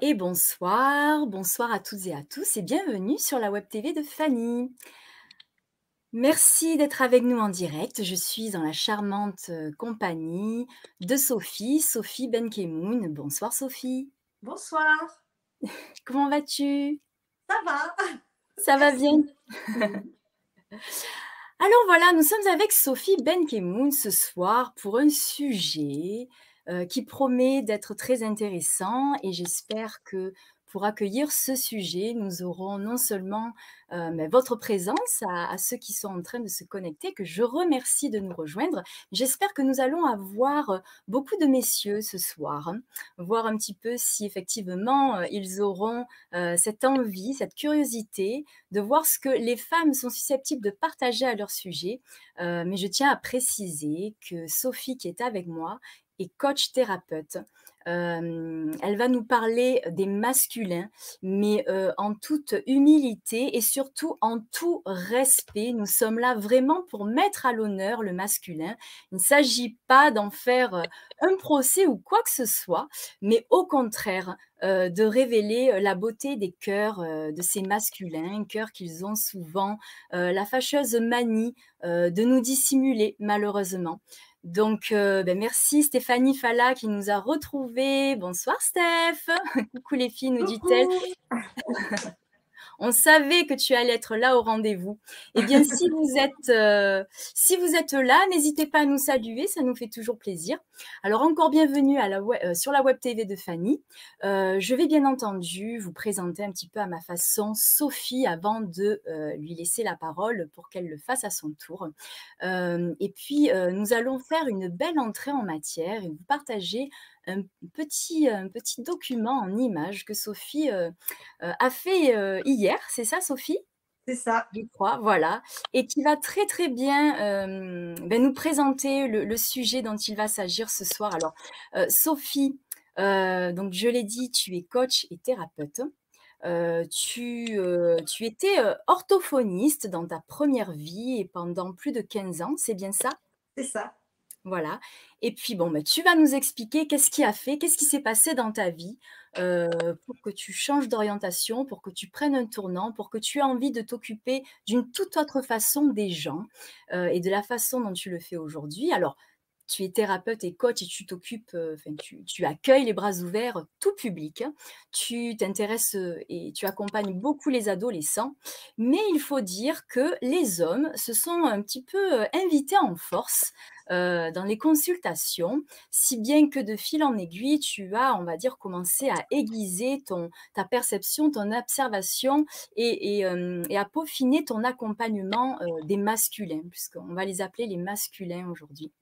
Et bonsoir, bonsoir à toutes et à tous et bienvenue sur la Web TV de Fanny. Merci d'être avec nous en direct. Je suis dans la charmante euh, compagnie de Sophie, Sophie Benkemoun. Bonsoir Sophie. Bonsoir. Comment vas-tu? Ça va. Ça va bien? Alors voilà, nous sommes avec Sophie Benkemoun ce soir pour un sujet euh, qui promet d'être très intéressant et j'espère que pour accueillir ce sujet, nous aurons non seulement euh, votre présence à, ceux qui sont en train de se connecter, que je remercie de nous rejoindre. J'espère que nous allons avoir euh, beaucoup de messieurs ce soir, voir un petit peu si effectivement ils auront cette envie, cette curiosité de voir ce que les femmes sont susceptibles de partager à leur sujet. mais je tiens à préciser que Sophie, qui est avec moi, et coach thérapeute. Euh, elle va nous parler des masculins, mais euh, en toute humilité et surtout en tout respect. Nous sommes là vraiment pour mettre à l'honneur le masculin. Il ne s'agit pas d'en faire euh, un procès ou quoi que ce soit, mais au contraire de révéler la beauté des cœurs de ces masculins, cœurs qu'ils ont souvent la fâcheuse manie de nous dissimuler malheureusement. Donc, euh, ben, merci Stéphanie Falla qui nous a retrouvés. Bonsoir Steph. Coucou les filles, nous dit-elle. On savait que tu allais être là au rendez-vous. Eh bien, si vous êtes, euh, si vous êtes là, n'hésitez pas à nous saluer, ça nous fait toujours plaisir. Alors, encore bienvenue à la euh, sur la web TV de Fanny. Euh, je vais bien entendu vous présenter un petit peu à ma façon Sophie avant de lui laisser la parole pour qu'elle le fasse à son tour. et puis, nous allons faire une belle entrée en matière et vous partager un petit, un petit document en image que Sophie euh, euh, a fait euh, hier. C'est ça, Sophie? C'est ça. Je crois, voilà. Et qui va très, très bien ben, nous présenter le, sujet dont il va s'agir ce soir. Alors, Sophie, donc je l'ai dit, tu es coach et thérapeute. tu, tu étais orthophoniste dans ta première vie et pendant plus de 15 ans, c'est bien ça? C'est ça. Voilà. Et puis, bon, bah, tu vas nous expliquer qu'est-ce qui a fait, qu'est-ce qui s'est passé dans ta vie pour que tu changes d'orientation, pour que tu prennes un tournant, pour que tu aies envie de t'occuper d'une toute autre façon des gens et de la façon dont tu le fais aujourd'hui. Alors, tu es thérapeute et coach et tu t'occupes, enfin, tu, accueilles les bras ouverts tout public. Hein. Tu t'intéresses et tu accompagnes beaucoup les adolescents. Mais il faut dire que les hommes se sont un petit peu invités en force dans les consultations, si bien que de fil en aiguille, tu as, on va dire, commencé à aiguiser ton, ta perception, ton observation et, à peaufiner ton accompagnement des masculins, puisqu'on va les appeler les masculins aujourd'hui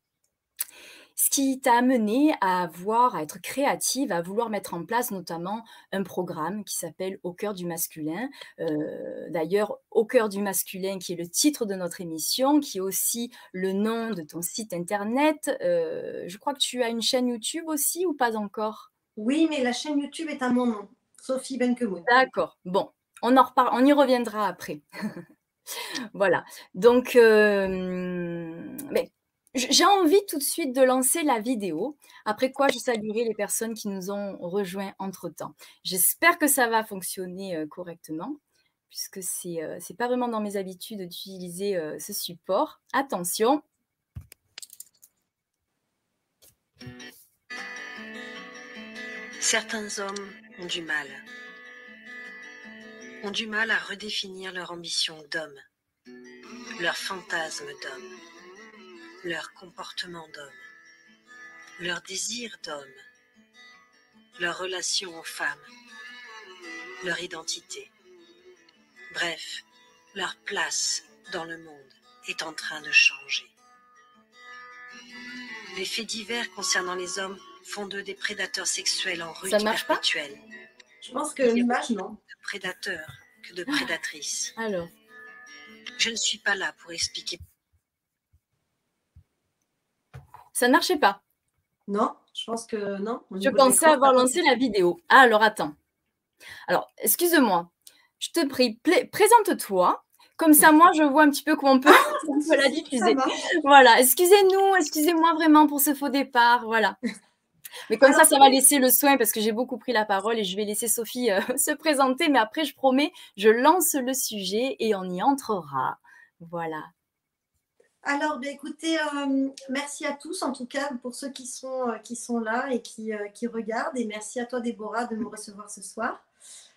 ce qui t'a amené à voir, à être créative, à vouloir mettre en place notamment un programme qui s'appelle Au cœur du masculin. Euh, d'ailleurs, Au cœur du masculin, qui est le titre de notre émission, qui est aussi le nom de ton site internet. Euh, je crois que tu as une chaîne YouTube aussi ou pas encore? Oui, mais la chaîne YouTube est à mon nom, Sophie Benkemoun. D'accord. Bon, on en reparle, on y reviendra après. voilà. Donc, euh, mais j'ai envie tout de suite de lancer la vidéo, après quoi je saluerai les personnes qui nous ont rejoints entre-temps. J'espère que ça va fonctionner euh, correctement, puisque ce n'est euh, pas vraiment dans mes habitudes d'utiliser euh, ce support. Attention. Certains hommes ont du mal. Ont du mal à redéfinir leur ambition d'homme, leur fantasme d'homme leur comportement d'homme, leur désir d'homme, leur relation aux femmes, leur identité. Bref, leur place dans le monde est en train de changer. Les faits divers concernant les hommes font d'eux des prédateurs sexuels en rue perpétuelle. Je pense que l'image, non. De prédateurs que de prédatrices. Alors. Je ne suis pas là pour expliquer ça ne marchait pas. Non, je pense que non. Je pensais avoir lancé la vidéo. Ah, alors attends. Alors, excuse-moi. Je te prie, présente-toi. Comme ça, moi, je vois un petit peu comment on peut, la diffuser. Voilà, excusez-nous, excusez-moi vraiment pour ce faux départ. Voilà. Mais comme ça, ça va laisser le soin parce que j'ai beaucoup pris la parole et je vais laisser Sophie euh, se présenter. Mais après, je promets, je lance le sujet et on y entrera. Voilà. Alors, ben, écoutez, euh, merci à tous en tout cas pour ceux qui sont, euh, qui sont là et qui, qui, regardent. Et merci à toi, Déborah, de me recevoir ce soir.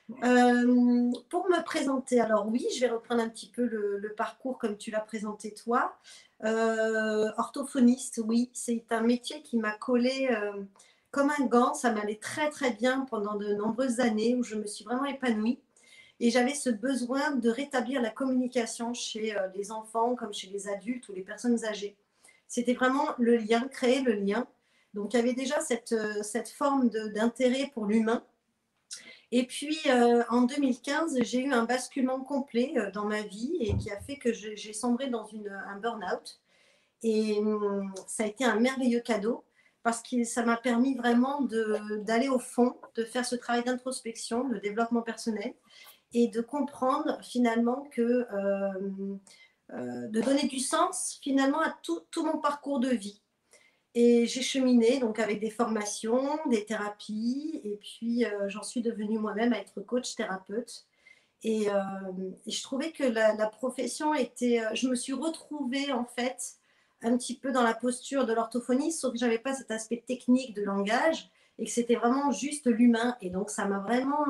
pour me présenter, alors oui, je vais reprendre un petit peu le, parcours comme tu l'as présenté toi. orthophoniste, oui, c'est un métier qui m'a collé comme un gant. Ça m'allait très très bien pendant de nombreuses années où je me suis vraiment épanouie. Et j'avais ce besoin de rétablir la communication chez euh, les enfants comme chez les adultes ou les personnes âgées. C'était vraiment le lien, créer le lien. Donc il y avait déjà cette, euh, cette forme d'intérêt pour l'humain. Et puis euh, en 2015, j'ai eu un basculement complet dans ma vie et qui a fait que j'ai sombré dans une, un burn-out. Et hum, ça a été un merveilleux cadeau parce que ça m'a permis vraiment d'aller au fond, de faire ce travail d'introspection, de développement personnel et de comprendre finalement que euh, euh, de donner du sens finalement à tout, mon parcours de vie. Et j'ai cheminé donc avec des formations, des thérapies, et puis euh, j'en suis devenue moi-même à être coach thérapeute. Et, je trouvais que la, la, profession était, je me suis retrouvée en fait un petit peu dans la posture de l'orthophonie, sauf que j'avais pas cet aspect technique de langage et que c'était vraiment juste l'humain. Et donc, ça m'a vraiment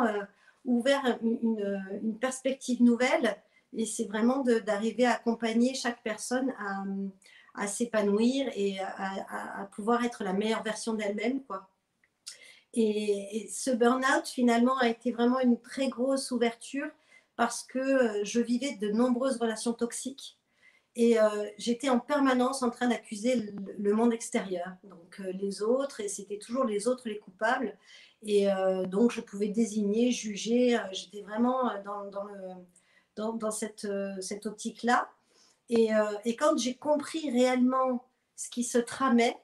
ouvert une, une, perspective nouvelle. Et c'est vraiment d'arriver à accompagner chaque personne à, à s'épanouir et à, pouvoir être la meilleure version d'elle-même. Et, ce burn-out, finalement, a été vraiment une très grosse ouverture parce que euh, je vivais de nombreuses relations toxiques et euh, j'étais en permanence en train d'accuser le, monde extérieur, donc euh, les autres, et c'était toujours les autres les coupables. Et euh, donc je pouvais désigner, juger, j'étais vraiment dans, dans, dans, dans cette, cette optique-là. Et, et, quand j'ai compris réellement ce qui se tramait,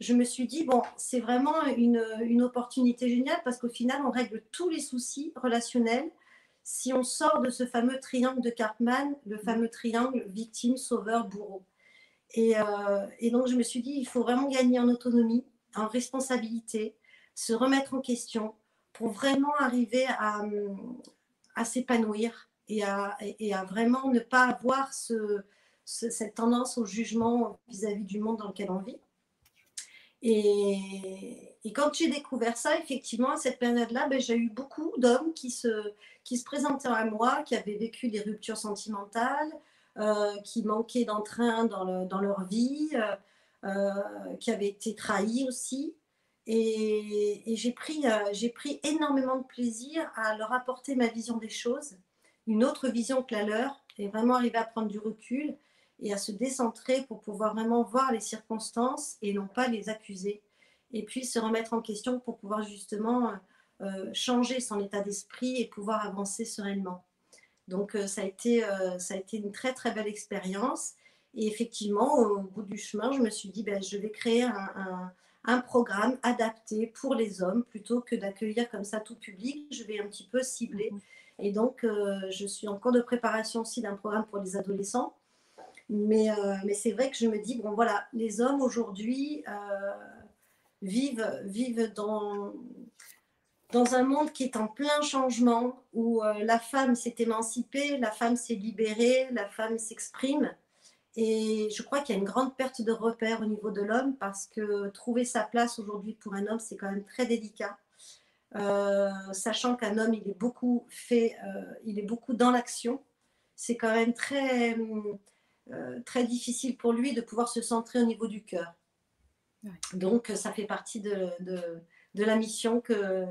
je me suis dit, bon, c'est vraiment une, une opportunité géniale parce qu'au final, on règle tous les soucis relationnels si on sort de ce fameux triangle de Cartman, le fameux triangle victime, sauveur, bourreau. Et, euh, et, donc, je me suis dit, il faut vraiment gagner en autonomie, en responsabilité, se remettre en question pour vraiment arriver à, à s'épanouir et à, et à, vraiment ne pas avoir ce, cette tendance au jugement vis-à-vis -vis du monde dans lequel on vit. Et, quand j'ai découvert ça, effectivement, à cette période-là, ben, j'ai eu beaucoup d'hommes qui se, qui se présentaient à moi, qui avaient vécu des ruptures sentimentales, euh, qui manquaient d'entrain dans, dans, leur vie, euh, euh, qui avaient été trahis aussi. Et, j'ai pris, j'ai pris énormément de plaisir à leur apporter ma vision des choses, une autre vision que la leur, et vraiment arriver à prendre du recul et à se décentrer pour pouvoir vraiment voir les circonstances et non pas les accuser et puis se remettre en question pour pouvoir justement euh, changer son état d'esprit et pouvoir avancer sereinement. Donc euh, ça, a été, euh, ça a été une très très belle expérience. Et effectivement, au bout du chemin, je me suis dit, ben, je vais créer un, programme adapté pour les hommes plutôt que d'accueillir comme ça tout public. Je vais un petit peu cibler. Mhm. Et donc, je suis en cours de préparation aussi d'un programme pour les adolescents. Mais, mais c'est vrai que je me dis, bon voilà, les hommes aujourd'hui, vivent, vivent dans, dans un monde qui est en plein changement, où euh, la femme s'est émancipée, la femme s'est libérée, la femme s'exprime. Et je crois qu'il y a une grande perte de repères au niveau de l'homme parce que trouver sa place aujourd'hui pour un homme, c'est quand même très délicat. Euh, sachant qu'un homme, il est beaucoup fait, euh, il est beaucoup dans l'action. C'est quand même très, très difficile pour lui de pouvoir se centrer au niveau du cœur. Donc, ça fait partie de, de, la mission que,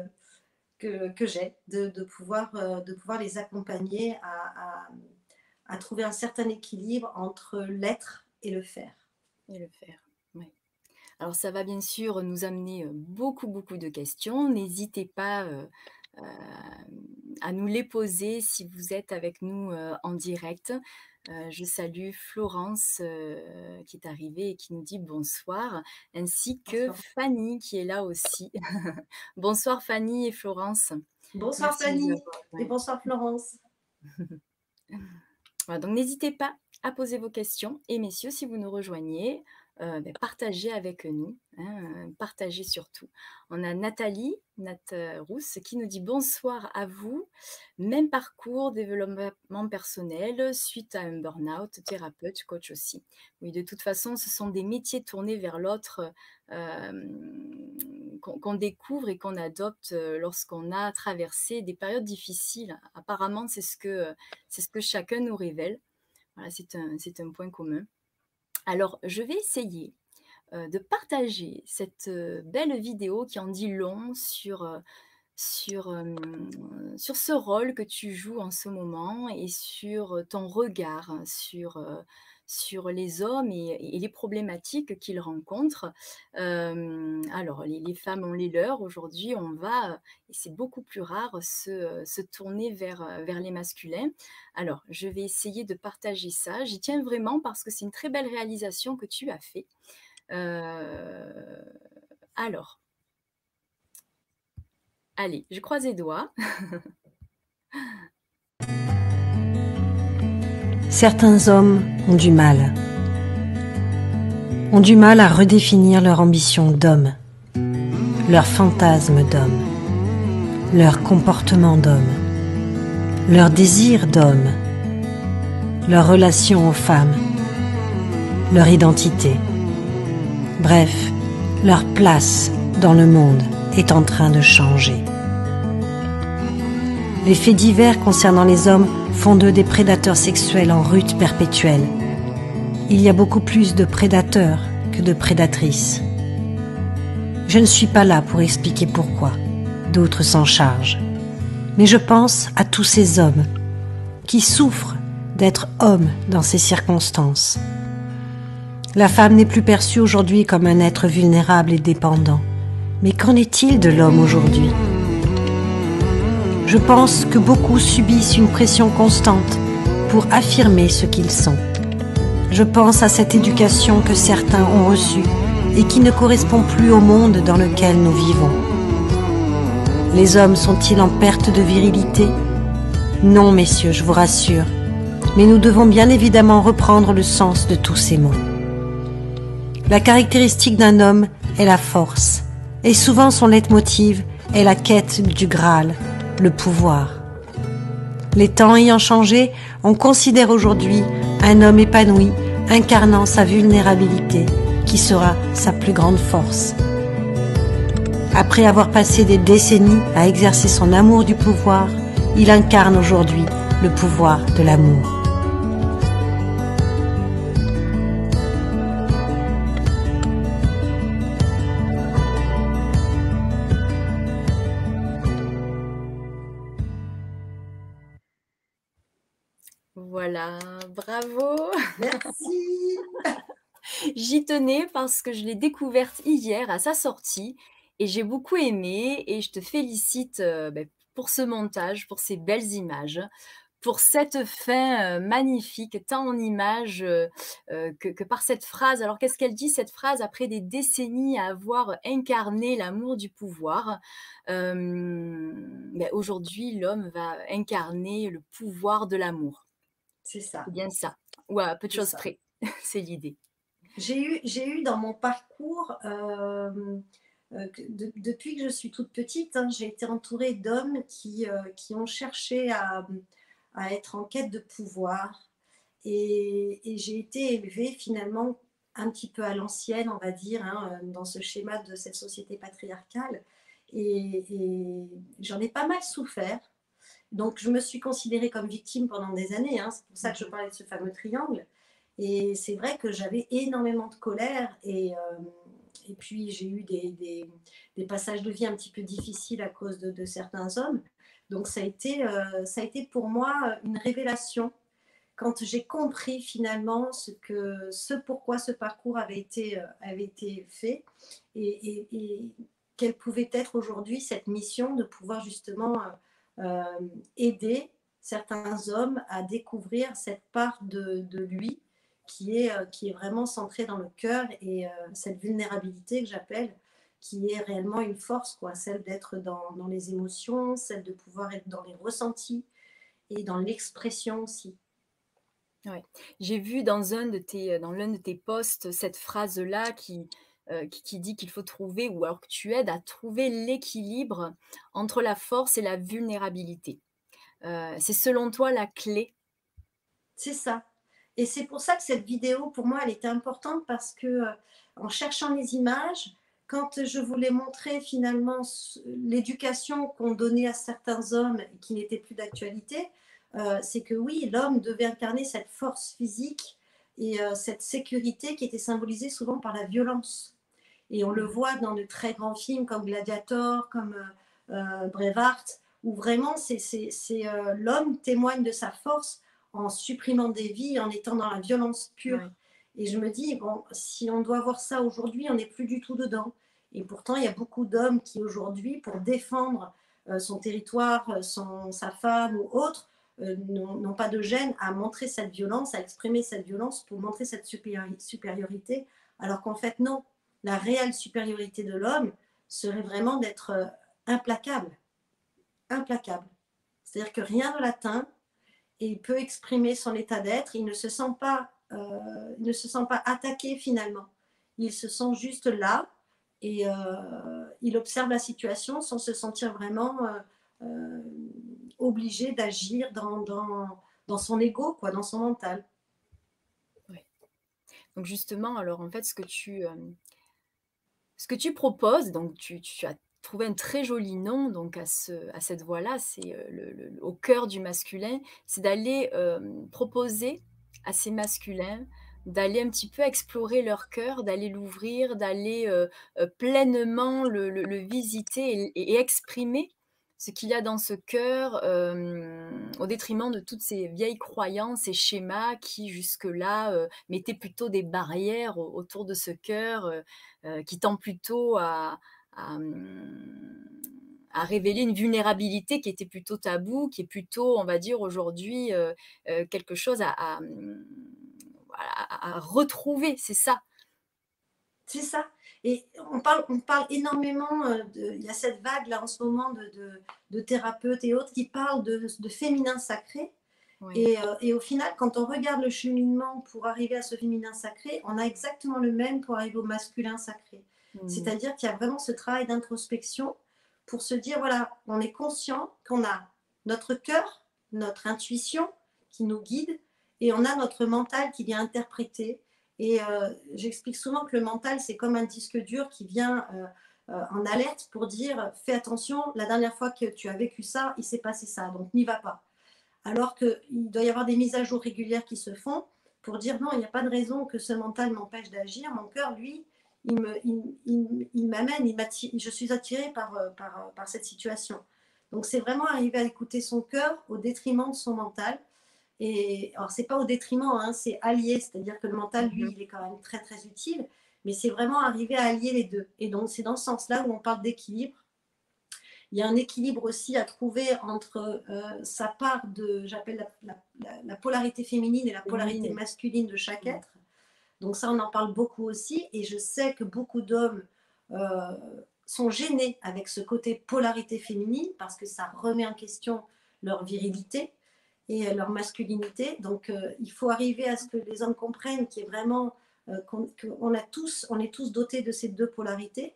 que, que j'ai, de, de, pouvoir, euh, de pouvoir les accompagner à, à, trouver un certain équilibre entre l'être et le faire. Et le faire, oui. Alors, ça va bien sûr nous amener euh, beaucoup, beaucoup de questions. N'hésitez pas euh, à nous les poser si vous êtes avec nous en direct. Euh, je salue Florence euh, qui est arrivée et qui nous dit bonsoir, ainsi que Fanny qui est là aussi. bonsoir Fanny et Florence. Bonsoir Fanny et bonsoir Florence. donc n'hésitez pas à poser vos questions. Et messieurs, si vous nous rejoignez, euh, ben, partagez avec nous, hein, partagez surtout. On a Nathalie, Nat Rousse, qui nous dit bonsoir à vous. Même parcours, développement personnel, suite à un burn-out, thérapeute, coach aussi. Oui, de toute façon, ce sont des métiers tournés vers l'autre qu'on découvre et qu'on adopte lorsqu'on a traversé des périodes difficiles. Apparemment, c'est ce que, c'est ce que chacun nous révèle. Voilà, c'est un, un point commun. Alors, je vais essayer de partager cette belle vidéo qui en dit long sur, sur, sur ce rôle que tu joues en ce moment et sur ton regard sur, sur les hommes et, les problématiques qu'ils rencontrent. alors, les, femmes ont les leurs. Aujourd'hui, on va, et c'est beaucoup plus rare, se, se, tourner vers, vers les masculins. Alors, je vais essayer de partager ça. J'y tiens vraiment parce que c'est une très belle réalisation que tu as fait. alors, allez, je croise les doigts. Certains hommes ont du mal. Ont du mal à redéfinir leur ambition d'homme, leur fantasme d'homme, leur comportement d'homme, leur désir d'homme, leur relation aux femmes, leur identité. Bref, leur place dans le monde est en train de changer. Les faits divers concernant les hommes font d'eux des prédateurs sexuels en rute perpétuelle. Il y a beaucoup plus de prédateurs que de prédatrices. Je ne suis pas là pour expliquer pourquoi, d'autres s'en chargent. Mais je pense à tous ces hommes qui souffrent d'être hommes dans ces circonstances. La femme n'est plus perçue aujourd'hui comme un être vulnérable et dépendant. Mais qu'en est-il de l'homme aujourd'hui? Je pense que beaucoup subissent une pression constante pour affirmer ce qu'ils sont. Je pense à cette éducation que certains ont reçue et qui ne correspond plus au monde dans lequel nous vivons. Les hommes sont-ils en perte de virilité? Non, messieurs, je vous rassure. Mais nous devons bien évidemment reprendre le sens de tous ces mots. La caractéristique d'un homme est la force, et souvent son leitmotiv est la quête du Graal, le pouvoir. Les temps ayant changé, on considère aujourd'hui un homme épanoui incarnant sa vulnérabilité qui sera sa plus grande force. Après avoir passé des décennies à exercer son amour du pouvoir, il incarne aujourd'hui le pouvoir de l'amour. J'y tenais parce que je l'ai découverte hier à sa sortie et j'ai beaucoup aimé et je te félicite euh, ben, pour ce montage, pour ces belles images, pour cette fin euh, magnifique, tant en images euh, que, par cette phrase. Alors qu'est-ce qu'elle dit cette phrase? Après des décennies à avoir incarné l'amour du pouvoir ben, Aujourd'hui, l'homme va incarner le pouvoir de l'amour. C'est ça. bien ça. Ou à peu de choses près. c'est l'idée. J'ai eu, j'ai eu dans mon parcours, euh, euh, depuis que je suis toute petite, hein, j'ai été entourée d'hommes qui, euh, qui ont cherché à, à, être en quête de pouvoir. Et, et j'ai été élevée finalement un petit peu à l'ancienne, on va dire, hein, dans ce schéma de cette société patriarcale. et j'en ai pas mal souffert. Donc, je me suis considérée comme victime pendant des années. Hein. C'est pour ça que je parlais de ce fameux triangle. Et c'est vrai que j'avais énormément de colère. Et, euh, et puis, j'ai eu des, des, passages de vie un petit peu difficiles à cause de, certains hommes. Donc, ça a, été, euh, ça a été pour moi une révélation quand j'ai compris finalement ce, que, ce pourquoi ce parcours avait été, euh, avait été fait et, et quelle pouvait être aujourd'hui cette mission de pouvoir justement aider certains hommes à découvrir cette part de, lui qui est, euh, qui est vraiment centrée dans le cœur et euh, cette vulnérabilité que j'appelle, qui est réellement une force, quoi, celle d'être dans, dans, les émotions, celle de pouvoir être dans les ressentis et dans l'expression aussi. Ouais. J'ai vu dans un de tes, dans l'un de tes posts cette phrase-là qui, qui qui dit qu'il faut trouver ou alors que tu aides à trouver l'équilibre entre la force et la vulnérabilité. C'est selon toi la clé? C'est ça et c'est pour ça que cette vidéo, pour moi, elle était importante parce que, heu, en cherchant les images, quand je voulais montrer finalement l'éducation qu'on donnait à certains hommes et qui n'était plus d'actualité, heu, c'est que oui, l'homme devait incarner cette force physique et heu, cette sécurité qui était symbolisée souvent par la violence et on le Mmh. voit dans de très grands films comme Gladiator, comme, Braveheart, où vraiment c'est l'homme témoigne de sa force en supprimant des vies, en étant dans la violence pure Ouais. et je me dis: «Bon, si on doit voir ça aujourd'hui, on n'est plus du tout dedans» et pourtant il y a beaucoup d'hommes qui aujourd'hui, pour défendre, heu, son territoire, heu, son sa femme ou autre, heu, n'ont pas de gêne à montrer cette violence, à exprimer cette violence pour montrer cette supériori supériorité, alors qu'en fait non. La réelle supériorité de l'homme serait vraiment d'être, implacable, implacable. C'est-à-dire que rien ne l'atteint et il peut exprimer son état d'être. Il ne se sent pas, il ne se sent pas attaqué finalement. Il se sent juste là et heu, il observe la situation sans se sentir vraiment, heu, obligé d'agir dans dans dans son ego quoi, dans son mental. Ouais. Donc justement, alors en fait, ce que tu, ce que tu proposes, donc tu tu as trouvé un très joli nom donc à ce à cette voie-là, c'est, heu, le au cœur du masculin, c'est d'aller, hem, proposer à ces masculins d'aller un petit peu explorer leur cœur, d'aller l'ouvrir, d'aller, heu, pleinement le visiter et exprimer ce qu'il y a dans ce cœur, au détriment de toutes ces vieilles croyances et schémas qui jusque-là, mettaient plutôt des barrières au autour de ce cœur, qui tend plutôt à à, mmh, à révéler une vulnérabilité qui était plutôt tabou, qui est plutôt, on va dire aujourd'hui, heu heu, quelque chose à à, à à à retrouver, c'est ça? C'est ça et on parle on parle énormément, de il y a cette vague là en ce moment de de de thérapeutes et autres qui parlent de féminin sacré Oui. et heu et au final, quand on regarde le cheminement pour arriver à ce féminin sacré, on a exactement le même pour arriver au masculin sacré. Mmh mh. C'est-à-dire qu'il y a vraiment ce travail d'introspection pour se dire: «Voilà, on est conscient qu'on a notre cœur, notre intuition qui nous guide et on a notre mental qui vient interpréter» et heu, j'explique souvent que le mental, c'est comme un disque dur qui vient, heu heu, en alerte pour dire: «Fais attention, la dernière fois que tu as vécu ça, il s'est passé ça, donc n'y va pas». Alors qu'il doit y avoir des mises à jour régulières qui se font pour dire non, il n'y a pas de raison que ce mental m'empêche d'agir. Mon cœur, lui, il me, il, il- il m'amène, je suis attirée par, euh, par, euh, par cette situation. Donc c'est vraiment arriver à écouter son cœur au détriment de son mental. Et alors c'est pas au détriment, hein, c'est allié, c'est-à-dire que le mental, lui, Mmh il est quand même très très utile, mais c'est vraiment arriver à allier les deux. Et donc c'est dans ce sens-là où on parle d'équilibre il y a un équilibre aussi à trouver entre euh, sa part de, j'appelle la, la- la- la polarité féminine et la polarité masculine de chaque être. Donc ça, on en parle beaucoup aussi. Et je sais que beaucoup d'hommes euh, sont gênés avec ce côté polarité féminine parce que ça remet en question leur virilité et euh, leur masculinité. Donc euh, il faut arriver à ce que les hommes comprennent qu'il est vraiment qu'on a tous, on est tous dotés de ces deux polarités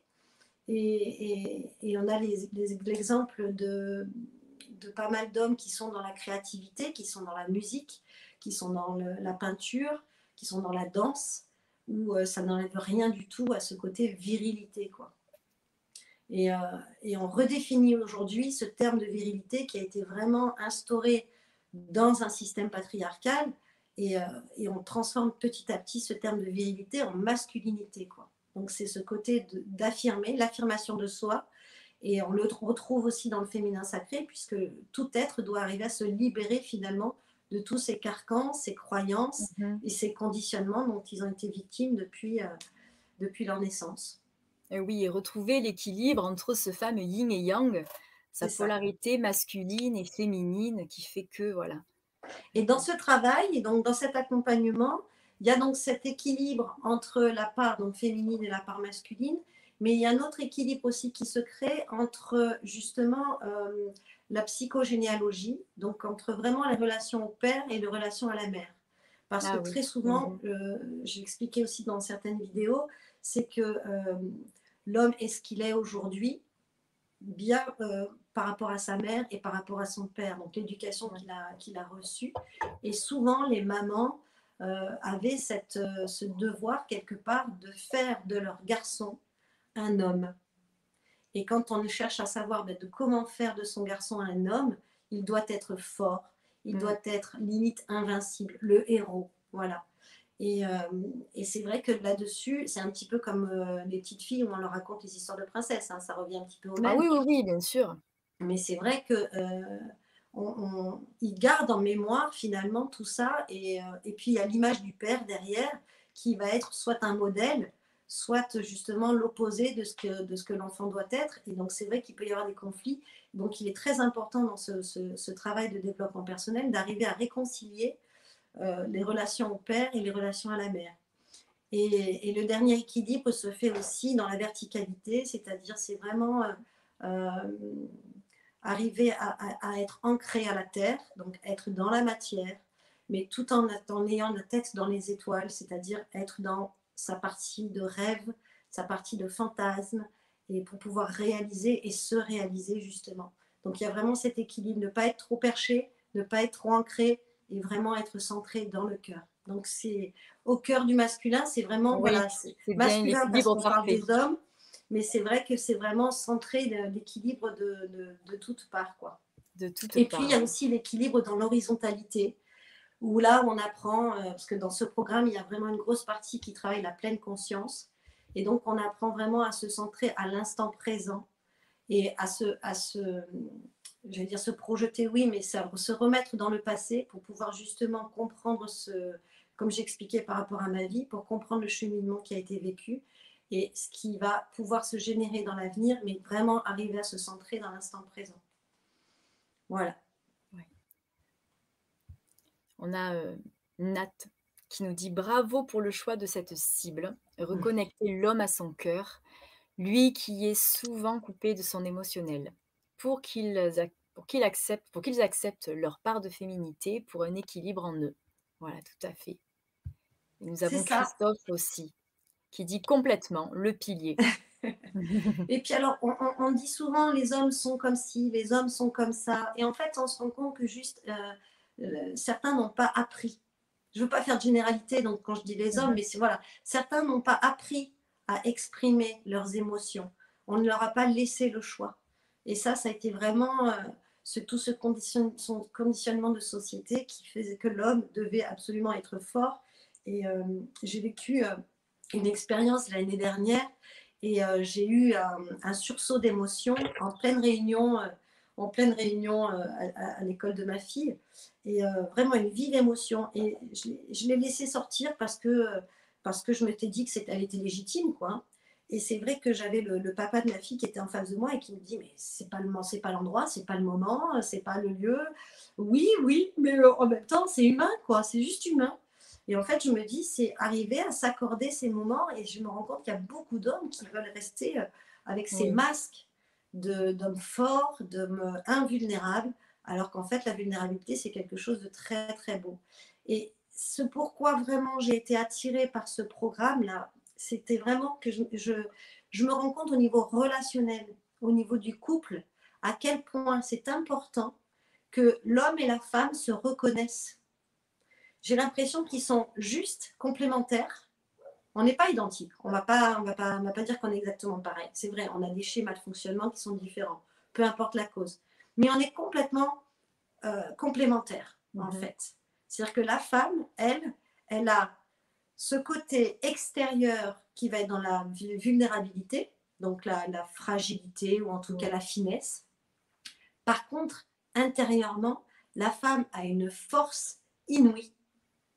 et, on a l'exemple de, pas mal d'hommes qui sont dans la créativité, qui sont dans la musique, qui sont dans la peinture, qui sont dans la danse, où euh, ça n'enlève rien du tout à ce côté virilité. Quoi. Et, euh, et on redéfinit aujourd'hui ce terme de virilité qui a été vraiment instauré dans un système patriarcal et, euh, et on transforme petit à petit ce terme de virilité en masculinité. Quoi. Donc c'est ce côté d'affirmer, l'affirmation de soi. Et on le retrouve aussi dans le féminin sacré, puisque tout être doit arriver à se libérer finalement de tous ces carcans, ces croyances Mmh et ces conditionnements dont ils ont été victimes depuis, euh, depuis leur naissance. Et oui et retrouver l'équilibre entre ce fameux yin et yang, sa ça. polarité masculine et féminine qui fait que voilà. Et dans ce travail, donc dans cet accompagnement, il y a donc cet équilibre entre la part donc féminine et la part masculine, mais il y a un autre équilibre aussi qui se crée entre justement euh, la psychogénéalogie, donc entre vraiment la relation au père et la relation à la mère. Parce Ah que oui. très souvent, Mmh euh, j'ai expliqué aussi dans certaines vidéos, c'est que euh, l'homme est ce qu'il est aujourd'hui, bien euh, par rapport à sa mère et par rapport à son père, donc l'éducation qu'il a, qu'il a reçue. Et souvent, les mamans avaient cette, ce devoir, quelque part, de faire de leur garçon un homme. Et quand on cherche à savoir ben, de comment faire de son garçon un homme, il doit être fort, il Mm. doit être limite invincible, le héros. Voilà. Et, euh, et c'est vrai que là-dessus, c'est un petit peu comme euh, les petites filles où on leur raconte les histoires de princesses. hein, ça revient un petit peu au même. Ah oui, oui, oui, bien sûr. Mais c'est vrai que euh, on, on- ils gardent en mémoire finalement tout ça. Et, euh, et puis il y a l'image du père derrière qui va être soit un modèle, soit justement l'opposé de ce que, que l'enfant doit être. Et donc c'est vrai qu'il peut y avoir des conflits. Donc il est très important dans ce, ce- ce travail de développement personnel d'arriver à réconcilier euh, les relations au père et les relations à la mère. Et, et le dernier équilibre se fait aussi dans la verticalité, c'est-à-dire c'est vraiment euh, euh, arriver à, à- à être ancré à la terre, donc être dans la matière, mais tout en, en ayant la tête dans les étoiles, c'est-à-dire être dans sa partie de rêve, sa partie de fantasme, et pour pouvoir réaliser et se réaliser justement. Donc il y a vraiment cet équilibre, ne pas être trop perché, ne pas être trop ancré, et vraiment être centré dans le cœur. Donc c'est au cœur du masculin, c'est vraiment Oui, voilà, masculin parce qu'on parle des hommes, mais c'est vrai que c'est vraiment centré l'équilibre de, de, de toutes parts quoi. De toutes Et parts. puis il y a aussi l'équilibre dans l'horizontalité, où là on apprend, euh, parce que dans ce programme il y a vraiment une grosse partie qui travaille la pleine conscience, et donc on apprend vraiment à se centrer à l'instant présent et à se, je dire se projeter, oui, mais se remettre dans le passé pour pouvoir justement comprendre ce, comme j'expliquais par rapport à ma vie, pour comprendre le cheminement qui a été vécu et ce qui va pouvoir se générer dans l'avenir, mais vraiment arriver à se centrer dans l'instant présent. Voilà. On a euh, Nat qui nous dit bravo pour le choix de cette cible, reconnecter l'homme à son cœur, lui qui est souvent coupé de son émotionnel, pour qu'ils pour qu'il accepte, pour qu'ils acceptent leur part de féminité pour un équilibre en eux. Voilà, tout à fait. Et nous avons. Christophe aussi, qui dit complètement le pilier. Et puis alors, on dit souvent les hommes sont comme ci, les hommes sont comme ça. Et en fait, on se rend compte que juste euh, euh, certains n'ont pas appris. Je ne veux pas faire de généralité, donc quand je dis les hommes, Mhm. mais voilà, certains n'ont pas appris à exprimer leurs émotions. On ne leur a pas laissé le choix. Et ça, ça a été vraiment euh, ce, tout ce condition- son conditionnement de société qui faisait que l'homme devait absolument être fort. Et euh, j'ai vécu une expérience l'année dernière et j'ai eu un, un sursaut d'émotion en pleine réunion, en pleine réunion euh, à, à- à l'école de ma fille, et euh, vraiment une vive émotion. Et je, l'ai- je l'ai laissée sortir parce que, euh, parce que je m'étais dit que c'était, elle était légitime, quoi. Et c'est vrai que j'avais le, le papa de ma fille qui était en face de moi et qui me dit mais c'est pas le c'est pas l'endroit, c'est pas le moment, c'est pas le lieu. Oui, oui, mais en même temps c'est humain, quoi. C'est juste humain. Et en fait, je me dis, c'est arriver à s'accorder ces moments et je me rends compte qu'il y a beaucoup d'hommes qui veulent rester avec ces Oui. masques d'hommes forts, d'hommes invulnérables, alors qu'en fait, la vulnérabilité, c'est quelque chose de très, très beau. Et ce pourquoi vraiment j'ai été attirée par ce programme-là, c'était vraiment que je, je, je me rends compte au niveau relationnel, au niveau du couple, à quel point c'est important que l'homme et la femme se reconnaissent j'ai l'impression qu'ils sont juste complémentaires. On n'est pas identiques. On va pas, on va pas, on va pas dire qu'on est exactement pareil. C'est vrai, on a des schémas de fonctionnement qui sont différents, peu importe la cause. Mais on est complètement euh, complémentaires, en Mhm. fait. C'est-à-dire que la femme, elle, elle a ce côté extérieur qui va être dans la vu- vulnérabilité, donc la, la fragilité ou en tout cas la finesse. Par contre, intérieurement, la femme a une force inouïe,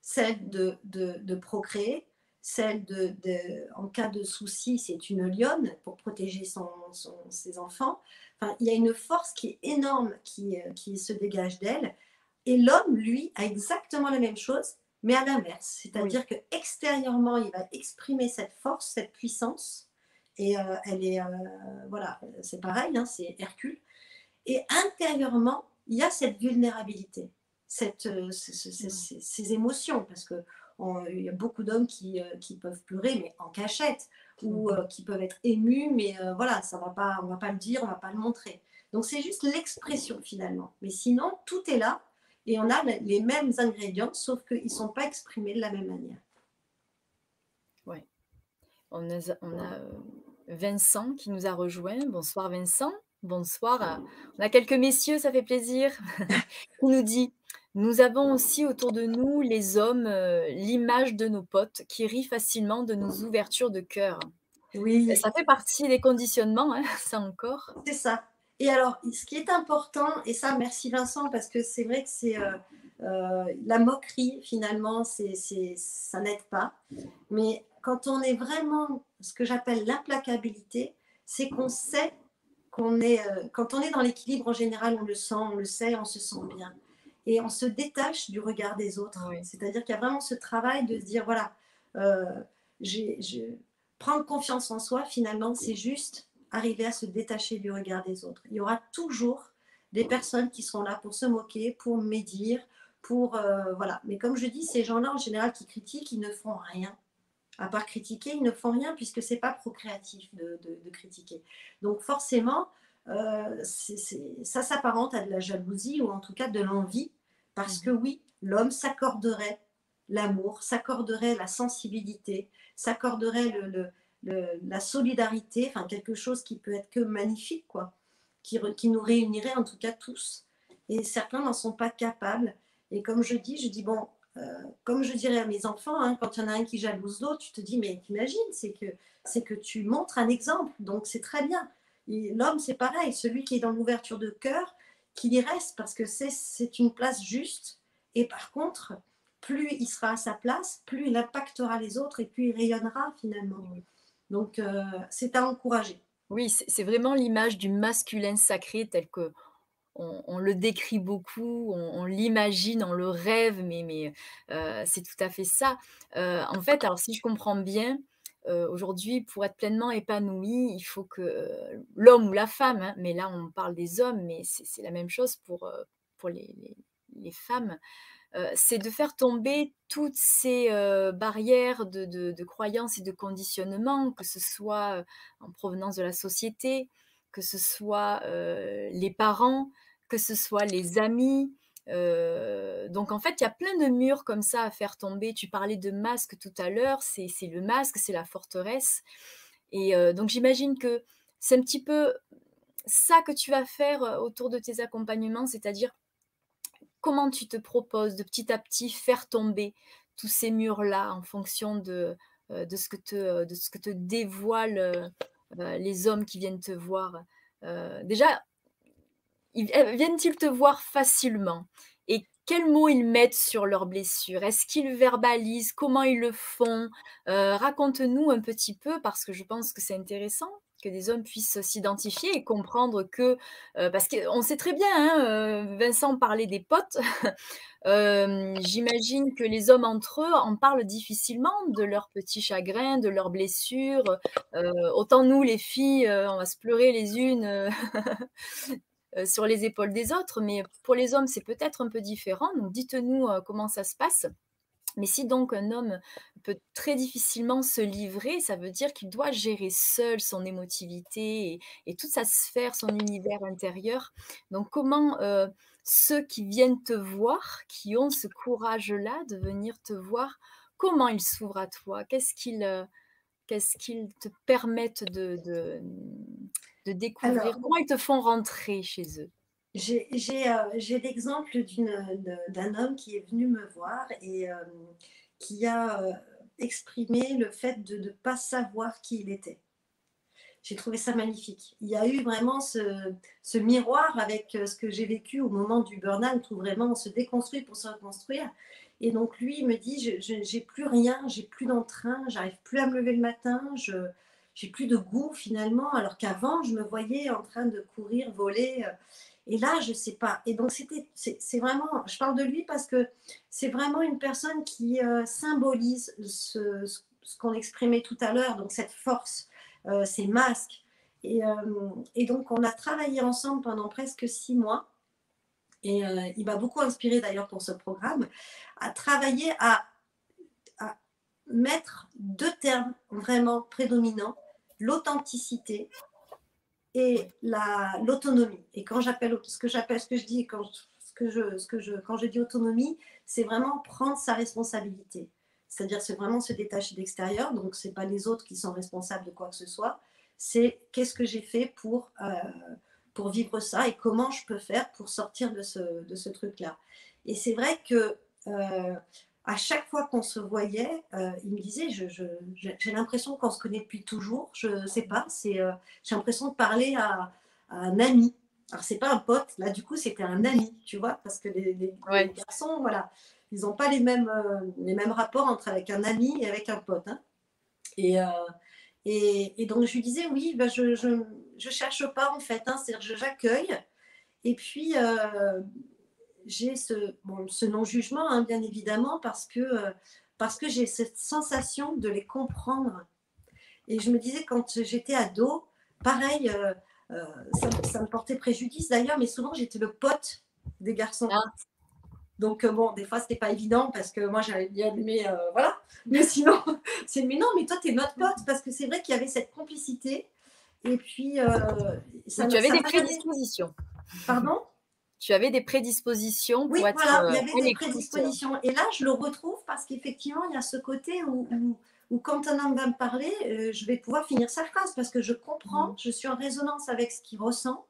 celle de, de, de procréer, celle de, de- en cas de souci, c'est une lionne pour protéger son, son- ses enfants. Enfin, il y a une force qui est énorme qui, euh, qui se dégage d'elle. Et l'homme, lui, a exactement la même chose, mais à l'inverse. C'est-à-dire que extérieurement, il va exprimer cette force, cette puissance. Et euh, elle est, euh, voilà, c'est pareil, hein, c'est Hercule. Et intérieurement, il y a cette vulnérabilité. cette, ces, émotions, parce que il y a beaucoup d'hommes qui, qui, peuvent pleurer, mais en cachette, ou mmh. qui peuvent être émus, mais voilà, ça va pas, on va pas le dire, on va pas le montrer. Donc c'est juste l'expression finalement. Mais sinon, tout est là et on a les mêmes ingrédients, sauf qu'ils ne sont pas exprimés de la même manière. Oui. On a, on a euh, Vincent qui nous a rejoint. Bonsoir Vincent. Bonsoir. On a quelques messieurs, ça fait plaisir. Il nous dit Nous avons aussi autour de nous, les hommes, euh, l'image de nos potes qui rient facilement de nos ouvertures de cœur. Oui. Ça fait partie des conditionnements, hein, ça encore. C'est ça. Et alors, ce qui est important, et ça, merci Vincent, parce que c'est vrai que c'est euh, euh, la moquerie, finalement, c'est, ça n'aide pas. Mais quand on est vraiment ce que j'appelle l'implacabilité, c'est qu'on sait qu'on est, euh, quand on est dans l'équilibre en général, on le sent, on le sait, on se sent bien. Et on se détache du regard des autres. C'est-à-dire qu'il y a vraiment ce travail de se dire, voilà, je, prendre confiance en soi, finalement, c'est juste arriver à se détacher du regard des autres. Il y aura toujours des personnes qui seront là pour se moquer, pour médire, pour euh, voilà. Mais comme je dis, ces gens-là en général qui critiquent, ils ne font rien. À part critiquer, ils ne font rien puisque c'est pas procréatif de, de, critiquer. Donc forcément, euh, ça s'apparente à de la jalousie ou en tout cas de l'envie, parce que oui, l'homme s'accorderait l'amour, s'accorderait la sensibilité, s'accorderait le, la solidarité, enfin quelque chose qui peut être que magnifique, quoi, qui, qui nous réunirait en tout cas tous. Et certains n'en sont pas capables. Et comme je dis, je dis, bon, euh, comme je dirais à mes enfants, hein, quand il y en a un qui jalouse l'autre, tu te dis, mais t'imagines, c'est que, c'est que tu montres un exemple, donc c'est très bien. L'homme, c'est pareil, celui qui est dans l'ouverture de cœur, qu'il y reste, parce que c'est une place juste. Et par contre, plus il sera à sa place, plus il impactera les autres et plus il rayonnera finalement. Donc, euh, c'est à encourager. Oui, c'est vraiment l'image du masculin sacré tel que on, le décrit beaucoup, on, l'imagine, on le rêve, mais, mais euh, c'est tout à fait ça. Euh, en fait, alors si je comprends bien, aujourd'hui, pour être pleinement épanoui, il faut que l'homme ou la femme, hein, mais là on parle des hommes, mais c'est la même chose pour, pour les, les femmes, c'est de faire tomber toutes ces barrières de, croyances et de conditionnement, que ce soit en provenance de la société, que ce soit les parents, que ce soit les amis. Donc en fait, il y a plein de murs comme ça à faire tomber. Tu parlais de masque tout à l'heure, c'est le masque, c'est la forteresse. Et donc j'imagine que c'est un petit peu ça que tu vas faire autour de tes accompagnements, c'est-à-dire comment tu te proposes de petit à petit faire tomber tous ces murs-là en fonction de, euh, ce que te, euh, dévoilent euh, les hommes qui viennent te voir Déjà, viennent-ils te voir facilement? Et quels mots ils mettent sur leurs blessures? Est-ce qu'ils verbalisent? Comment ils le font? Raconte-nous un petit peu parce que je pense que c'est intéressant que des hommes puissent s'identifier et comprendre que, euh, parce qu'on sait très bien, hein, euh, Vincent parlait des potes, euh, j'imagine que les hommes entre eux en parlent difficilement de leurs petits chagrins, de leurs blessures. autant nous, les filles, on va se pleurer les unes sur les épaules des autres, mais pour les hommes, c'est peut-être un peu différent. Donc dites-nous comment ça se passe. Mais si donc un homme peut très difficilement se livrer, ça veut dire qu'il doit gérer seul son émotivité et, toute sa sphère, son univers intérieur. Donc comment euh, ceux qui viennent te voir, qui ont ce courage-là de venir te voir, comment ils s'ouvrent à toi? Qu'est-ce qu'ils euh, qu'est-ce qu'ils te permettent de, de, découvrir Comment ils te font rentrer chez eux euh, j'ai l'exemple d'un homme qui est venu me voir et euh, qui a euh, exprimé le fait de ne pas savoir qui il était. J'ai trouvé ça magnifique. Il y a eu vraiment ce, ce miroir avec ce que j'ai vécu au moment du burn-out où vraiment on se déconstruit pour se reconstruire. Et donc lui, il me dit, je n'ai plus rien, j'ai plus d'entrain, j'arrive plus à me lever le matin, je j'ai plus de goût finalement, alors qu'avant, je me voyais en train de courir, voler. Et là, je ne sais pas. Et donc, c'est vraiment, je parle de lui parce que c'est vraiment une personne qui euh, symbolise ce, qu'on exprimait tout à l'heure, donc cette force, euh, ces masques. Et, euh, donc, on a travaillé ensemble pendant presque six mois. et il m'a beaucoup inspiré d'ailleurs pour ce programme, à travailler à mettre deux termes vraiment prédominants, l'authenticité et l'autonomie. Et quand j'appelle ce que j'appelle, ce que je dis, quand, ce que je, ce que je, quand je dis autonomie, c'est vraiment prendre sa responsabilité. C'est-à-dire, c'est vraiment se détacher de l'extérieur. Donc, ce n'est pas les autres qui sont responsables de quoi que ce soit. C'est qu'est-ce que j'ai fait pour, euh, pour vivre ça et comment je peux faire pour sortir de ce, de ce truc-là. Et c'est vrai que euh, à chaque fois qu'on se voyait, euh, il me disait, j'ai je, l'impression qu'on se connaît depuis toujours. Je ne sais pas, c'est, j'ai l'impression de parler à, un ami. Alors, c'est pas un pote, là, du coup, c'était un ami, tu vois, parce que les, les garçons, voilà, ils n'ont pas les mêmes, euh, les mêmes rapports entre avec un ami et avec un pote. Hein. Euh, et, et, donc je lui disais oui, ben je, je, cherche pas en fait, hein, c'est-à-dire j'accueille. Et puis euh, j'ai ce, bon, ce non-jugement, hein, bien évidemment, parce que, parce que j'ai cette sensation de les comprendre. Et je me disais quand j'étais ado, pareil, ça, me portait préjudice d'ailleurs, mais souvent j'étais le pote des garçons. Ah. Donc, euh, bon, des fois, c'était pas évident parce que moi, j'avais bien euh, voilà. Mais sinon, c'est, mais non, mais toi, tu es notre pote parce que c'est vrai qu'il y avait cette complicité. Et puis, euh, ça, tu avais des prédispositions. Pardon? Tu avais des prédispositions pour oui, voilà, il y avait des prédispositions. Et là, je le retrouve parce qu'effectivement, il y a ce côté où, où, quand un homme va me parler, je vais pouvoir finir sa phrase parce que je comprends, mmh. je suis en résonance avec ce qu'il ressent.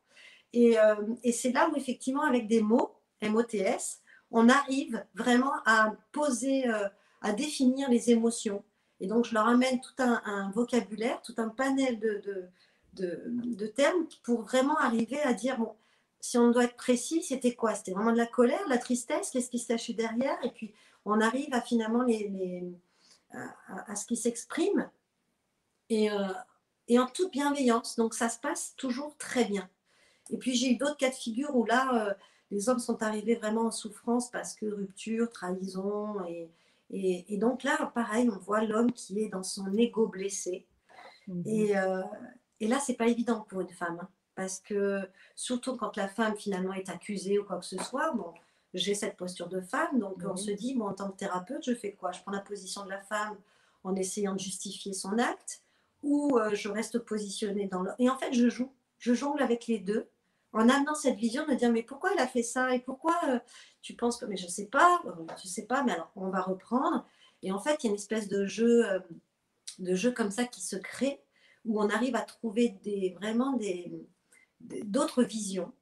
Et, et c'est là où, effectivement, avec des mots, MOTS, on arrive vraiment à poser, euh, à définir les émotions. Et donc, je leur amène tout un, vocabulaire, tout un panel de, de, termes pour vraiment arriver à dire, bon, si on doit être précis, c'était quoi? C'était vraiment de la colère, de la tristesse, qu'est-ce qui se cachait derrière? Et puis, on arrive à finalement les, à, ce qui s'exprime et, euh, et en toute bienveillance. Donc, ça se passe toujours très bien. Et puis, j'ai eu d'autres cas de figure où là, euh, les hommes sont arrivés vraiment en souffrance parce que rupture, trahison. Et, et, donc là, pareil, on voit l'homme qui est dans son ego blessé. Mhm. Et, euh, et, là, c'est pas évident pour une femme. Hein, parce que surtout quand la femme finalement est accusée ou quoi que ce soit, bon, j'ai cette posture de femme. Donc on se dit, bon, en tant que thérapeute, je fais quoi? Je prends la position de la femme en essayant de justifier son acte ou euh, je reste positionnée dans le... Et en fait, je joue. Je jongle avec les deux en amenant cette vision de dire mais pourquoi il a fait ça et pourquoi euh, tu penses que mais je sais pas euh, je sais pas mais alors on va reprendre et en fait il y a une espèce de jeu euh, de jeu comme ça qui se crée où on arrive à trouver des vraiment des d'autres visions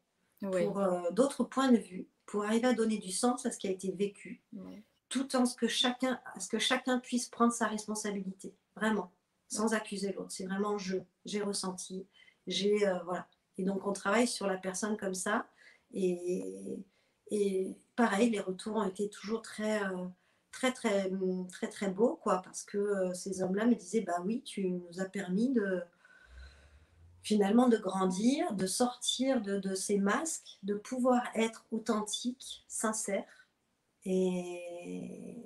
pour d'autres points de vue pour arriver à donner du sens à ce qui a été vécu. Tout en ce que chacun à ce que chacun puisse prendre sa responsabilité vraiment sans accuser l'autre. C'est vraiment je j'ai ressenti j'ai voilà. Et donc, on travaille sur la personne comme ça. Et, et pareil, les retours ont été toujours très, euh, très, très, très, très beaux, quoi, parce que euh, ces hommes-là me disaient, bah oui, tu nous as permis de finalement de grandir, de sortir de, de ces masques, de pouvoir être authentique, sincère. Et,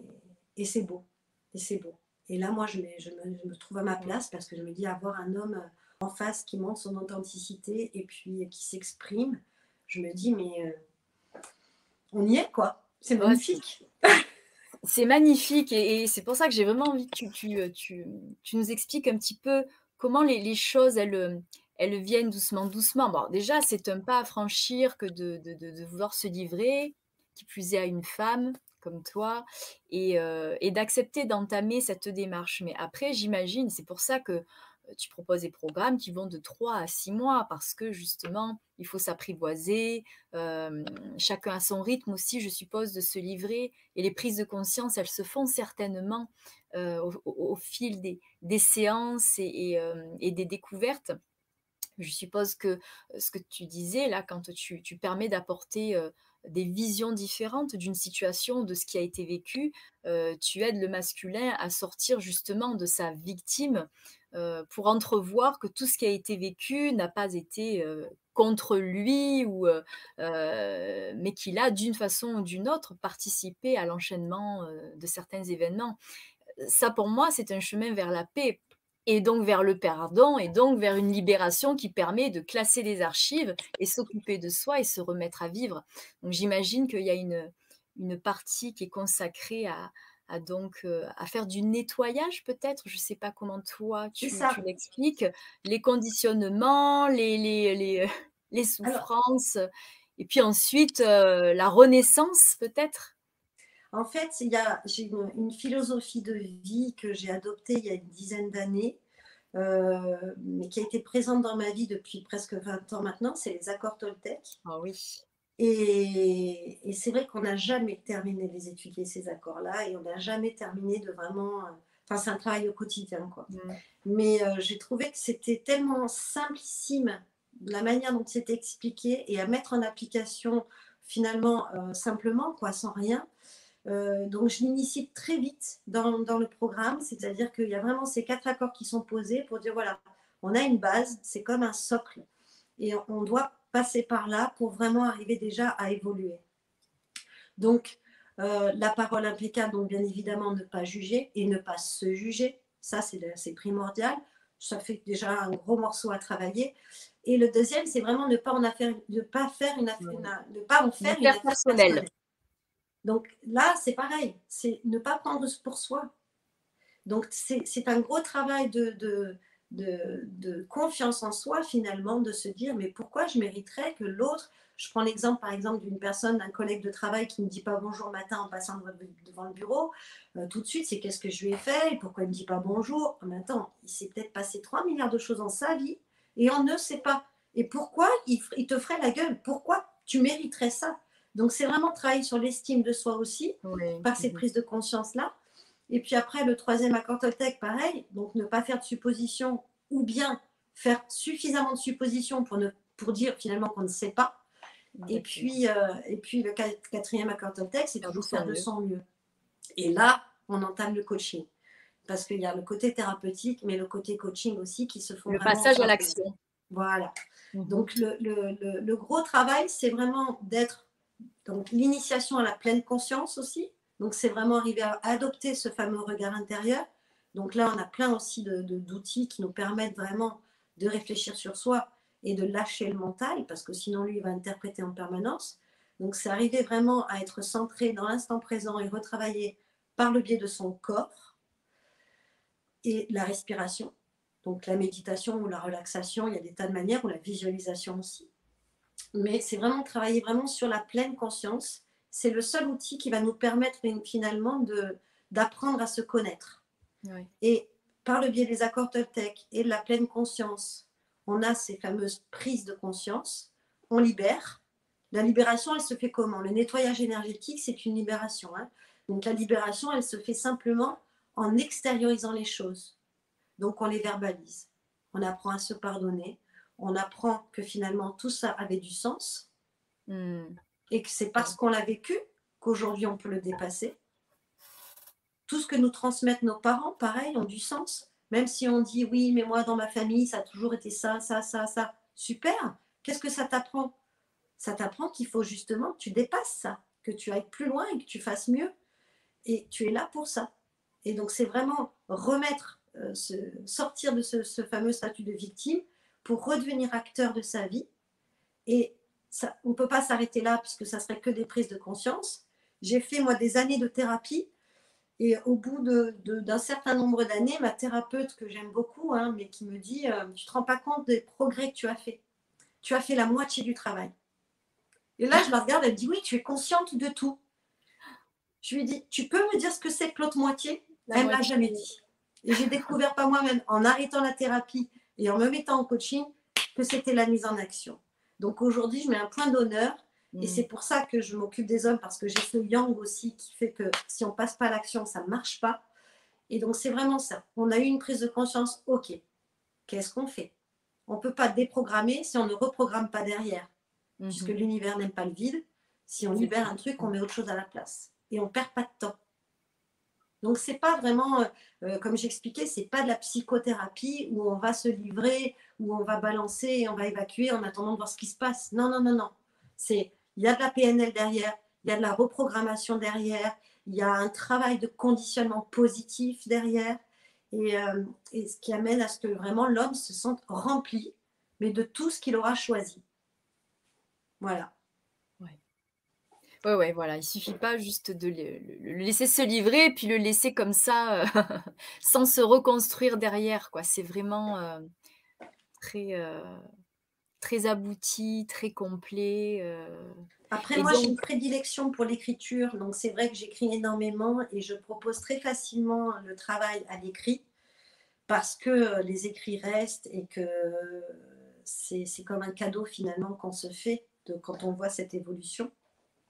et c'est beau. Et c'est beau. Et là, moi, je, je, me, je, me, trouve à ma place parce que je me dis, avoir un homme en face qui montre son authenticité et puis qui s'exprime, je me dis, mais euh, on y est, quoi. C'est magnifique. c'est magnifique et, c'est pour ça que j'ai vraiment envie que tu, tu, tu, nous expliques un petit peu comment les, les, choses, elles, euh, elles viennent doucement, doucement. Bon, déjà, c'est un pas à franchir que de, vouloir se livrer, qui est à une femme comme toi, et, et d'accepter d'entamer cette démarche. Mais après, j'imagine, c'est pour ça que tu proposes des programmes qui vont de 3 à 6 mois parce que justement, il faut s'apprivoiser. chacun a son rythme aussi, je suppose, de se livrer. Et les prises de conscience, elles se font certainement au, fil des, séances et, des découvertes. Je suppose que ce que tu disais là, quand tu, permets d'apporter des visions différentes d'une situation, de ce qui a été vécu, tu aides le masculin à sortir justement de sa victime pour entrevoir que tout ce qui a été vécu n'a pas été contre lui, ou, mais qu'il a d'une façon ou d'une autre participé à l'enchaînement de certains événements. Ça, pour moi, c'est un chemin vers la paix. Et donc vers le pardon, et donc vers une libération qui permet de classer les archives et s'occuper de soi et se remettre à vivre. Donc j'imagine qu'il y a une, une partie qui est consacrée à, à donc euh, à faire du nettoyage peut-être, je ne sais pas comment toi tu, tu l'expliques, les conditionnements, les, les, les, les souffrances, et puis ensuite euh, la renaissance peut-être? En fait, j'ai une, philosophie de vie que j'ai adoptée il y a une dizaine d'années, euh, mais qui a été présente dans ma vie depuis presque 20 ans maintenant, c'est les accords Toltec. Ah oui. Et, c'est vrai qu'on n'a jamais terminé les étudier, ces accords-là, et on n'a jamais terminé de vraiment... Enfin, c'est un travail au quotidien, quoi. Mm. Mais euh, j'ai trouvé que c'était tellement simplissime, la manière dont c'était expliqué, et à mettre en application finalement euh, simplement, quoi, sans rien, euh, donc, je l'initie très vite dans, le programme, c'est-à-dire qu'il y a vraiment ces quatre accords qui sont posés pour dire voilà, on a une base, c'est comme un socle, et on, doit passer par là pour vraiment arriver déjà à évoluer. Donc, euh, la parole impeccable, donc bien évidemment ne pas juger et ne pas se juger, ça c'est primordial. Ça fait déjà un gros morceau à travailler. Et le deuxième, c'est vraiment ne pas en affaire, ne pas faire une, affaire, ne pas en faire une affaire personnelle. Donc là, c'est pareil, c'est ne pas prendre pour soi. Donc c'est un gros travail de, confiance en soi finalement, de se dire mais pourquoi je mériterais que l'autre, je prends l'exemple par exemple d'une personne, d'un collègue de travail qui ne me dit pas bonjour matin en passant devant le bureau, euh, tout de suite c'est qu'est-ce que je lui ai fait pourquoi il ne me dit pas bonjour? Mais attends, il s'est peut-être passé 3 milliards de choses dans sa vie et on ne sait pas. Et pourquoi il te ferait la gueule? Pourquoi tu mériterais ça? Donc, c'est vraiment travailler sur l'estime de soi aussi, par ces prises de conscience-là. Et puis après, le troisième accord Toltec, pareil, donc ne pas faire de suppositions ou bien faire suffisamment de suppositions pour, ne, pour dire finalement qu'on ne sait pas. Et puis, euh, et puis le quatrième accord Toltec, c'est toujours faire de son mieux. Et là, on entame le coaching. Parce qu'il y a le côté thérapeutique, mais le côté coaching aussi qui se font. Le passage à l'action. Voilà. Mhm. Donc le, le, le, gros travail, c'est vraiment d'être donc l'initiation à la pleine conscience aussi. Donc c'est vraiment arriver à adopter ce fameux regard intérieur. Donc là, on a plein aussi d'outils qui nous permettent vraiment de réfléchir sur soi et de lâcher le mental, parce que sinon lui, il va interpréter en permanence. Donc c'est arriver vraiment à être centré dans l'instant présent et retravailler par le biais de son corps et la respiration. Donc la méditation ou la relaxation, il y a des tas de manières, ou la visualisation aussi mais c'est vraiment travailler vraiment sur la pleine conscience. C'est le seul outil qui va nous permettre finalement de, d'apprendre à se connaître. Et par le biais des accords Toltec et de la pleine conscience, on a ces fameuses prises de conscience, on libère. La libération, elle se fait comment? Le nettoyage énergétique, c'est une libération. Hein. Donc la libération, elle se fait simplement en extériorisant les choses. Donc on les verbalise. On apprend à se pardonner, on apprend que finalement tout ça avait du sens hmm. et que c'est parce qu'on l'a vécu qu'aujourd'hui on peut le dépasser. Tout ce que nous transmettent nos parents, pareil, ont du sens. Même si on dit oui, mais moi dans ma famille, ça a toujours été ça, ça, ça, ça. Super. Qu'est-ce que ça t'apprend? Ça t'apprend qu'il faut justement que tu dépasses ça, que tu ailles plus loin et que tu fasses mieux. Et tu es là pour ça. Et donc c'est vraiment remettre, euh, sortir de ce fameux statut de victime pour redevenir acteur de sa vie. Et ça, on ne peut pas s'arrêter là puisque ça serait que des prises de conscience. J'ai fait moi des années de thérapie et au bout d'un certain nombre d'années, ma thérapeute que j'aime beaucoup, hein, mais qui me dit, euh, tu te rends pas compte des progrès que tu as fait. Tu as fait la moitié du travail. Et là, je la regarde, elle me dit, oui, tu es consciente de tout. Je lui dis, tu peux me dire ce que c'est que l'autre moitié Elle ne l'a jamais dit. Et j'ai découvert pas moi-même, en arrêtant la thérapie et en me mettant en coaching que c'était la mise en action. Donc aujourd'hui, je mets un point d'honneur et mm. c'est pour ça que je m'occupe des hommes parce que j'ai ce yang aussi qui fait que si on passe pas l'action, ça ne marche pas. Et donc c'est vraiment ça. On a eu une prise de conscience, ok, qu'est-ce qu'on fait? On ne peut pas déprogrammer si on ne reprogramme pas derrière, mm-hmm. puisque l'univers n'aime pas le vide. Si on libère un truc, on met autre chose à la place. Et on ne perd pas de temps. Donc c'est pas vraiment, euh, euh, comme j'expliquais, c'est pas de la psychothérapie où on va se livrer, où on va balancer et on va évacuer en attendant de voir ce qui se passe. Non, non, non, non. Il y a de la PNL derrière, il y a de la reprogrammation derrière, il y a un travail de conditionnement positif derrière. euh, et ce qui amène à ce que vraiment l'homme se sente rempli, mais de tout ce qu'il aura choisi. Voilà. Ouais, ouais, voilà. Il suffit pas juste de le, le laisser se livrer puis le laisser comme ça, euh, sans se reconstruire derrière, quoi. C'est vraiment euh, très, euh, très abouti, très complet. Après, moi, j'ai une prédilection pour l'écriture, donc c'est vrai que j'écris énormément et je propose très facilement le travail à l'écrit parce que les écrits restent et que c'est comme un cadeau finalement qu'on se fait de, quand on voit cette évolution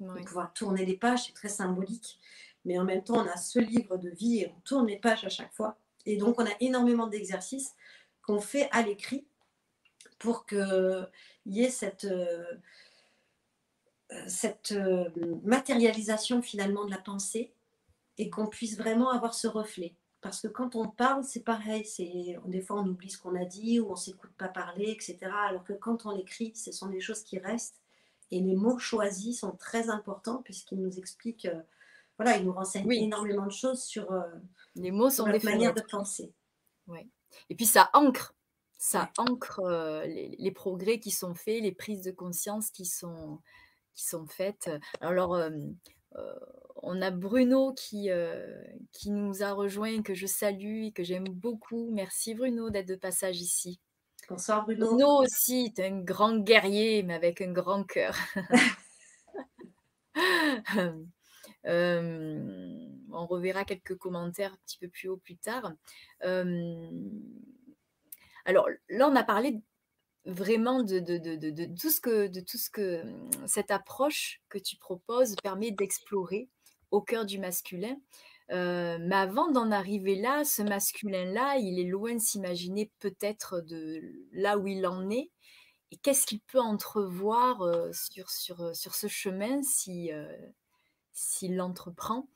de pouvoir tourner les pages, c'est très symbolique. Mais en même temps, on a ce livre de vie et on tourne les pages à chaque fois. Et donc, on a énormément d'exercices qu'on fait à l'écrit pour qu'il y ait cette, euh, cette euh, matérialisation finalement de la pensée et qu'on puisse vraiment avoir ce reflet. Parce que quand on parle, c'est pareil. C'est des fois on oublie ce qu'on a dit ou on s'écoute pas parler, etc. Alors que quand on écrit, ce sont des choses qui restent et les mots choisis sont très importants puisqu'ils nous expliquent, euh, voilà, ils nous renseignent énormément de choses sur euh, les mots sont notre manière de penser. Ouais. Et puis ça ancre, ça ancre euh, les, progrès qui sont faits, les prises de conscience qui sont, qui sont faites. Alors, on a Bruno qui, qui nous a rejoint, que je salue et que j'aime beaucoup. Merci Bruno d'être de passage ici. Bonsoir Bruno. Bruno aussi est un grand guerrier, mais avec un grand cœur. Euh, on reverra quelques commentaires un petit peu plus haut plus tard. Euh, alors là, on a parlé vraiment de, de, tout ce que, de tout ce que cette approche que tu proposes permet d'explorer au cœur du masculin. Euh, mais avant d'en arriver là, ce masculin-là, il est loin de s'imaginer peut-être de là où il en est. Et qu'est-ce qu'il peut entrevoir euh, sur, sur, euh, sur ce chemin si, s'il l'entreprend?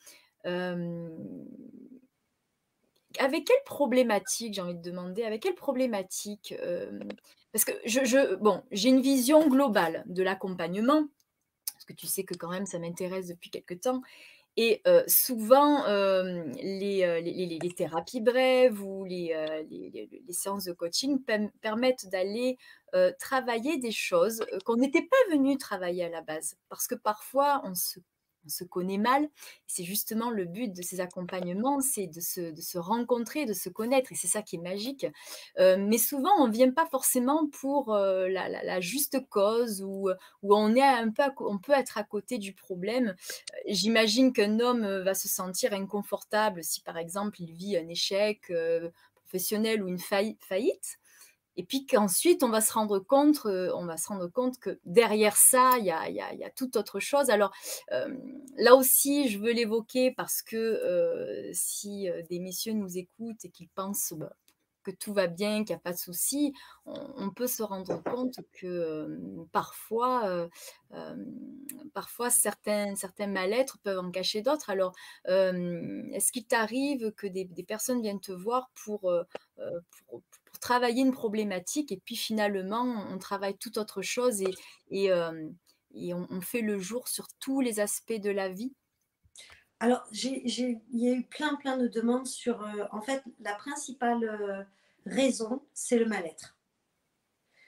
Avec quelle problématique, j'ai envie de demander, avec quelle problématique Parce que je, je, bon, j'ai une vision globale de l'accompagnement, parce que tu sais que quand même ça m'intéresse depuis quelque temps. Et souvent, les, thérapies brèves ou les, séances de coaching permettent d'aller travailler des choses qu'on n'était pas venu travailler à la base. Parce que parfois, on se on se connaît mal. C'est justement le but de ces accompagnements, c'est de se, de se, rencontrer, de se connaître, et c'est ça qui est magique. Euh, mais souvent, on ne vient pas forcément pour euh, la, juste cause ou, où on, est un peu on peut être à côté du problème. Euh, j'imagine qu'un homme va se sentir inconfortable si, par exemple, il vit un échec professionnel ou une faillite. Et puis qu'ensuite, on va se rendre compte, euh, on va se rendre compte que derrière ça, il y a, y, toute autre chose. Alors euh, là aussi, je veux l'évoquer parce que euh, si des messieurs nous écoutent et qu'ils pensent bah, que tout va bien, qu'il n'y a pas de souci, on, peut se rendre compte que parfois, parfois certains, certains mal-être peuvent en cacher d'autres. Alors, est-ce qu'il t'arrive que des, personnes viennent te voir pour, travailler une problématique et puis finalement on travaille toute autre chose et, et, et on, fait le jour sur tous les aspects de la vie Alors, il y a eu plein plein de demandes sur, en fait, la principale raison, c'est le mal-être.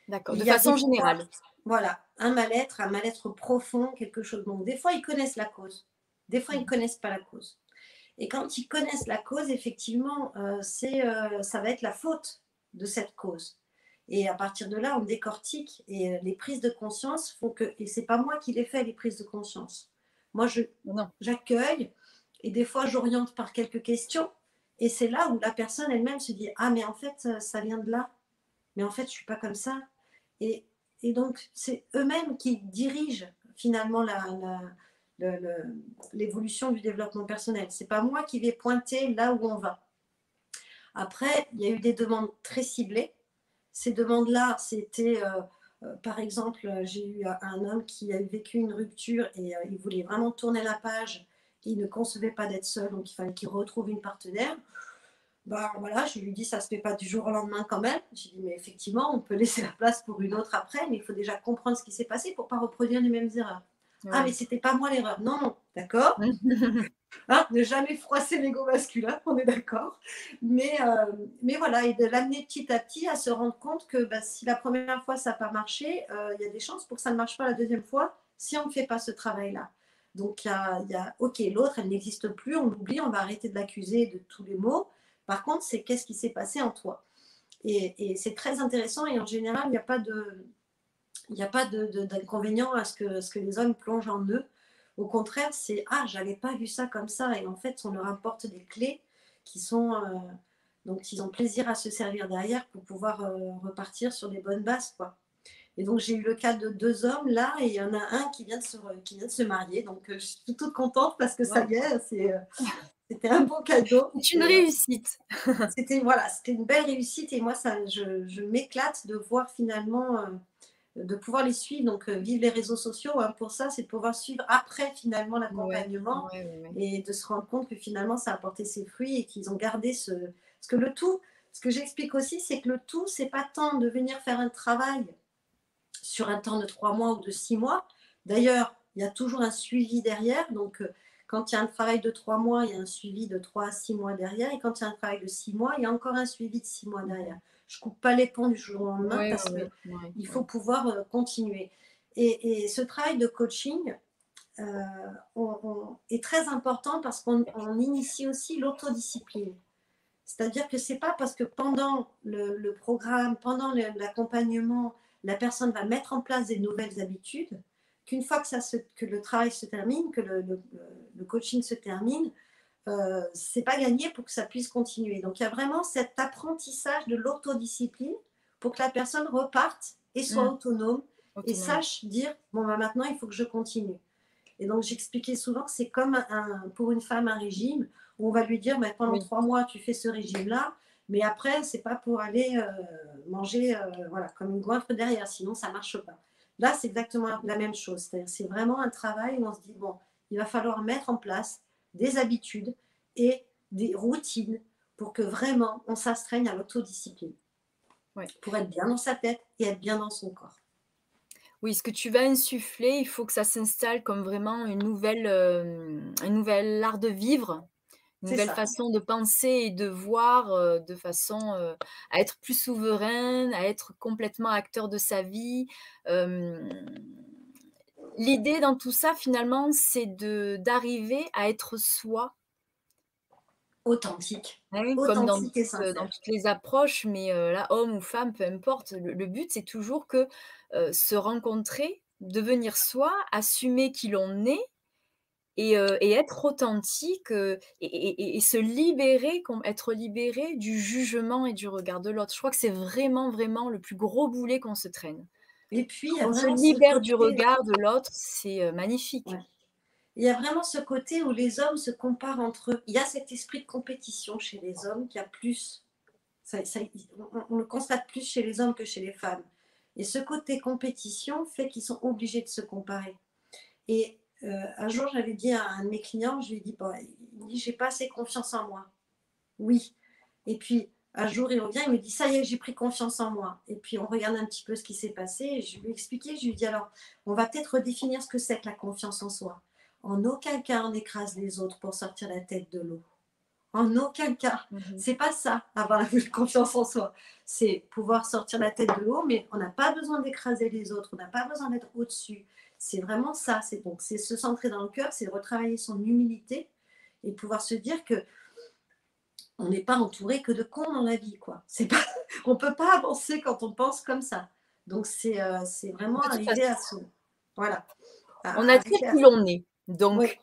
D'accord, de façon générale. voilà, un mal-être, un mal-être profond, quelque chose. Donc, des fois, ils connaissent la cause. Des fois, ils ne mmh. connaissent pas la cause. Et quand ils connaissent la cause, effectivement, c'est, ça va être la faute de cette cause. Et à partir de là, on décortique et euh, les prises de conscience font que, et c'est pas moi qui les fais, les prises de conscience. Moi, je, j'accueille et des fois, j'oriente par quelques questions. Et c'est là où la personne elle-même se dit Ah, mais en fait, ça vient de là. Mais en fait, je suis pas comme ça. Et, et donc, c'est eux-mêmes qui dirigent finalement la, la, l'évolution du développement personnel. C'est pas moi qui vais pointer là où on va. Après, il y a eu des demandes très ciblées. Ces demandes-là, c'était, euh, euh, par exemple, j'ai eu un homme qui a vécu une rupture et euh, il voulait vraiment tourner la page. Il ne concevait pas d'être seul, donc il fallait qu'il retrouve une partenaire. Ben voilà, je lui dis ça se fait pas du jour au lendemain quand même. J'ai dit mais effectivement, on peut laisser la place pour une autre après, mais il faut déjà comprendre ce qui s'est passé pour pas reproduire les mêmes erreurs. Ah, mais c'était pas moi l'erreur. Non, non, d'accord. Hein, ne jamais froisser l'ego masculin, on est d'accord. Mais, euh, mais voilà, et de l'amener petit à petit à se rendre compte que bah, si la première fois ça n'a pas marché, euh, il y a des chances pour que ça ne marche pas la deuxième fois si on ne fait pas ce travail-là. Donc il y a, ok, l'autre, elle n'existe plus, on l'oublie, on va arrêter de l'accuser de tous les mots. Par contre, c'est qu'est-ce qui s'est passé en toi? Et, c'est très intéressant et en général, il n'y a pas de, il n'y a pas d'inconvénient à ce que, ce que les hommes plongent en eux. Au contraire, c'est Ah, j'avais pas vu ça comme ça. Et en fait, on leur apporte des clés qui sont. Euh, donc, ils ont plaisir à se servir derrière pour pouvoir euh, repartir sur des bonnes bases. Quoi. Et donc, j'ai eu le cas de deux hommes là, et il y en a un qui vient de se, qui vient de se marier. Donc, euh, je suis toute contente parce que ça y est, c'était un bon cadeau. C'est une réussite. c'était voilà, c'était une belle réussite et moi, ça, je, je m'éclate de voir finalement de pouvoir les suivre, donc euh, vivre les réseaux sociaux, hein, pour ça, c'est de pouvoir suivre après finalement l'accompagnement et de se rendre compte que finalement ça a apporté ses fruits et qu'ils ont gardé ce. Parce que le tout, ce que j'explique aussi, c'est que le tout, c'est pas tant de venir faire un travail sur un temps de trois mois ou de six mois. D'ailleurs, il y a toujours un suivi derrière, donc euh, quand il y a un travail de trois mois, il y a un suivi de trois à six mois derrière, et quand il y a un travail de six mois, il y a encore un suivi de six mois derrière je coupe pas les ponts du jour au lendemain parce qu'il faut pouvoir euh, continuer. Et, ce travail de coaching euh, est très important parce qu'on initie aussi l'autodiscipline. C'est-à-dire que c'est pas parce que pendant le, programme, pendant l'accompagnement, la personne va mettre en place des nouvelles habitudes qu'une fois que, ça que le travail se termine, que le, le coaching se termine, euh, c'est pas gagné pour que ça puisse continuer. Donc il y a vraiment cet apprentissage de l'autodiscipline pour que la personne reparte et soit mm. autonome, et sache dire bon bah, maintenant il faut que je continue. Et donc j'expliquais souvent que c'est comme un, pour une femme un régime où on va lui dire bah, pendant trois mois tu fais ce régime là, mais après c'est pas pour aller euh, manger euh, voilà comme une goinfre derrière, sinon ça marche pas. Là c'est exactement la même chose, c'est vraiment un travail où on se dit bon il va falloir mettre en place des habitudes et des routines pour que vraiment on s'astreigne à l'autodiscipline. Pour être bien dans sa tête et être bien dans son corps. Oui, ce que tu vas insuffler, il faut que ça s'installe comme vraiment une nouvelle, euh, un nouvel art de vivre, une nouvelle façon de penser et de voir euh, de façon euh, à être plus souverain, à être complètement acteur de sa vie. L'idée dans tout ça, finalement, c'est de d'arriver à être soi. Authentique. Ah comme dans, toutes les approches, mais euh, là, homme ou femme, peu importe. Le, but, c'est toujours que euh, se rencontrer, devenir soi, assumer qui l'on est et, euh, être authentique et, se libérer, être libéré du jugement et du regard de l'autre. Je crois que c'est vraiment, vraiment le plus gros boulet qu'on se traîne. Et puis, on se libère du regard de l'autre, c'est euh, magnifique. Il y a vraiment ce côté où les hommes se comparent entre eux. Il y a cet esprit de compétition chez les hommes qui a plus. on, le constate plus chez les hommes que chez les femmes. Et ce côté compétition fait qu'ils sont obligés de se comparer. Et euh, un jour, j'avais dit à un de mes clients, je lui ai dit, bon, j'ai pas assez confiance en moi. Oui. Et puis, un jour, il revient, il me dit Ça y est, j'ai pris confiance en moi. Et puis, on regarde un petit peu ce qui s'est passé. Et je lui ai expliqué Je lui ai dit Alors, on va peut-être redéfinir ce que c'est que la confiance en soi. En aucun cas, on écrase les autres pour sortir la tête de l'eau. En aucun cas. Mhm. C'est pas ça, avoir la confiance en soi. C'est pouvoir sortir la tête de l'eau, mais on n'a pas besoin d'écraser les autres. On n'a pas besoin d'être au-dessus. C'est vraiment ça. C'est donc c'est se centrer dans le cœur, c'est retravailler son humilité et pouvoir se dire que on n'est pas entouré que de cons dans la vie, quoi. C'est pas, on peut pas avancer quand on pense comme ça. Donc c'est euh, vraiment arriver à ce, voilà. on a dit qui l'on est, donc.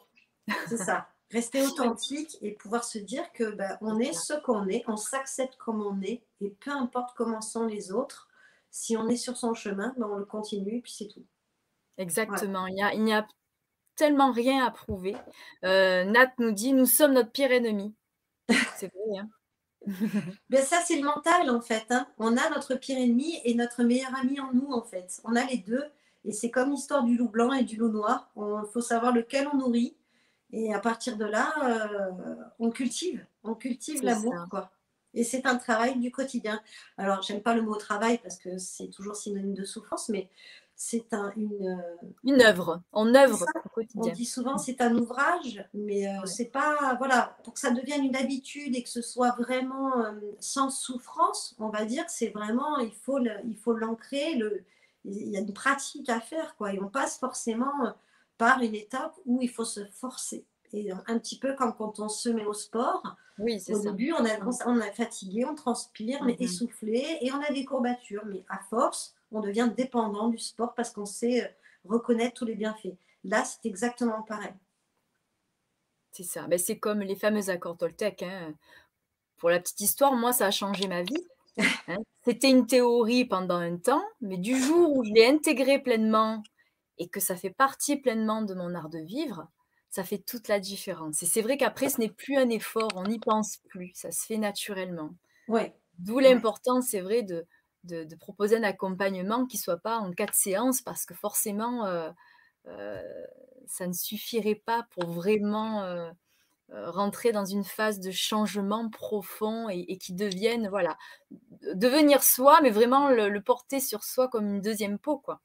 c'est ça. Rester authentique et pouvoir se dire que ben, on est ce qu'on est, on s'accepte comme on est et peu importe comment sont les autres, si on est sur son chemin, ben, on le continue et puis c'est tout. Exactement. Il n'y a, tellement rien à prouver. Euh, Nat nous dit nous sommes notre pire ennemi. C'est vrai, hein ben ça, c'est le mental, en fait. Hein. On a notre pire ennemi et notre meilleur ami en nous, en fait. On a les deux. Et c'est comme l'histoire du loup blanc et du loup noir. Il faut savoir lequel on nourrit. Et à partir de là, euh, on cultive. On cultive l'amour, quoi. Et c'est un travail du quotidien. Alors, j'aime pas le mot travail parce que c'est toujours synonyme de souffrance, mais c'est un, une, une œuvre. On œuvre au quotidien. On dit souvent c'est un ouvrage, mais euh, c'est pas voilà pour que ça devienne une habitude et que ce soit vraiment euh, sans souffrance, on va dire, c'est vraiment il faut le, il faut l'ancrer. Le, il y a une pratique à faire quoi. Et on passe forcément par une étape où il faut se forcer. Et un petit peu comme quand on se met au sport. Oui, au début, on, a, on est fatigué, on transpire, on est mhm. essoufflé et on a des courbatures. Mais à force, on devient dépendant du sport parce qu'on sait euh, reconnaître tous les bienfaits. Là, c'est exactement pareil. C'est ça. Ben, c'est comme les fameux accords Toltec. Hein. Pour la petite histoire, moi, ça a changé ma vie. Hein. C'était une théorie pendant un temps, mais du jour où je l'ai intégré pleinement et que ça fait partie pleinement de mon art de vivre, ça fait toute la différence. Et c'est vrai qu'après, ce n'est plus un effort, on n'y pense plus, ça se fait naturellement. Ouais. D'où l'importance, c'est vrai, de, de, proposer un accompagnement qui ne soit pas en quatre séances, parce que forcément, euh, euh, ça ne suffirait pas pour vraiment euh, rentrer dans une phase de changement profond et, qui devienne, voilà, devenir soi, mais vraiment le, le, porter sur soi comme une deuxième peau, quoi.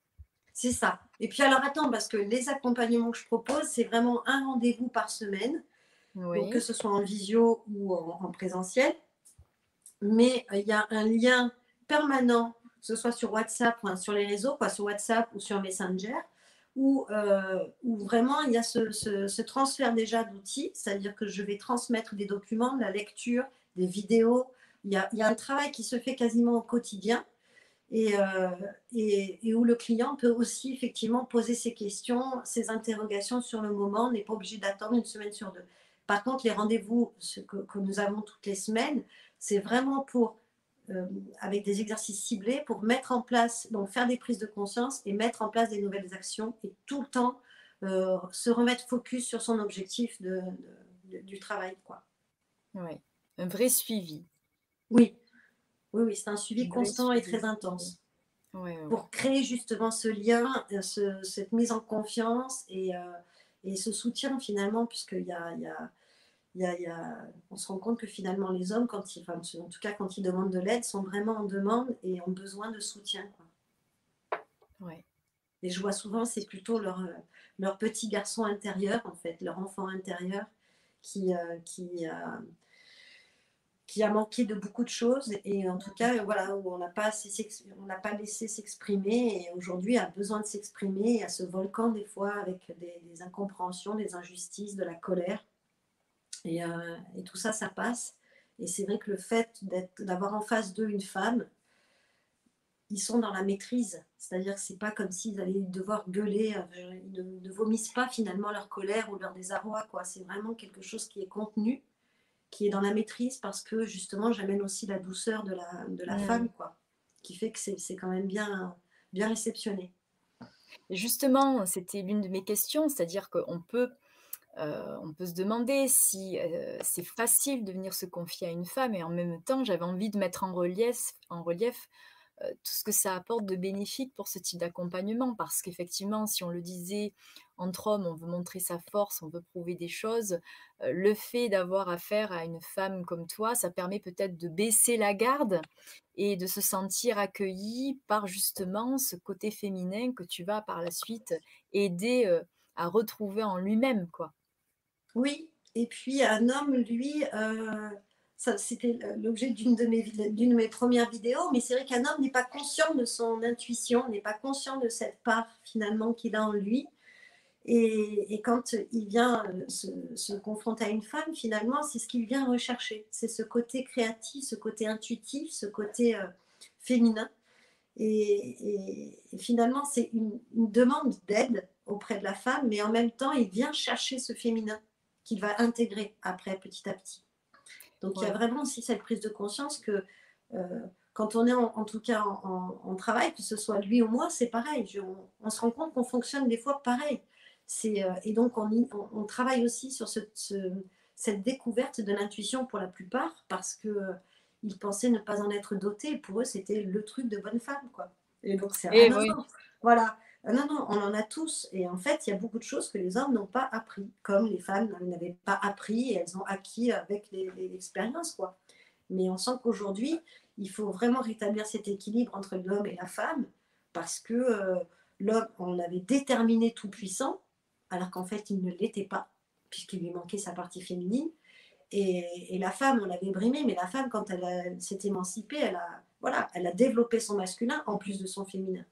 C'est ça. Et puis alors attends, parce que les accompagnements que je propose, c'est vraiment un rendez-vous par semaine, que ce soit en visio ou en, présentiel. Mais il y a un lien permanent, que ce soit sur WhatsApp, ou sur les réseaux, sur WhatsApp ou sur Messenger, où, euh, vraiment il y a ce, transfert déjà d'outils, c'est-à-dire que je vais transmettre des documents, de la lecture, des vidéos. Il y, a, un travail qui se fait quasiment au quotidien euh, et, où le client peut aussi effectivement poser ses questions, ses interrogations sur le moment. N'est pas obligé d'attendre une semaine sur deux. Par contre, les rendez-vous que, nous avons toutes les semaines, c'est vraiment pour, euh, avec des exercices ciblés, pour mettre en place, donc faire des prises de conscience et mettre en place des nouvelles actions et tout le temps euh, se remettre focus sur son objectif de, du travail. Quoi. Oui, un vrai suivi. Oui, oui, oui, c'est un suivi constant et très intense. Pour créer justement ce lien, euh, cette mise en confiance et, euh, et ce soutien finalement, puisqu'il y a, il y a il y a, on se rend compte que finalement les hommes, quand ils, enfin, en tout cas quand ils demandent de l'aide, sont vraiment en demande et ont besoin de soutien. Quoi. Ouais. Et je vois souvent, c'est plutôt leur, euh, leur petit garçon intérieur, en fait, leur enfant intérieur qui, qui, qui a manqué de beaucoup de choses et en tout cas voilà on n'a pas on n'a pas laissé s'exprimer et aujourd'hui a besoin de s'exprimer à ce volcan des fois avec des, incompréhensions des injustices de la colère et, euh, et, tout ça ça passe. Et c'est vrai que le fait d'avoir en face d'eux une femme ils sont dans la maîtrise. C'est-à-dire que c'est pas comme s'ils allaient devoir gueuler euh, ils ne, ne, vomissent pas finalement leur colère ou leur désarroi quoi. C'est vraiment quelque chose qui est contenu qui est dans la maîtrise parce que justement j'amène aussi la douceur de la, de la femme, quoi, qui fait que c'est quand même bien, bien réceptionné. Justement, c'était l'une de mes questions, c'est-à-dire qu'on peut, euh, on peut se demander si euh, c'est facile de venir se confier à une femme et en même temps j'avais envie de mettre en relief, euh, tout ce que ça apporte de bénéfique pour ce type d'accompagnement. Parce qu'effectivement, si on le disait, entre hommes, on veut montrer sa force, on veut prouver des choses. Le fait d'avoir affaire à une femme comme toi, ça permet peut-être de baisser la garde et de se sentir accueilli par justement ce côté féminin que tu vas par la suite aider à retrouver en lui-même. quoi. Oui, et puis un homme, lui, c'était l'objet d'une de, mes, de mes premières vidéos, mais c'est vrai qu'un homme n'est pas conscient de son intuition, n'est pas conscient de cette part finalement qu'il a en lui. Et, quand il vient euh, se, confronter à une femme, finalement, c'est ce qu'il vient rechercher. C'est ce côté créatif, ce côté intuitif, ce côté euh, féminin. Et, finalement, c'est une demande d'aide auprès de la femme, mais en même temps, il vient chercher ce féminin qu'il va intégrer après, petit à petit. Donc il y a vraiment aussi cette prise de conscience que euh, quand on est en, tout cas en, travail, que ce soit lui ou moi, c'est pareil. on, se rend compte qu'on fonctionne des fois pareil. Euh, et donc on, travaille aussi sur cette découverte de l'intuition pour la plupart parce que euh, ils pensaient ne pas en être dotés. Pour eux, c'était le truc de bonne femme, quoi. Et donc c'est voilà. Ah non, non, on en a tous. Et en fait, il y a beaucoup de choses que les hommes n'ont pas appris, comme les femmes n'avaient pas appris et elles ont acquis avec l'expérience. quoi. Mais on sent qu'aujourd'hui, il faut vraiment rétablir cet équilibre entre l'homme et la femme parce que euh, l'homme, on l'avait déterminé tout puissant, alors qu'en fait, il ne l'était pas, puisqu'il lui manquait sa partie féminine. Et, la femme, on l'avait brimée, mais la femme, quand elle, s'est émancipée, elle a, voilà, elle a développé son masculin en plus de son féminin.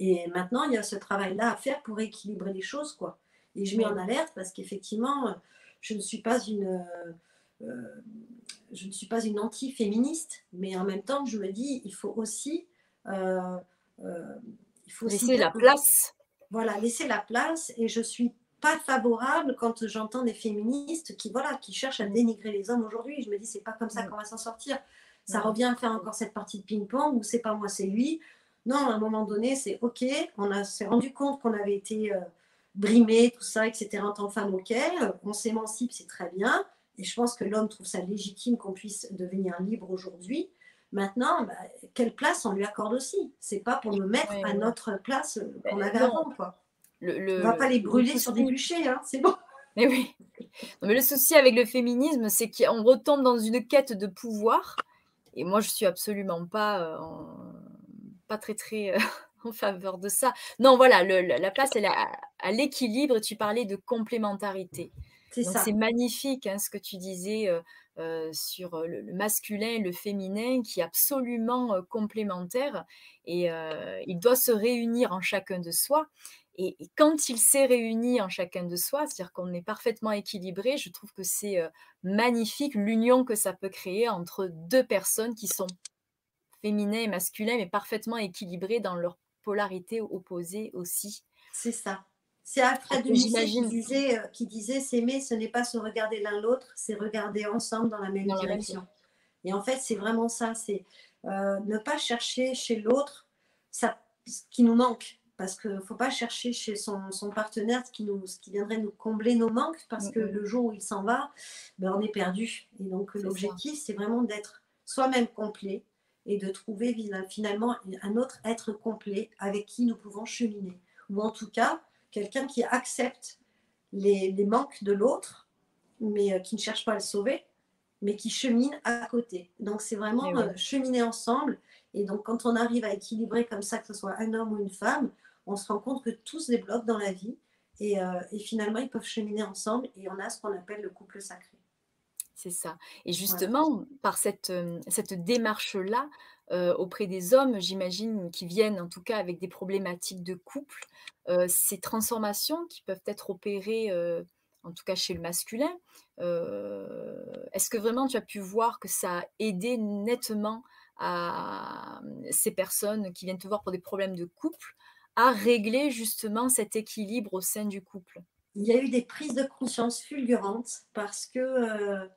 Et maintenant, il y a ce travail-là à faire pour équilibrer les choses, quoi. Et je mets en alerte parce qu'effectivement, je ne suis pas une, euh, je ne suis pas une anti-féministe, mais en même temps, je me dis, il faut aussi, euh, euh, il faut laisser la place. Voilà, laisser la place. Et je suis pas favorable quand j'entends des féministes qui, voilà, qui cherchent à dénigrer les hommes aujourd'hui. Je me dis, c'est pas comme ça qu'on va s'en sortir. Ça revient à faire encore cette partie de ping-pong où c'est pas moi, c'est lui. Non, à un moment donné, c'est OK. On s'est rendu compte qu'on avait été brimé, tout ça, etc. En tant que femme, OK. On s'émancipe, c'est très bien. Et je pense que l'homme trouve ça légitime qu'on puisse devenir libre aujourd'hui. Maintenant, bah, quelle place on lui accorde aussi? C'est pas pour nous mettre à notre place euh, qu'on avait avant, quoi. Le, on va pas les brûler sur des bûchers, hein, c'est bon. Mais oui. mais le souci avec le féminisme, c'est qu'on retombe dans une quête de pouvoir. Et moi, je suis absolument pas, euh, pas très très euh, en faveur de ça. Non, voilà, la place, elle est à, à l'équilibre. Tu parlais de complémentarité. C'est magnifique hein, ce que tu disais sur le, masculin, le féminin, qui est absolument complémentaire et il doit se réunir en chacun de soi. Et, quand il s'est réuni en chacun de soi, c'est-à-dire qu'on est parfaitement équilibré, je trouve que c'est magnifique l'union que ça peut créer entre deux personnes qui sont féminins et masculins, mais parfaitement équilibrées dans leur polarité opposée aussi. C'est ça. C'est Alfred de Musset qui disait, euh, qui disait s'aimer, ce n'est pas se regarder l'un l'autre, c'est regarder ensemble dans la même direction. Et en fait, c'est vraiment ça, c'est euh, ne pas chercher chez l'autre ce qui nous manque. Parce qu'il ne faut pas chercher chez son, partenaire ce qui, nous, ce qui viendrait nous combler nos manques, parce que le jour où il s'en va, ben, on est perdu. Et donc l'objectif, c'est vraiment d'être soi-même complet et de trouver finalement un autre être complet avec qui nous pouvons cheminer. Ou en tout cas, quelqu'un qui accepte les, manques de l'autre, mais euh, qui ne cherche pas à le sauver, mais qui chemine à côté. Donc c'est vraiment euh, cheminer ensemble. Et donc quand on arrive à équilibrer comme ça, que ce soit un homme ou une femme, on se rend compte que tout se débloque dans la vie. Et, euh, finalement, ils peuvent cheminer ensemble et on a ce qu'on appelle le couple sacré. C'est ça. Et justement, par cette, cette démarche-là, auprès des hommes, j'imagine, qui viennent en tout cas avec des problématiques de couple, ces transformations qui peuvent être opérées, en tout cas chez le masculin, est-ce que vraiment tu as pu voir que ça a aidé nettement à ces personnes qui viennent te voir pour des problèmes de couple à régler justement cet équilibre au sein du couple? Il y a eu des prises de conscience fulgurantes parce que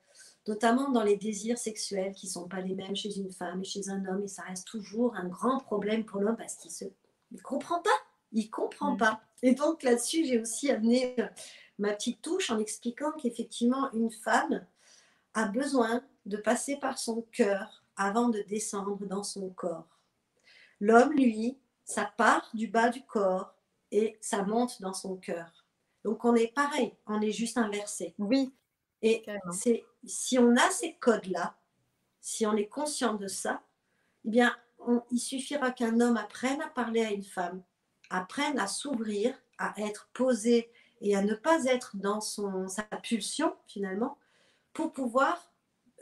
notamment dans les désirs sexuels qui ne sont pas les mêmes chez une femme et chez un homme. Et ça reste toujours un grand problème pour l'homme parce qu'il ne comprend pas. Il comprend mm. pas. Et donc là-dessus, j'ai aussi amené euh, ma petite touche en expliquant qu'effectivement, une femme a besoin de passer par son cœur avant de descendre dans son corps. L'homme, lui, ça part du bas du corps et ça monte dans son cœur. Donc on est pareil, on est juste inversé. Oui. Et c'est si on a ces codes-là, si on est conscient de ça, eh bien, il suffira qu'un homme apprenne à parler à une femme, apprenne à s'ouvrir, à être posé et à ne pas être dans son, sa pulsion finalement, pour pouvoir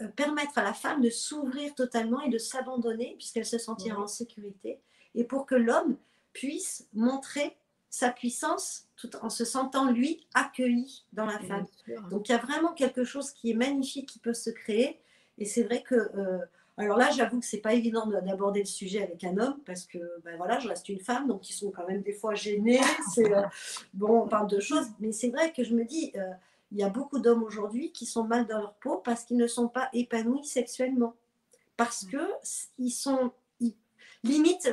euh, permettre à la femme de s'ouvrir totalement et de s'abandonner puisqu'elle se sentira en sécurité, et pour que l'homme puisse montrer sa puissance tout en se sentant lui accueilli dans la femme. Donc il y a vraiment quelque chose qui est magnifique qui peut se créer. Et c'est vrai que, euh, alors là, j'avoue que c'est pas évident d'aborder le sujet avec un homme parce que, ben voilà, je reste une femme, donc ils sont quand même des fois gênés. Euh, bon, on parle de choses, mais c'est vrai que je me dis, euh, il y a beaucoup d'hommes aujourd'hui qui sont mal dans leur peau parce qu'ils ne sont pas épanouis sexuellement, parce que ils sont limite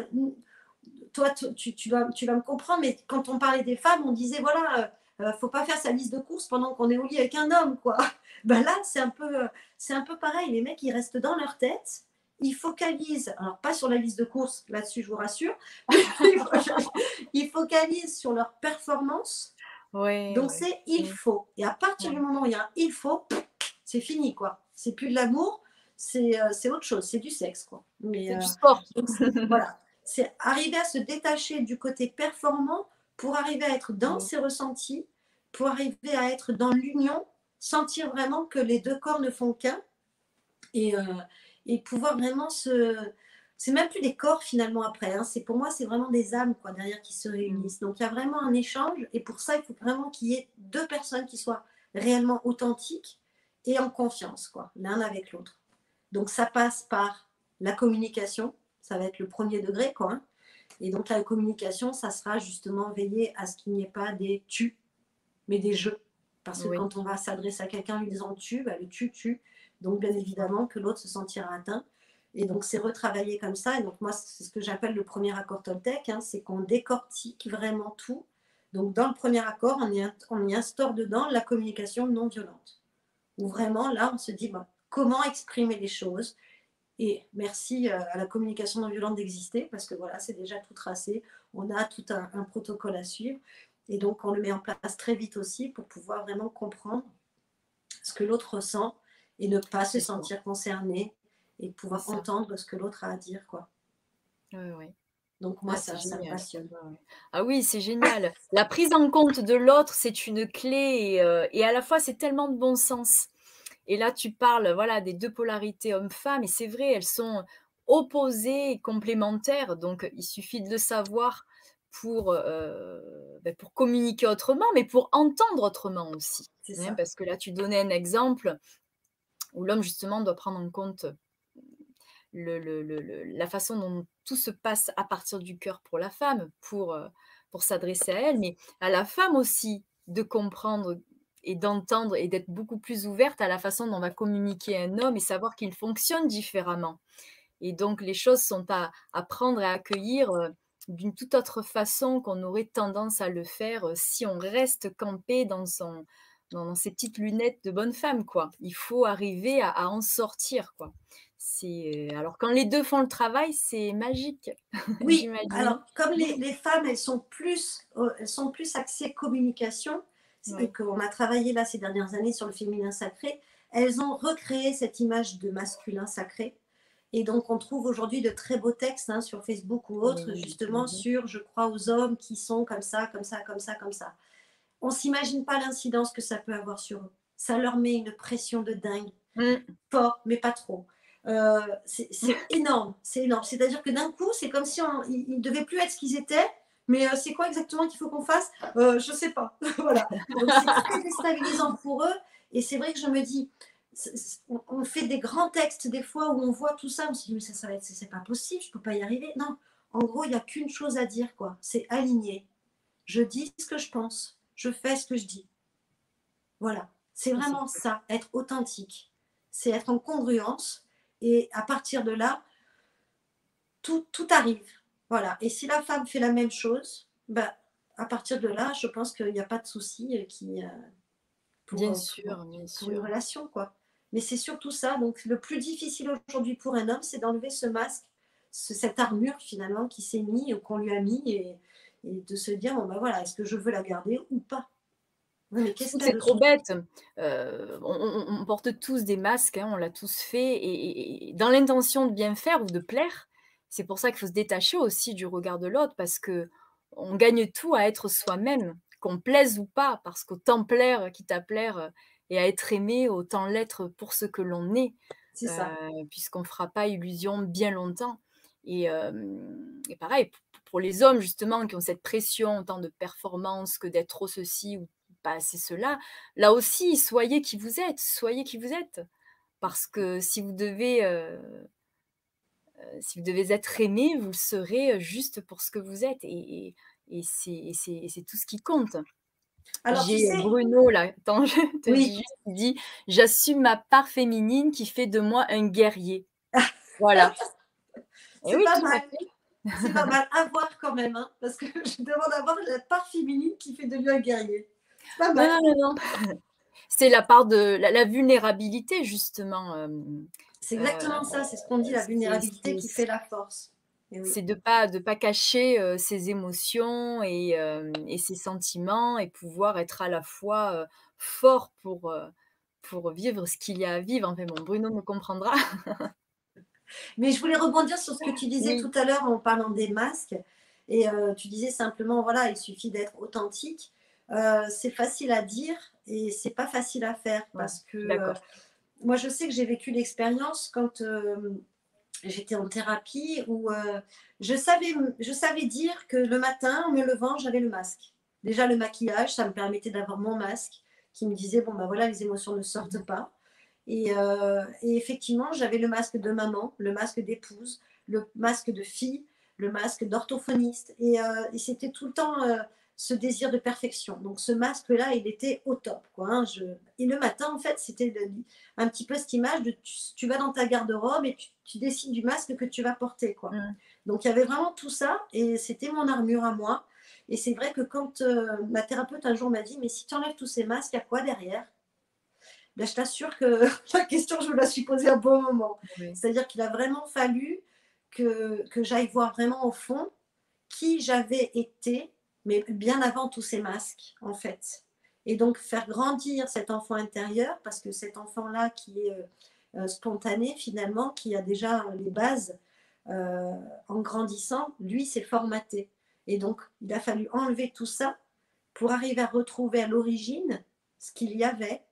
toi, tu, tu, vas, tu vas me comprendre, mais quand on parlait des femmes, on disait, voilà, ne euh, euh, faut pas faire sa liste de courses pendant qu'on est au lit avec un homme, quoi. Ben là, c'est un, peu, c'est un peu pareil. Les mecs, ils restent dans leur tête, ils focalisent, alors pas sur la liste de courses, là-dessus, je vous rassure, ils focalisent sur leur performance. Ouais, Donc, c'est il faut. Et à partir du moment où il y a un il faut, c'est fini, quoi. C'est plus de l'amour, c'est, euh, c'est autre chose, c'est du sexe, quoi. Mais, c'est du sport. voilà. C'est arriver à se détacher du côté performant pour arriver à être dans Mm. ses ressentis, pour arriver à être dans l'union, sentir vraiment que les deux corps ne font qu'un et, euh, et pouvoir vraiment se. C'est même plus des corps finalement après. hein. C'est pour moi, c'est vraiment des âmes quoi derrière qui se réunissent. Donc il y a vraiment un échange et pour ça, il faut vraiment qu'il y ait deux personnes qui soient réellement authentiques et en confiance quoi, l'un avec l'autre. Donc ça passe par la communication, ça va être le premier degré quoi. hein. Et donc la communication, ça sera justement veiller à ce qu'il n'y ait pas des tu, mais des je. Parce que Oui. quand on va s'adresser à quelqu'un en lui disant tu, bah, le tu, tu. Donc bien évidemment que l'autre se sentira atteint. Et donc c'est retravailler comme ça. Et donc moi, c'est ce que j'appelle le premier accord Toltec, hein, c'est qu'on décortique vraiment tout. Donc dans le premier accord, on y, on y instaure dedans la communication non violente. Où vraiment là, on se dit bah, comment exprimer les choses. Et merci euh, à la communication non violente d'exister, parce que voilà, c'est déjà tout tracé. On a tout un, un protocole à suivre. Et donc, on le met en place très vite aussi pour pouvoir vraiment comprendre ce que l'autre ressent et ne pas se sentir concerné et pouvoir entendre ce que l'autre a à dire. Quoi. Ouais, ouais. Donc, moi, Ah, ça, ça me passionne. Ah oui, c'est génial. La prise en compte de l'autre, c'est une clé et, euh, et à la fois, c'est tellement de bon sens. Et là, tu parles voilà, des deux polarités homme-femme et c'est vrai, elles sont opposées et complémentaires. Donc, il suffit de le savoir pour, euh, ben, pour communiquer autrement, mais pour entendre autrement aussi. C'est hein, ça. parce que là, tu donnais un exemple où l'homme, justement, doit prendre en compte le- le- le- le- la façon dont tout se passe à partir du cœur pour la femme, pour, euh, pour s'adresser à elle, mais à la femme aussi de comprendre et d'entendre et d'être beaucoup plus ouverte à la façon dont va communiquer un homme et savoir qu'il fonctionne différemment. Et donc les choses sont à, à prendre et à accueillir euh, d'une toute autre façon qu'on aurait tendance à le faire euh, si on reste campé dans son dans, ses petites lunettes de bonne femme quoi. Il faut arriver à, à en sortir quoi. C'est euh, alors quand les deux font le travail, c'est magique. Oui, alors comme les, les femmes, elles sont plus, elles sont plus axées communication, Ouais. qu'on a travaillé là ces dernières années sur le féminin sacré, elles ont recréé cette image de masculin sacré. Et donc on trouve aujourd'hui de très beaux textes hein, sur Facebook ou autres, Oui, justement sur je crois aux hommes qui sont comme ça, comme ça, comme ça, comme ça. On s'imagine pas l'incidence que ça peut avoir sur eux. Ça leur met une pression de dingue Mm. fort, mais pas trop. Euh, c'est c'est énorme, c'est énorme. C'est-à-dire que d'un coup, c'est comme si on- ils ne devaient plus être ce qu'ils étaient. Mais euh, c'est quoi exactement qu'il faut qu'on fasse? Euh, Je sais pas. voilà. C'est très déstabilisant pour eux. Et c'est vrai que je me dis, on, fait des grands textes des fois où on voit tout ça, on se dit mais ça, ça va être, c'est pas possible, je peux pas y arriver. Non, en gros, il n'y a qu'une chose à dire quoi. C'est aligner. Je dis ce que je pense, je fais ce que je dis. Voilà. C'est vraiment ça, être authentique. C'est être en congruence. Et à partir de là, tout, tout arrive. Voilà. Et si la femme fait la même chose, bah, à partir de là, je pense qu'il n'y a pas de souci qui, euh, pour, Bien sûr, pour- bien pour une relation. quoi. Mais c'est surtout ça. Donc, le plus difficile aujourd'hui pour un homme, c'est d'enlever ce masque, ce- cette armure finalement qui s'est mis ou qu'on lui a mis et, et de se dire bon, ben voilà, est-ce que je veux la garder ou pas? C'est trop bête. Euh, on, on- on porte tous des masques, hein, on l'a tous fait, et, et- et dans l'intention de bien faire ou de plaire. C'est pour ça qu'il faut se détacher aussi du regard de l'autre, parce que on gagne tout à être soi-même, qu'on plaise ou pas, parce qu'autant plaire quitte à plaire euh, et à être aimé, autant l'être pour ce que l'on est, C'est ça. euh, puisqu'on ne fera pas illusion bien longtemps. Et, euh, et pareil, pour les hommes justement qui ont cette pression autant de performance que d'être trop ceci ou pas assez cela, là aussi, soyez qui vous êtes, soyez qui vous êtes. Parce que si vous devez, euh, si vous devez être aimé, vous le serez euh, juste pour ce que vous êtes. Et, et- et c'est tout ce qui compte. Alors, tu J'ai sais, Bruno là, attends, je te Oui. dis juste, il dit J'assume ma part féminine qui fait de moi un guerrier. Voilà. Et c'est oui, pas mal. C'est pas mal à voir quand même, hein, parce que je demande à voir la part féminine qui fait de lui un guerrier. C'est pas mal. Non, non, non, non. C'est la part de la, la vulnérabilité, justement. euh, C'est exactement ça, c'est ce qu'on dit, la vulnérabilité qui fait la force. Oui. C'est de pas de pas cacher euh, ses émotions et, euh, et ses sentiments et pouvoir être à la fois euh, fort pour, euh, pour vivre ce qu'il y a à vivre. Enfin bon, Bruno me comprendra. Mais je voulais rebondir sur ce que tu disais Oui. tout à l'heure en parlant des masques. Et euh, tu disais simplement, voilà, il suffit d'être authentique. Euh, c'est facile à dire et c'est pas facile à faire parce que d'accord. euh, moi, je sais que j'ai vécu l'expérience quand euh, j'étais en thérapie où euh, je, savais, je savais dire que le matin, en me levant, j'avais le masque. Déjà, le maquillage, ça me permettait d'avoir mon masque qui me disait, bon, ben voilà, les émotions ne sortent pas. Et, euh, et effectivement, j'avais le masque de maman, le masque d'épouse, le masque de fille, le masque d'orthophoniste. Et, euh, et c'était tout le temps euh, ce désir de perfection. Donc ce masque-là, il était au top. Quoi, hein. Je... Et le matin, en fait, c'était un petit peu cette image de tu, tu vas dans ta garde-robe et tu, tu décides du masque que tu vas porter. Quoi. Mm. Donc il y avait vraiment tout ça et c'était mon armure à moi. Et c'est vrai que quand euh, ma thérapeute un jour m'a dit, mais si tu enlèves tous ces masques, il y a quoi derrière? Ben, Je t'assure que la question, je me la suis posée un bon moment. Oui. C'est-à-dire qu'il a vraiment fallu que, que j'aille voir vraiment au fond qui j'avais été, mais bien avant tous ces masques, en fait. Et donc faire grandir cet enfant intérieur, parce que cet enfant-là qui est euh, euh, spontané, finalement, qui a déjà les bases, euh, en grandissant, lui, s'est formaté. Et donc, il a fallu enlever tout ça pour arriver à retrouver à l'origine ce qu'il y avait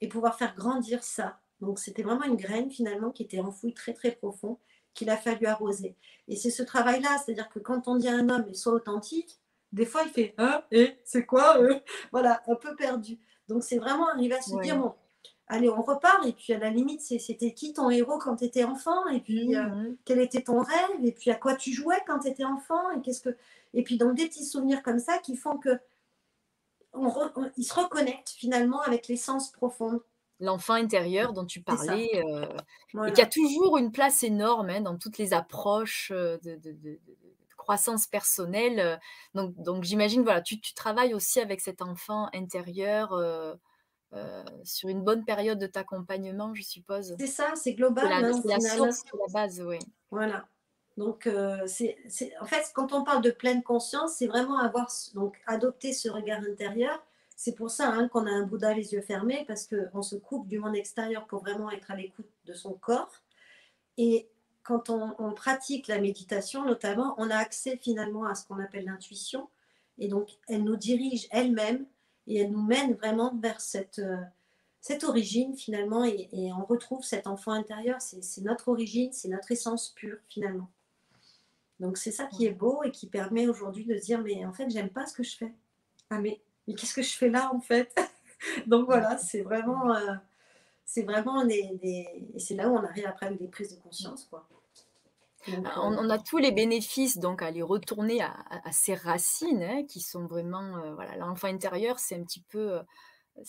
et pouvoir faire grandir ça. Donc, c'était vraiment une graine, finalement, qui était enfouie très, très profond qu'il a fallu arroser. Et c'est ce travail-là, c'est-à-dire que quand on dit un homme, sois authentique, des fois il fait, hein, et c'est quoi euh? Voilà, un peu perdu. Donc c'est vraiment arriver à se Ouais. dire, bon, allez, on repart, et puis à la limite, c'est- c'était qui ton héros quand tu étais enfant, et puis euh, Mhm. quel était ton rêve, et puis à quoi tu jouais quand tu étais enfant, et qu'est-ce que... Et puis donc des petits souvenirs comme ça qui font que on re- on- ils se reconnectent finalement avec l'essence profonde. L'enfant intérieur dont tu parlais, euh, Voilà. et qui a toujours une place énorme hein, dans toutes les approches de croissance personnelle. euh, Donc, donc j'imagine, voilà, tu, tu travailles aussi avec cet enfant intérieur euh, euh, sur une bonne période de t'accompagnement, je suppose. C'est ça, c'est global. la, hein, la source, la base, oui. Voilà. Donc, euh, c'est, en fait, quand on parle de pleine conscience, c'est vraiment avoir, donc, adopter ce regard intérieur. C'est pour ça hein, qu'on a un Bouddha les yeux fermés, parce qu'on se coupe du monde extérieur pour vraiment être à l'écoute de son corps. Et quand on, on pratique la méditation, notamment, on a accès finalement à ce qu'on appelle l'intuition. Et donc, elle nous dirige elle-même et elle nous mène vraiment vers cette, euh, cette origine finalement. Et, et on retrouve cet enfant intérieur. C'est, notre origine, c'est notre essence pure finalement. Donc, c'est ça qui est beau et qui permet aujourd'hui de se dire Mais en fait, j'aime pas ce que je fais. Ah, mais, mais qu'est-ce que je fais là en fait? Donc, voilà, c'est vraiment. euh, c'est vraiment des, c'est là où on arrive après avec des prises de conscience. Quoi. Donc, On, euh, on a tous les bénéfices donc à aller retourner à, à- à ses racines hein, qui sont vraiment euh, voilà l'enfant intérieur c'est un petit peu euh,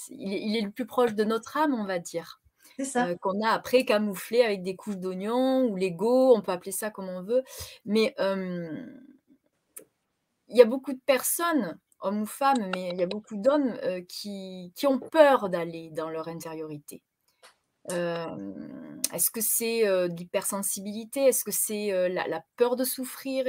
il est, il est le plus proche de notre âme on va dire c'est ça. euh, qu'on a après camouflé avec des couches d'oignons ou l'ego on peut appeler ça comme on veut mais il y a beaucoup de personnes hommes ou femmes mais il y a beaucoup d'hommes euh, qui, qui ont peur d'aller dans leur intériorité est-ce que c'est l'hypersensibilité? Est-ce que c'est la, peur de souffrir?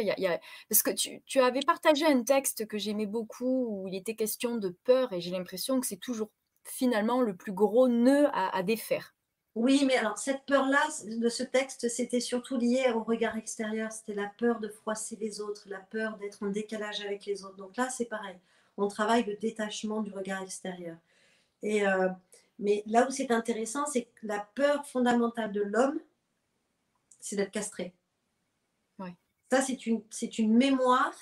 Parce que tu, avais partagé un texte que j'aimais beaucoup où il était question de peur et j'ai l'impression que c'est toujours finalement le plus gros nœud à, défaire. Oui, mais alors cette peur-là de ce texte, c'était surtout lié au regard extérieur. C'était la peur de froisser les autres, la peur d'être en décalage avec les autres. Donc là, c'est pareil. On travaille le détachement du regard extérieur. Et, mais là où c'est intéressant, c'est que la peur fondamentale de l'homme, c'est d'être castré. Ouais. Ça, c'est une, c'est une mémoire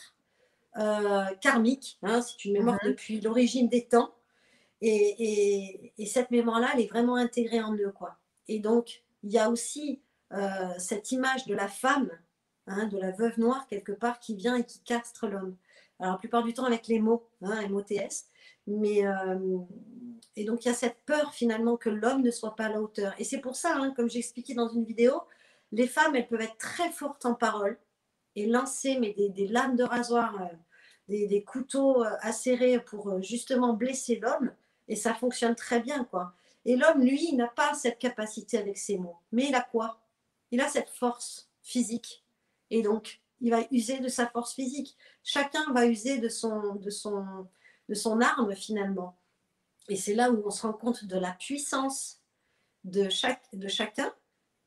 euh, karmique. hein, c'est une mémoire Mhm. depuis l'origine des temps. Et, et- et cette mémoire-là, elle est vraiment intégrée en eux. Quoi. Et donc, il y a aussi euh, cette image de la femme, hein, de la veuve noire, quelque part, qui vient et qui castre l'homme. Alors, la plupart du temps avec les mots, hein, M-O-T-S. Mais, euh, et donc, il y a cette peur finalement que l'homme ne soit pas à la hauteur. Et c'est pour ça, hein, comme j'ai expliqué dans une vidéo, les femmes, elles peuvent être très fortes en parole et lancer mais des, lames de rasoir, euh, des, couteaux euh, acérés pour justement blesser l'homme. Et ça fonctionne très bien, quoi. Et l'homme, lui, il n'a pas cette capacité avec ses mots. Mais il a quoi? Il a cette force physique. Et donc, il va user de sa force physique. Chacun va user de son, de son, de son arme, finalement. Et c'est là où on se rend compte de la puissance de, chaque, de chacun,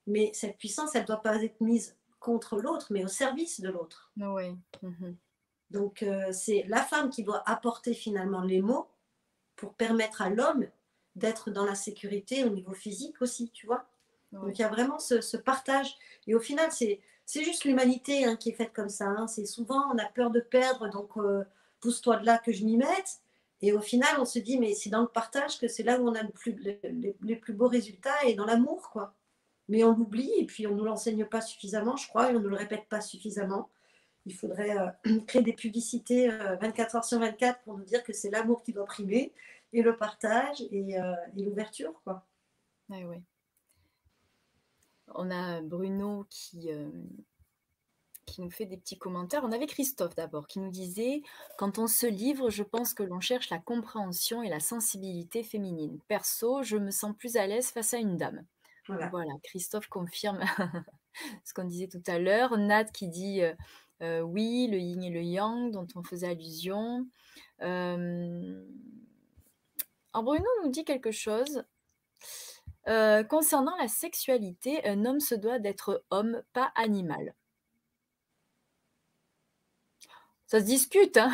Mais cette puissance, elle ne doit pas être mise contre l'autre, mais au service de l'autre. Oui. Mhm. Donc, euh, c'est la femme qui doit apporter finalement les mots pour permettre à l'homme d'être dans la sécurité au niveau physique aussi, tu vois. Donc, il y a vraiment ce, partage. Et au final, c'est, c'est juste l'humanité hein, qui est faite comme ça. Hein. C'est souvent, on a peur de perdre, donc euh, pousse-toi de là que je m'y mette. Et au final, on se dit, mais c'est dans le partage que c'est là où on a les, plus beaux résultats et dans l'amour, quoi. Mais on l'oublie et puis on ne nous l'enseigne pas suffisamment, je crois, et on ne le répète pas suffisamment. Il faudrait euh, créer des publicités 24 euh, heures sur 24 pour nous dire que c'est l'amour qui doit primer et le partage et, euh, l'ouverture, quoi. Oui, oui. On a Bruno qui, qui nous fait des petits commentaires. On avait Christophe d'abord qui nous disait Quand on se livre, je pense que l'on cherche la compréhension et la sensibilité féminine. Perso, je me sens plus à l'aise face à une dame. Voilà, Christophe confirme ce qu'on disait tout à l'heure. Nat qui dit euh, euh, oui, le yin et le yang dont on faisait allusion. Euh... Bruno nous dit quelque chose. Euh, concernant la sexualité, un homme se doit d'être homme, pas animal. Ça se discute, hein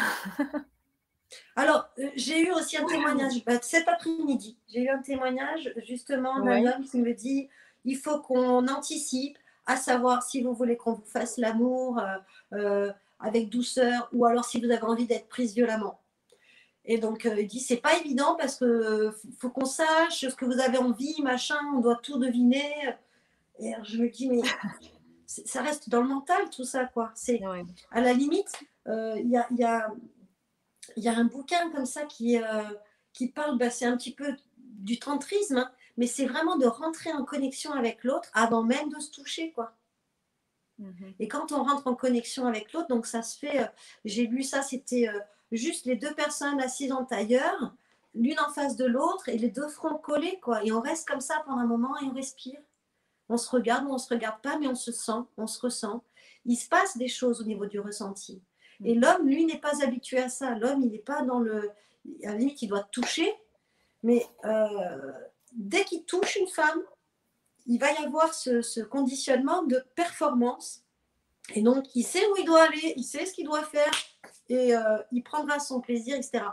Alors, euh, j'ai eu aussi un témoignage bah, cet après-midi. J'ai eu un témoignage justement d'un homme qui me dit il faut qu'on anticipe, à savoir si vous voulez qu'on vous fasse l'amour euh, euh, avec douceur ou alors si vous avez envie d'être prise violemment. Et donc, il dit c'est pas évident parce que faut qu'on sache ce que vous avez envie, machin, on doit tout deviner. Et je me dis mais ça reste dans le mental tout ça quoi. C'est à la limite euh, il y, a, y, a, y, a, un bouquin comme ça qui, euh, qui parle, bah, c'est un petit peu du tantrisme, hein, mais c'est vraiment de rentrer en connexion avec l'autre avant même de se toucher, quoi. Mhm. Et quand on rentre en connexion avec l'autre, donc ça se fait, euh, j'ai lu ça, c'était juste les deux personnes assises en tailleur, l'une en face de l'autre et les deux fronts collés, quoi. Et on reste comme ça pendant un moment et on respire. On se regarde ou on ne se regarde pas, mais on se sent, on se ressent. Il se passe des choses au niveau du ressenti. Et l'homme, lui, n'est pas habitué à ça. L'homme, il n'est pas dans le. À la limite, il doit toucher. Mais euh, dès qu'il touche une femme, il va y avoir ce, conditionnement de performance. Et donc, il sait où il doit aller, il sait ce qu'il doit faire, et euh, il prendra son plaisir, etc.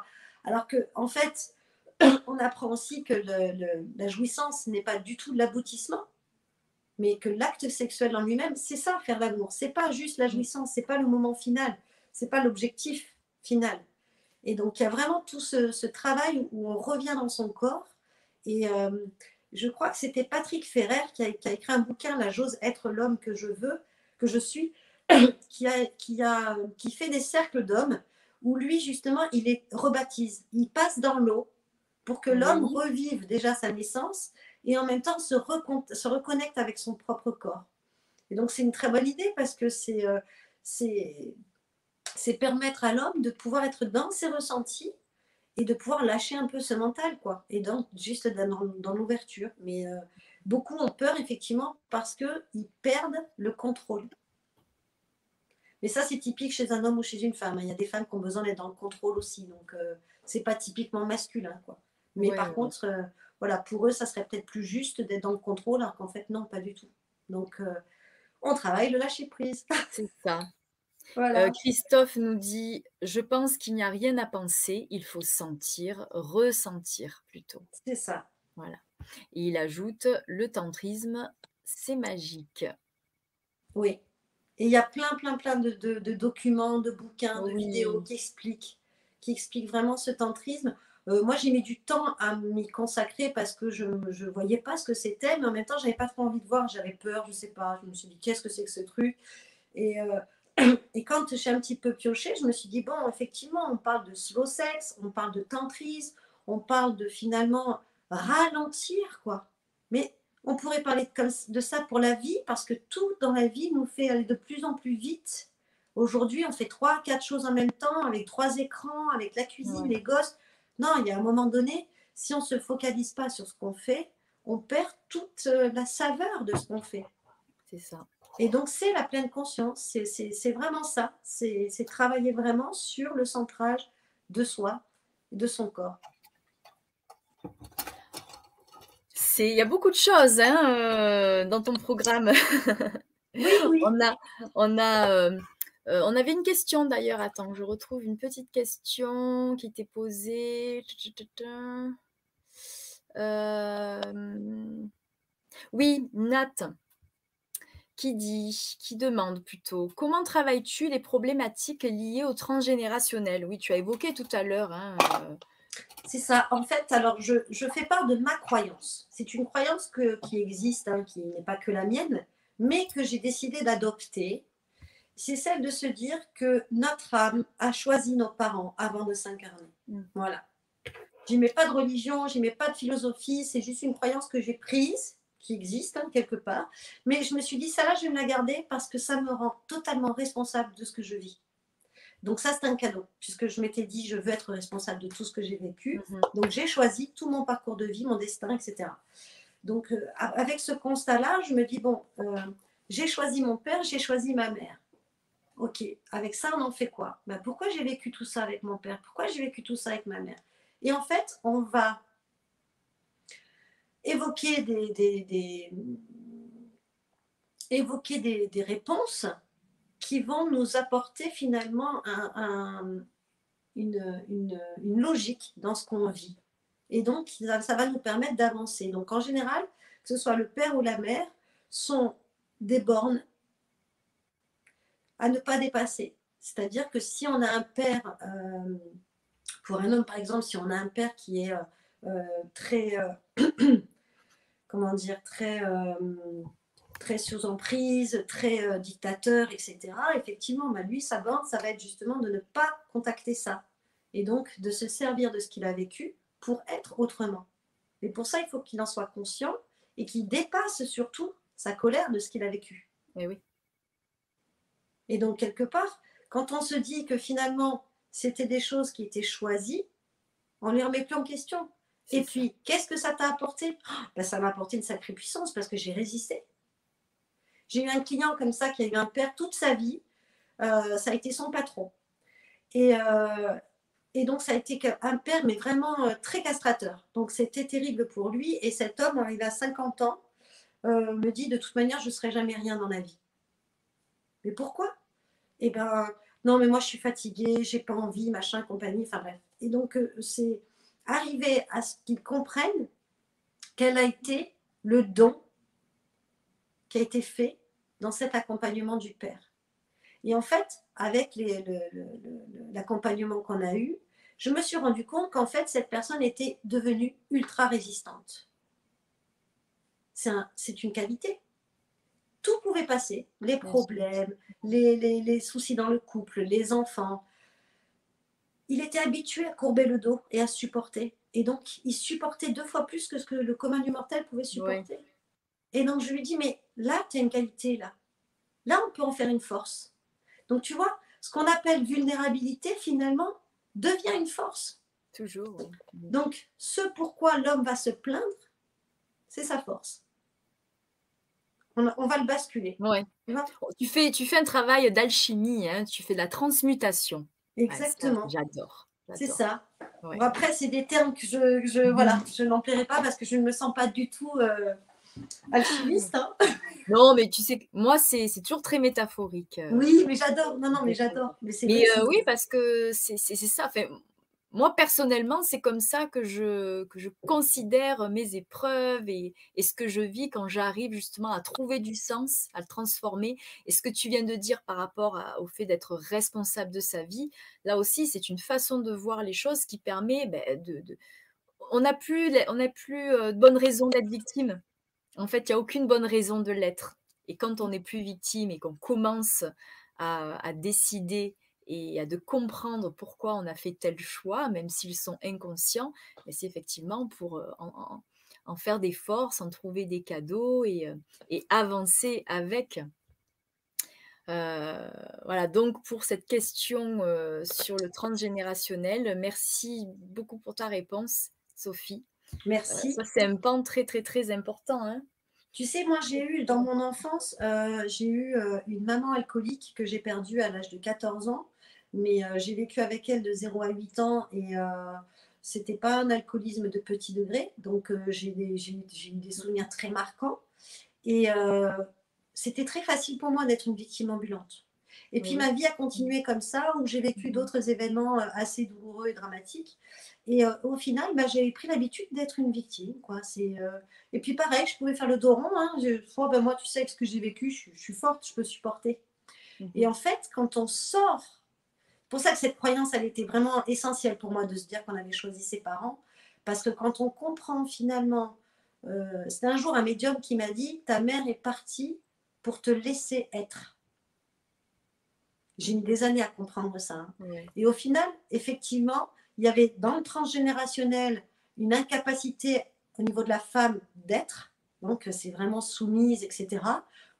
Alors que, en fait, on apprend aussi que la jouissance n'est pas du tout l'aboutissement, mais que l'acte sexuel en lui-même, c'est ça, faire l'amour. C'est pas juste la jouissance, c'est pas le moment final c'est pas l'objectif final. Et donc, il y a vraiment tout ce, travail où on revient dans son corps. Et euh, je crois que c'était Patrick Ferrer qui a, écrit un bouquin, La J'ose être l'homme que je veux, que je suis, qui, a, qui, a, qui fait des cercles d'hommes où lui, justement, il les rebaptise. Il passe dans l'eau pour que l'homme revive déjà sa naissance et en même temps se, se reconnecte avec son propre corps. Et donc, c'est une très bonne idée parce que c'est. Euh, c'est permettre à l'homme de pouvoir être dans ses ressentis et de pouvoir lâcher un peu ce mental, quoi. Et donc, juste dans, l'ouverture. Mais euh, beaucoup ont peur, effectivement, parce qu'ils perdent le contrôle. Mais ça, c'est typique chez un homme ou chez une femme. Il y a des femmes qui ont besoin d'être dans le contrôle aussi. Donc, euh, c'est pas typiquement masculin, quoi. Mais par contre, euh, voilà, pour eux, ça serait peut-être plus juste d'être dans le contrôle, alors qu'en fait, non, pas du tout. Donc, on travaille le lâcher prise. C'est ça. Euh, Christophe nous dit Je pense qu'il n'y a rien à penser, il faut sentir, ressentir plutôt. C'est ça. Voilà. Et il ajoute Le tantrisme, c'est magique. Oui. Et il y a plein, plein, plein de, documents, de bouquins, de vidéos qui expliquent, qui expliquent vraiment ce tantrisme. Euh, moi, j'ai mis du temps à m'y consacrer parce que je ne voyais pas ce que c'était, mais en même temps, j'avais pas trop envie de voir, j'avais peur, je sais pas. Je me suis dit, qu'est-ce que c'est que ce truc? Et euh, et quand j'ai un petit peu pioché, je me suis dit, bon, effectivement, on parle de slow sex, on parle de tantrisme, on parle de finalement ralentir, quoi. Mais on pourrait parler de, ça pour la vie, parce que tout dans la vie nous fait aller de plus en plus vite. Aujourd'hui, on fait trois, quatre choses en même temps, avec trois écrans, avec la cuisine, les gosses. Non, il y a un moment donné, si on ne se focalise pas sur ce qu'on fait, on perd toute euh, la saveur de ce qu'on fait. C'est ça. Et donc, c'est la pleine conscience, c'est vraiment ça, c'est travailler vraiment sur le centrage de soi, de son corps. il y a beaucoup de choses hein, euh, dans ton programme. Oui, oui. on a, on a, euh, euh, on avait une question d'ailleurs. Attends, je retrouve une petite question qui était posée. Euh, oui, Nat, qui dit, qui demande plutôt, comment travailles-tu les problématiques liées au transgénérationnel? Oui, tu as évoqué tout à l'heure. Hein, euh, C'est ça. En fait, alors je, je fais part de ma croyance. C'est une croyance que, qui existe, hein, qui n'est pas que la mienne, mais que j'ai décidé d'adopter. C'est celle de se dire que notre âme a choisi nos parents avant de s'incarner. Mm. Voilà. J'y mets pas de religion, j'y mets pas de philosophie, c'est juste une croyance que j'ai prise, qui existe hein, quelque part. Mais je me suis dit, ça là, je vais me la garder parce que ça me rend totalement responsable de ce que je vis. Donc ça, c'est un cadeau, puisque je m'étais dit, je veux être responsable de tout ce que j'ai vécu. mhm. Donc j'ai choisi tout mon parcours de vie, mon destin, etc. Donc euh, avec ce constat-là, je me dis, bon, euh, j'ai choisi mon père, j'ai choisi ma mère. Ok, avec ça, on en fait quoi? Ben, Pourquoi j'ai vécu tout ça avec mon père? Pourquoi j'ai vécu tout ça avec ma mère? Et en fait, on va évoquer des, évoquer des, des réponses qui vont nous apporter finalement un- un- une, une- une logique dans ce qu'on vit. Et donc, ça va nous permettre d'avancer. Donc, en général, que ce soit le père ou la mère, sont des bornes à ne pas dépasser. C'est-à-dire que si on a un père, euh, pour un homme par exemple, si on a un père qui est euh, euh, très, comment dire, très, très sous emprise, très dictateur, etc., effectivement, bah, lui, sa borne, ça va être justement de ne pas contacter ça. Et donc, de se servir de ce qu'il a vécu pour être autrement. Et pour ça, il faut qu'il en soit conscient et qu'il dépasse surtout sa colère de ce qu'il a vécu. Eh oui. Et donc, quelque part, quand on se dit que finalement, c'était des choses qui étaient choisies, on ne les remet plus en question. Et puis, qu'est-ce que ça t'a apporté? Oh, ben, Ça m'a apporté une sacrée puissance parce que j'ai résisté. J'ai eu un client comme ça qui a eu un père toute sa vie. Euh, ça a été son patron. Et, euh, et donc, ça a été un père, mais vraiment euh, très castrateur. Donc, c'était terrible pour lui. Et cet homme, arrivé à 50 ans, euh, me dit de toute manière, je ne serai jamais rien dans la vie. Mais pourquoi? Eh ben, non, mais moi, je suis fatiguée, j'ai pas envie, machin, compagnie, enfin bref. Et donc, euh, c'est arriver à ce qu'ils comprennent quel a été le don qui a été fait dans cet accompagnement du père. Et en fait, avec l'accompagnement qu'on a eu, je me suis rendu compte qu'en fait, cette personne était devenue ultra résistante. C'est une qualité. Tout pouvait passer, les problèmes, les, les- les soucis dans le couple, les enfants. Il était habitué à courber le dos et à supporter. Et donc, il supportait deux fois plus que ce que le commun du mortel pouvait supporter. Et donc, je lui dis, mais là, tu as une qualité, là. Là, on peut en faire une force. Donc, tu vois, ce qu'on appelle vulnérabilité, finalement, devient une force. Toujours. Donc, ce pourquoi l'homme va se plaindre, c'est sa force. On, on va le basculer. Ouais. Tu fais, tu fais un travail d'alchimie, hein, tu fais de la transmutation. Exactement. J'adore. c'est ça. Ouais. Bon, après, c'est des termes que je, que je voilà, je n'emploierai pas parce que je ne me sens pas du tout euh, alchimiste. hein. Non, mais tu sais, que moi, c'est c'est toujours très métaphorique. euh. Oui, mais j'adore. Non, non, mais j'adore. Mais, euh, oui, parce que c'est ça. Enfin, moi, personnellement, c'est comme ça que je, considère mes épreuves et, ce que je vis quand j'arrive justement à trouver du sens, à le transformer. Et ce que tu viens de dire par rapport au fait d'être responsable de sa vie, là aussi, c'est une façon de voir les choses qui permet ben, de... On n'a plus, euh, de bonne raison d'être victime. En fait, il n'y a aucune bonne raison de l'être. Et quand on n'est plus victime et qu'on commence à décider et à de comprendre pourquoi on a fait tel choix, même s'ils sont inconscients, mais c'est effectivement pour euh, en, en- en faire des forces, en trouver des cadeaux et, euh, et avancer avec. Euh, voilà, donc pour cette question euh, sur le transgénérationnel, merci beaucoup pour ta réponse, Sophie. Merci. c'est un pan très, très, très important. hein. Tu sais, moi, j'ai eu, dans mon enfance, j'ai eu une maman alcoolique que j'ai perdue à l'âge de 14 ans. Mais euh, j'ai vécu avec elle de 0 à 8 ans. Et euh, C'était pas un alcoolisme de petit degré, donc euh, j'ai eu des souvenirs très marquants. Et euh, c'était très facile pour moi d'être une victime ambulante. Et puis ma vie a continué comme ça, où j'ai vécu mhm. d'autres événements euh, assez douloureux et dramatiques. Et au final, bah, j'ai pris l'habitude d'être une victime. Quoi. Et puis pareil, je pouvais faire le dos rond. Hein. Oh, ben, moi, tu sais, avec ce que j'ai vécu, je, je, suis forte, je peux supporter. Mhm. Et en fait, quand on sort pour ça que cette croyance, elle était vraiment essentielle pour moi de se dire qu'on avait choisi ses parents. Parce que quand on comprend finalement, euh, c'est un jour un médium qui m'a dit, ta mère est partie pour te laisser être. J'ai mis des années à comprendre ça. Hein. Et au final, effectivement, il y avait dans le transgénérationnel une incapacité au niveau de la femme d'être. Donc, c'est vraiment soumise, etc.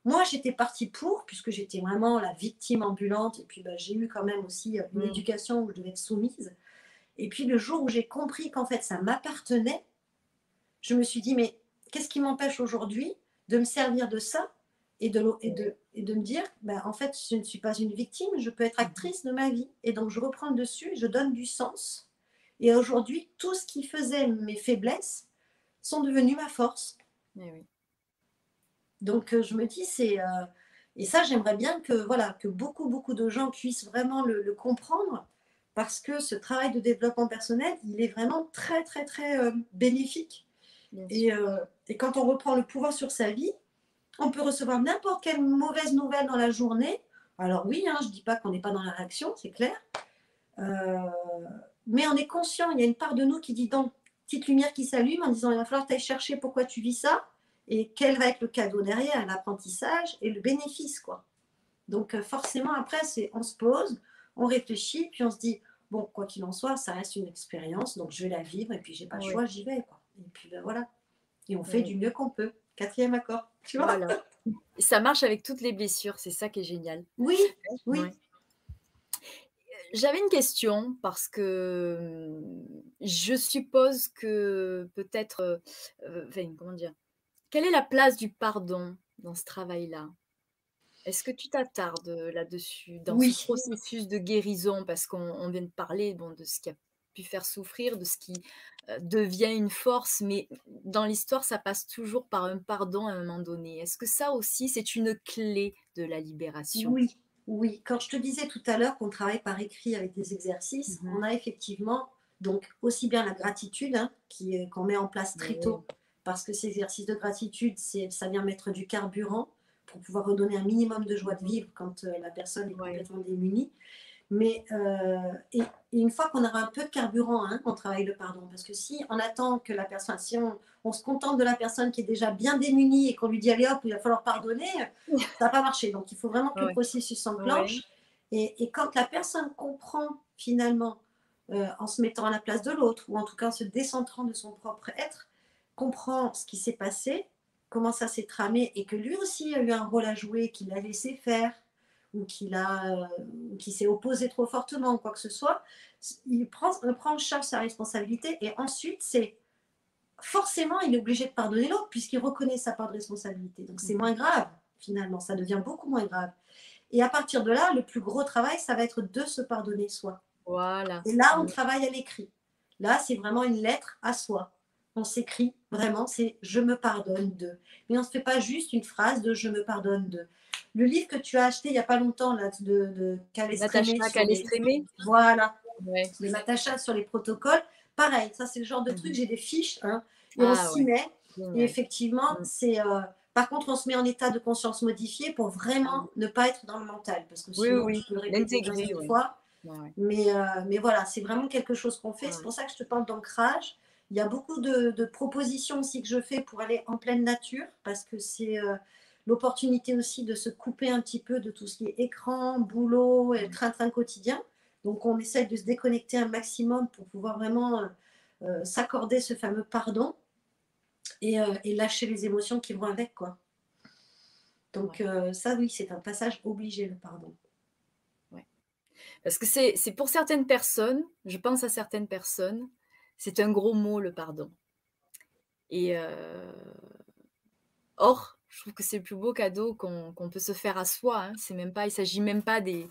Moi, j'étais partie pour, puisque j'étais vraiment la victime ambulante. Et puis, bah, j'ai eu quand même aussi euh, une mm. éducation où je devais être soumise. Et puis, le jour où j'ai compris qu'en fait, ça m'appartenait, je me suis dit, mais qu'est-ce qui m'empêche aujourd'hui de me servir de ça et de, et de, et de me dire, bah, en fait, je ne suis pas une victime, je peux être actrice de ma vie. Et donc, je reprends le dessus, je donne du sens. Et aujourd'hui, tout ce qui faisait mes faiblesses sont devenus ma force. Mais oui. Donc euh, je me dis, c'est... Euh, et ça, j'aimerais bien que, voilà, que beaucoup, beaucoup de gens puissent vraiment le, comprendre parce que ce travail de développement personnel, il est vraiment très, très, très euh, bénéfique. Et, et, quand on reprend le pouvoir sur sa vie, on peut recevoir n'importe quelle mauvaise nouvelle dans la journée. Alors oui, hein, je ne dis pas qu'on n'est pas dans la réaction, c'est clair. mais on est conscient, il y a une part de nous qui dit donc, petite lumière qui s'allume en disant, il va falloir que tu chercher pourquoi tu vis ça et quel va être le cadeau derrière, l'apprentissage et le bénéfice, quoi. Donc euh, forcément, après, c'est on se pose, on réfléchit, puis on se dit, bon, quoi qu'il en soit, ça reste une expérience, donc je vais la vivre, et puis j'ai pas le choix, j'y vais, quoi. Et puis ben, voilà. Et on fait du mieux qu'on peut. Quatrième accord. Tu vois? Voilà. ça marche avec toutes les blessures, c'est ça qui est génial. Oui, oui. J'avais une question parce que je suppose que peut-être, euh, euh, enfin, comment dire, quelle est la place du pardon dans ce travail-là? Est-ce que tu t'attardes là-dessus, dans ce processus de guérison? Parce qu'on vient de parler bon, de ce qui a pu faire souffrir, de ce qui devient une force, mais dans l'histoire, ça passe toujours par un pardon à un moment donné. Est-ce que ça aussi, c'est une clé de la libération? Oui, oui. Quand je te disais tout à l'heure qu'on travaille par écrit avec des exercices, mmh on a effectivement donc aussi bien la gratitude hein, qu'on met en place très tôt parce que ces exercices de gratitude, ça vient mettre du carburant pour pouvoir redonner un minimum de joie de vivre quand euh, la personne est complètement démunie. Mais euh, et, une fois qu'on aura un peu de carburant, hein, on travaille le pardon. Parce que si on attend que la personne, si on, se contente de la personne qui est déjà bien démunie et qu'on lui dit allez hop, il va falloir pardonner, ça va pas marcher. Donc il faut vraiment que le processus s'enclenche. Et, et, quand la personne comprend finalement, euh, en se mettant à la place de l'autre, ou en tout cas en se décentrant de son propre être, comprend ce qui s'est passé, comment ça s'est tramé, et que lui aussi a eu un rôle à jouer, qu'il a laissé faire, ou qu'il a, qui s'est opposé trop fortement, ou quoi que ce soit, il prend, prend en charge sa responsabilité, et ensuite, c'est forcément, il est obligé de pardonner l'autre, puisqu'il reconnaît sa part de responsabilité. Donc c'est moins grave, finalement, ça devient beaucoup moins grave. Et à partir de là, le plus gros travail, ça va être de se pardonner soi. Voilà. Et là, on travaille à l'écrit. Là, c'est vraiment une lettre à soi on s'écrit vraiment, c'est je me pardonne de. Mais on ne se fait pas juste une phrase de je me pardonne de. Le livre que tu as acheté il n'y a pas longtemps, là, de, de Calestrémé. Voilà. Les Natacha sur les protocoles. Pareil, ça, c'est le genre de truc, j'ai des fiches, hein, et on ah s'y met. Et effectivement, c'est. Euh, par contre, on se met en état de conscience modifié pour vraiment ne pas être dans le mental. Parce que sinon, oui, tu peux répéter une fois. Mais, euh, mais voilà, c'est vraiment quelque chose qu'on fait. C'est pour ça que je te parle d'ancrage. Il y a beaucoup de, propositions aussi que je fais pour aller en pleine nature, parce que c'est euh, l'opportunité aussi de se couper un petit peu de tout ce qui est écran, boulot et train-train quotidien. Donc on essaye de se déconnecter un maximum pour pouvoir vraiment euh, euh, s'accorder ce fameux pardon et, lâcher les émotions qui vont avec. quoi. Donc ça, oui, c'est un passage obligé, le pardon. Parce que c'est pour certaines personnes, je pense à certaines personnes, c'est un gros mot, le pardon. Et euh, or, je trouve que c'est le plus beau cadeau qu'on peut se faire à soi. Hein. C'est même pas, il s'agit même pas des,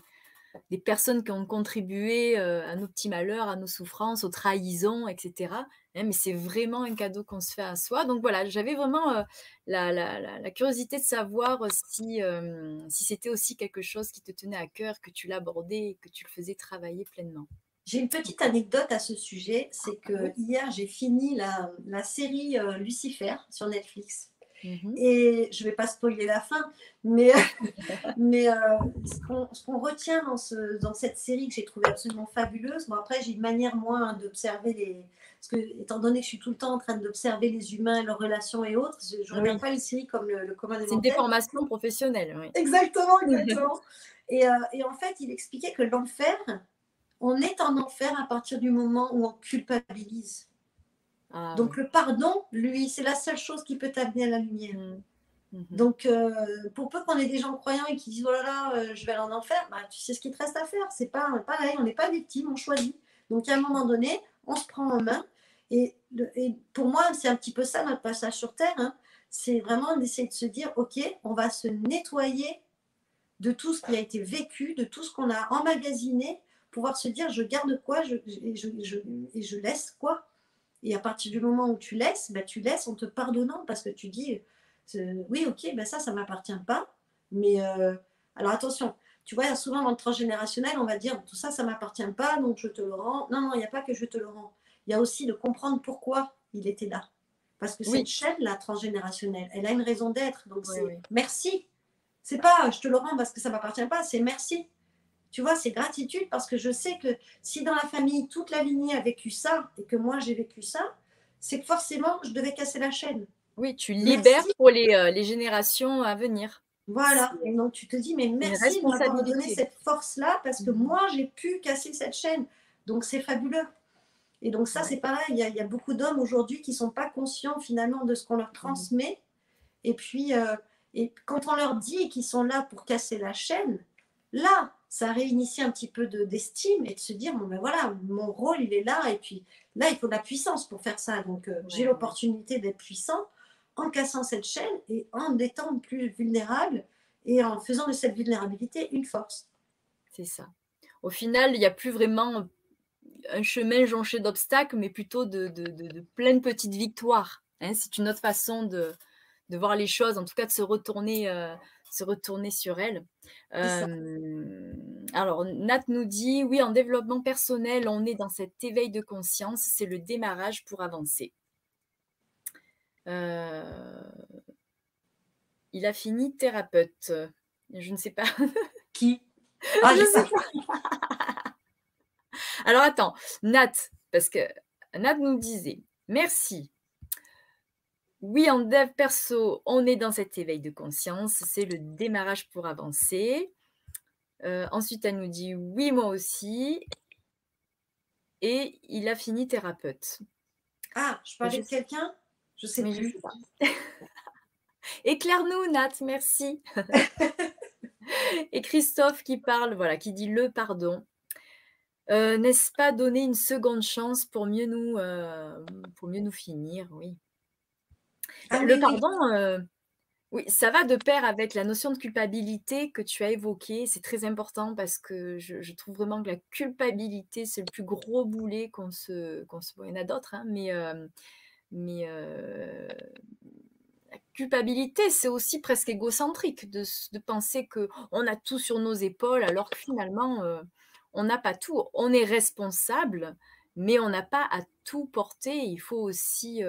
personnes qui ont contribué à nos petits malheurs, à nos souffrances, aux trahisons, etc. Hein, mais c'est vraiment un cadeau qu'on se fait à soi. Donc voilà, j'avais vraiment la, curiosité de savoir si, si c'était aussi quelque chose qui te tenait à cœur, que tu l'abordais que tu le faisais travailler pleinement. J'ai une petite anecdote à ce sujet, c'est que ah hier j'ai fini la, la série Lucifer sur Netflix. Mmh et je ne vais pas spoiler la fin, mais, mais euh, ce qu'on retient dans, ce, dans cette série que j'ai trouvé absolument fabuleuse, bon après j'ai une manière moins d'observer les... Parce que étant donné que je suis tout le temps en train d'observer les humains, leurs relations et autres, je ne regarde pas une série comme le, le commun C'est une déformation professionnelle. Oui. Exactement, exactement. et, euh, et en fait, il expliquait que l'enfer, on est en enfer à partir du moment où on culpabilise. Ah, Donc le pardon, lui, c'est la seule chose qui peut t'amener à la lumière. Mmh. Mmh. Donc euh, pour peu qu'on ait des gens croyants et qui disent oh là là, euh, je vais aller en enfer, bah, tu sais ce qu'il te reste à faire. C'est pas pareil, on n'est pas victime, on choisit. Donc à un moment donné, on se prend en main. Et, pour moi, c'est un petit peu ça notre passage sur Terre. Hein. C'est vraiment d'essayer de se dire, OK, on va se nettoyer de tout ce qui a été vécu, de tout ce qu'on a emmagasiné, pouvoir se dire, je garde quoi je, et, je, et je laisse quoi et à partir du moment où tu laisses, bah, tu laisses en te pardonnant parce que tu dis, euh, oui, ok, ben ça, ça ne m'appartient pas. Mais euh, alors attention, tu vois, souvent dans le transgénérationnel, on va dire, tout ça, ça ne m'appartient pas, donc je te le rends. Non, non, il n'y a pas que je te le rends. Il y a aussi de comprendre pourquoi il était là. Parce que cette chaîne, la transgénérationnelle, elle a une raison d'être. Donc c'est oui. merci. C'est pas je te le rends parce que ça ne m'appartient pas, c'est merci. Tu vois, c'est gratitude parce que je sais que si dans la famille, toute la lignée a vécu ça et que moi j'ai vécu ça, c'est que forcément, je devais casser la chaîne. Oui, tu libères pour les, euh, les, générations à venir. Voilà, et donc tu te dis, mais merci de m'avoir donné cette force-là parce que mmh. moi, j'ai pu casser cette chaîne. Donc c'est fabuleux. Et donc ça, c'est pareil, il y, a, beaucoup d'hommes aujourd'hui qui ne sont pas conscients finalement de ce qu'on leur mmh. transmet. Et puis, euh, et quand on leur dit qu'ils sont là pour casser la chaîne, là, ça réinitie un petit peu d'estime et de se dire bon ben voilà mon rôle il est là et puis là il faut de la puissance pour faire ça donc euh, j'ai l'opportunité d'être puissant en cassant cette chaîne et en étant plus vulnérable et en faisant de cette vulnérabilité une force. C'est ça. Au final, il n'y a plus vraiment un chemin jonché d'obstacles, mais plutôt de, de, de, pleines petites victoires. Hein. C'est une autre façon de, voir les choses, en tout cas de se retourner, euh, se retourner sur elle. alors, Nat nous dit, oui, en développement personnel, on est dans cet éveil de conscience, c'est le démarrage pour avancer. il a fini thérapeute. Je ne sais pas. Qui? Ah, je sais Alors attends, Nat, parce que Nat nous disait, merci, oui, en dev perso, on est dans cet éveil de conscience. C'est le démarrage pour avancer. Euh, ensuite, elle nous dit oui, moi aussi. Et il a fini thérapeute. Ah, je parlais de quelqu'un? Je sais Mais plus. Éclaire-nous, Nat, merci. Et Christophe qui parle, voilà, qui dit le pardon. Euh, n'est-ce pas donner une seconde chance pour mieux nous, euh, pour mieux nous finir? Oui. Ah le pardon, euh, oui, ça va de pair avec la notion de culpabilité que tu as évoquée. C'est très important parce que je, trouve vraiment que la culpabilité, c'est le plus gros boulet qu'on se, qu'on se... il y en a d'autres, hein, mais, euh, mais euh, la culpabilité, c'est aussi presque égocentrique de, de penser qu'on a tout sur nos épaules alors que finalement, on n'a pas tout. On est responsable, mais on n'a pas à tout porter. Il faut aussi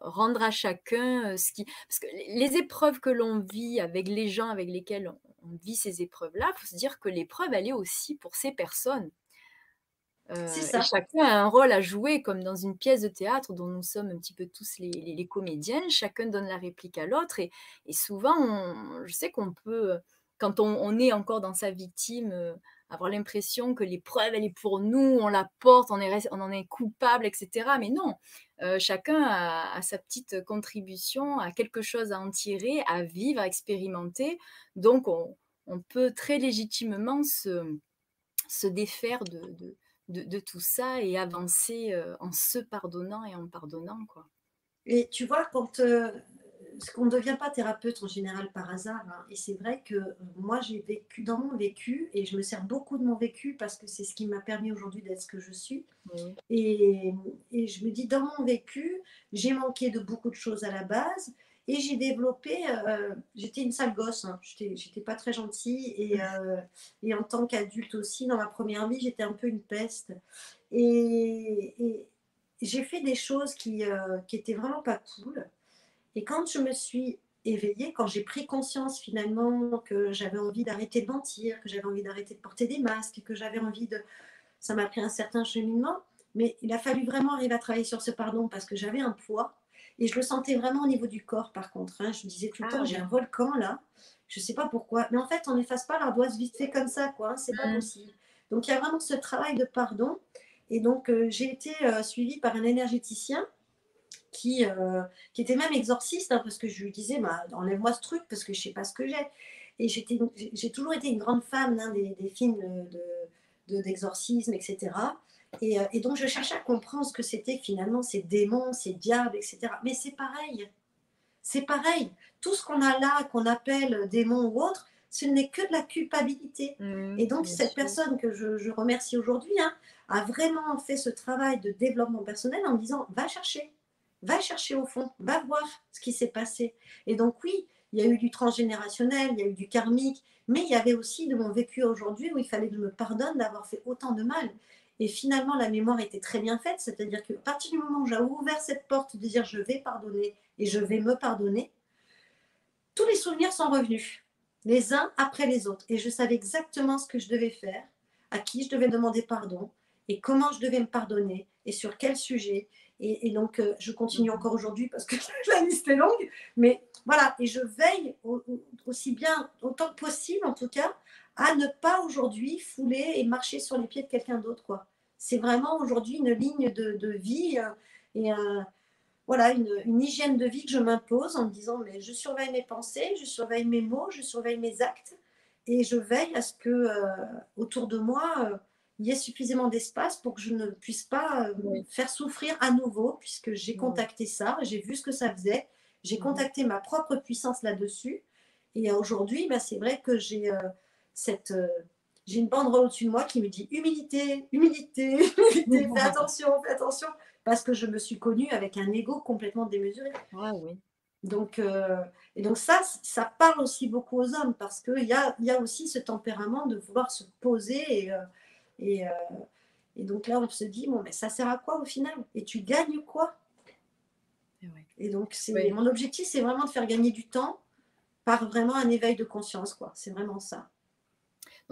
rendre à chacun euh, ce qui... Parce que les épreuves que l'on vit avec les gens avec lesquels on, vit ces épreuves-là, il faut se dire que l'épreuve, elle est aussi pour ces personnes. Euh, ça. chacun a un rôle à jouer, comme dans une pièce de théâtre dont nous sommes un petit peu tous les, les, comédiens. Chacun donne la réplique à l'autre. Et, et, souvent, je sais qu'on peut, quand on, on, est encore dans sa victime, avoir l'impression que l'épreuve, elle est pour nous, on la porte, on, est, on en est coupable, etc. Mais non, euh, chacun a, sa petite contribution, a quelque chose à en tirer, à vivre, à expérimenter. Donc, on, peut très légitimement se, se défaire de, de, tout ça et avancer euh, en se pardonnant et en pardonnant. Quoi. Et tu vois, quand euh, qu'on ne devient pas thérapeute en général par hasard. Hein. Et c'est vrai que euh, moi, j'ai vécu dans mon vécu et je me sers beaucoup de mon vécu parce que c'est ce qui m'a permis aujourd'hui d'être ce que je suis. Et, et, je me dis, dans mon vécu, j'ai manqué de beaucoup de choses à la base. Et j'ai développé, euh, j'étais une sale gosse, hein. j'étais pas très gentille. Et, euh, et en tant qu'adulte aussi, dans ma première vie, j'étais un peu une peste. Et, et j'ai fait des choses qui, qui étaient vraiment pas cool. Et quand je me suis éveillée, quand j'ai pris conscience finalement que j'avais envie d'arrêter de mentir, que j'avais envie d'arrêter de porter des masques, que j'avais envie de... Ça m'a pris un certain cheminement, mais il a fallu vraiment arriver à travailler sur ce pardon parce que j'avais un poids et je le sentais vraiment au niveau du corps par contre. Hein. Je me disais tout le ah temps, j'ai un volcan là, je ne sais pas pourquoi. Mais en fait, on n'efface pas l'ardoise vite fait comme ça, quoi. Hein. C'est pas mmh. possible. Donc il y a vraiment ce travail de pardon. Et donc euh, j'ai été euh, suivie par un énergéticien qui, euh, qui était même exorciste, hein, parce que je lui disais, bah, enlève-moi ce truc, parce que je ne sais pas ce que j'ai. Et j'ai toujours été une grande femme hein, des, des, films d'exorcisme, de, etc. Et, euh, et, donc, je cherchais à comprendre ce que c'était finalement ces démons, ces diables, etc. Mais c'est pareil. C'est pareil. Tout ce qu'on a là, qu'on appelle démons ou autre, ce n'est que de la culpabilité. Mmh, et donc, cette personne que je, je remercie aujourd'hui hein, a vraiment fait ce travail de développement personnel en me disant, va chercher va chercher au fond, va voir ce qui s'est passé. Et donc oui, il y a eu du transgénérationnel, il y a eu du karmique, mais il y avait aussi de mon vécu aujourd'hui où il fallait que me pardonne d'avoir fait autant de mal. Et finalement, la mémoire était très bien faite, c'est-à-dire qu'à partir du moment où j'ai ouvert cette porte de dire je vais pardonner et je vais me pardonner, tous les souvenirs sont revenus, les uns après les autres. Et je savais exactement ce que je devais faire, à qui je devais demander pardon et comment je devais me pardonner et sur quel sujet. Et, donc, euh, je continue encore aujourd'hui parce que la liste est longue. Mais voilà, et je veille aussi bien, autant que possible en tout cas, à ne pas aujourd'hui fouler et marcher sur les pieds de quelqu'un d'autre. C'est vraiment aujourd'hui une ligne de, vie euh, et voilà, une, hygiène de vie que je m'impose en me disant, mais je surveille mes pensées, je surveille mes mots, je surveille mes actes et je veille à ce que euh, autour de moi il y ait suffisamment d'espace pour que je ne puisse pas euh, faire souffrir à nouveau, puisque j'ai contacté ça, j'ai vu ce que ça faisait, j'ai contacté ma propre puissance là-dessus. Et aujourd'hui, bah, c'est vrai que j'ai euh, cette. Euh, j'ai une bande au-dessus de moi qui me dit humilité, humilité, humilité, fais attention, fais attention, parce que je me suis connue avec un ego complètement démesuré. oui. Donc, et donc ça, ça parle aussi beaucoup aux hommes parce qu'il y a, y a aussi ce tempérament de vouloir se poser et, et, euh, et, donc là, on se dit, bon, mais ça sert à quoi au final? Et tu gagnes quoi? Et donc, c'est mon objectif, c'est vraiment de faire gagner du temps par vraiment un éveil de conscience, quoi. C'est vraiment ça.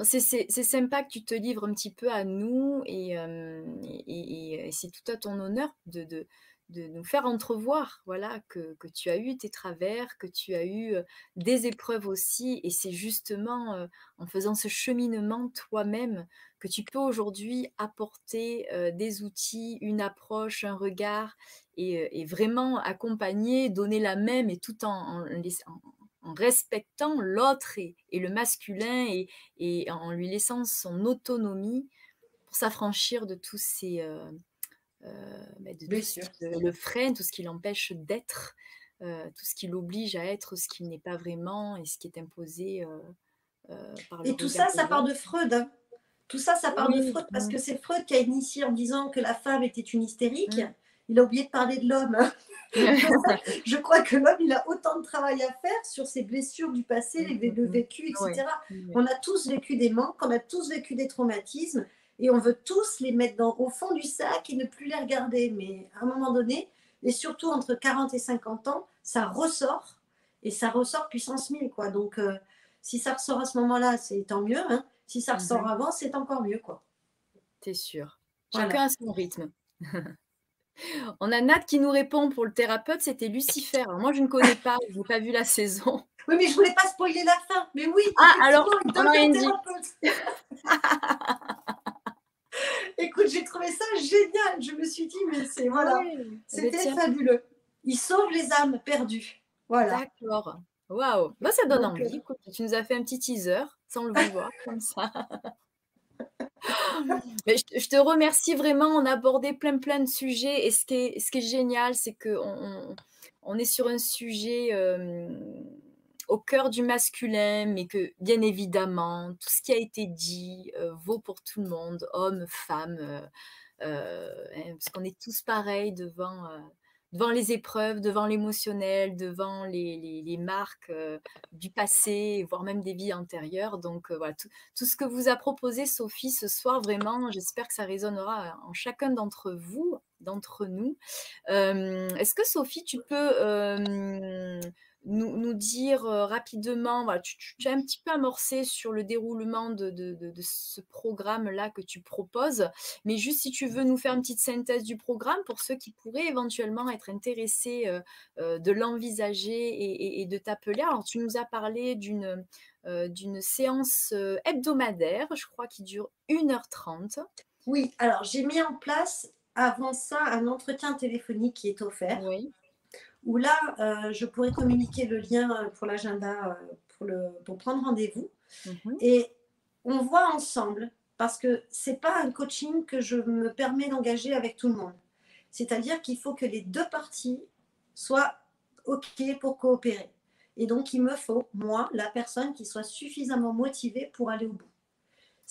C'est sympa que tu te livres un petit peu à nous et, euh, et, et c'est tout à ton honneur de, de, de nous faire entrevoir voilà que, que, tu as eu tes travers, que tu as eu des épreuves aussi. Et c'est justement en faisant ce cheminement toi-même que tu peux aujourd'hui apporter des outils, une approche, un regard et, vraiment accompagner, donner la même et tout en, respectant l'autre et, et, le masculin et, et, en lui laissant son autonomie pour s'affranchir de tous ces bah, de tout ce qui le freine, tout ce qui l'empêche d'être, euh, tout ce qui l'oblige à être ce qu'il n'est pas vraiment et ce qui est imposé euh, par le Et tout ça, ça part de Freud. Hein. Tout ça, ça part de Freud parce que c'est Freud qui a initié en disant que la femme était une hystérique. Mmh. Il a oublié de parler de l'homme. Hein. je crois que l'homme, il a autant de travail à faire sur ses blessures du passé, mmh, le mmh, vécu, etc. On a tous vécu des manques, on a tous vécu des traumatismes et on veut tous les mettre dans, au fond du sac et ne plus les regarder. Mais à un moment donné, et surtout entre 40 et 50 ans, ça ressort et ça ressort puissance 1000. Quoi. Donc, euh, si ça ressort à ce moment-là, c'est tant mieux. Hein. Si ça ressort mhm. avant, c'est encore mieux. quoi. C'est sûr. Chacun a son rythme. On a Nat qui nous répond pour le thérapeute, c'était Lucifer. moi, je ne connais pas, je n'ai pas vu la saison. Oui, mais je voulais pas spoiler la fin. Mais oui, ah, alors, on thérapeute. Écoute, j'ai trouvé ça génial. Je me suis dit, mais c'est voilà, c'était fabuleux. Il sauve les âmes perdues. Voilà. D'accord. Waouh. Bah, ça donne envie. Euh, tu nous as fait un petit teaser sans le voir comme ça. Mais je, je te remercie vraiment. On a abordé plein, plein de sujets. Et ce qui est, ce qui est génial, c'est qu'on on, on est sur un sujet euh, au cœur du masculin, mais que bien évidemment, tout ce qui a été dit euh, vaut pour tout le monde, hommes, femmes, euh, euh, hein, parce qu'on est tous pareils devant, devant les épreuves, devant l'émotionnel, devant les, les- les marques du passé, voire même des vies antérieures. Donc voilà, tout, tout ce que vous a proposé Sophie ce soir, vraiment, j'espère que ça résonnera en chacun d'entre vous, d'entre nous. Est-ce que Sophie, tu peux nous, nous dire euh, rapidement, voilà, tu, tu- tu as un petit peu amorcé sur le déroulement de, de- de- de ce programme-là que tu proposes, mais juste si tu veux nous faire une petite synthèse du programme pour ceux qui pourraient éventuellement être intéressés euh, euh, de l'envisager et, et- et de t'appeler. Alors, tu nous as parlé d'une d'une séance hebdomadaire, je crois, qui dure 1h30. Oui, alors j'ai mis en place avant ça un entretien téléphonique qui est offert, Oui. Où là, euh, je pourrais communiquer le lien euh, pour l'agenda euh, pour, le, pour prendre rendez-vous. Mhm. Et on voit ensemble, parce que c'est pas un coaching que je me permets d'engager avec tout le monde. C'est-à-dire qu'il faut que les deux parties soient OK pour coopérer. Et donc, il me faut, moi, la personne qui soit suffisamment motivée pour aller au bout.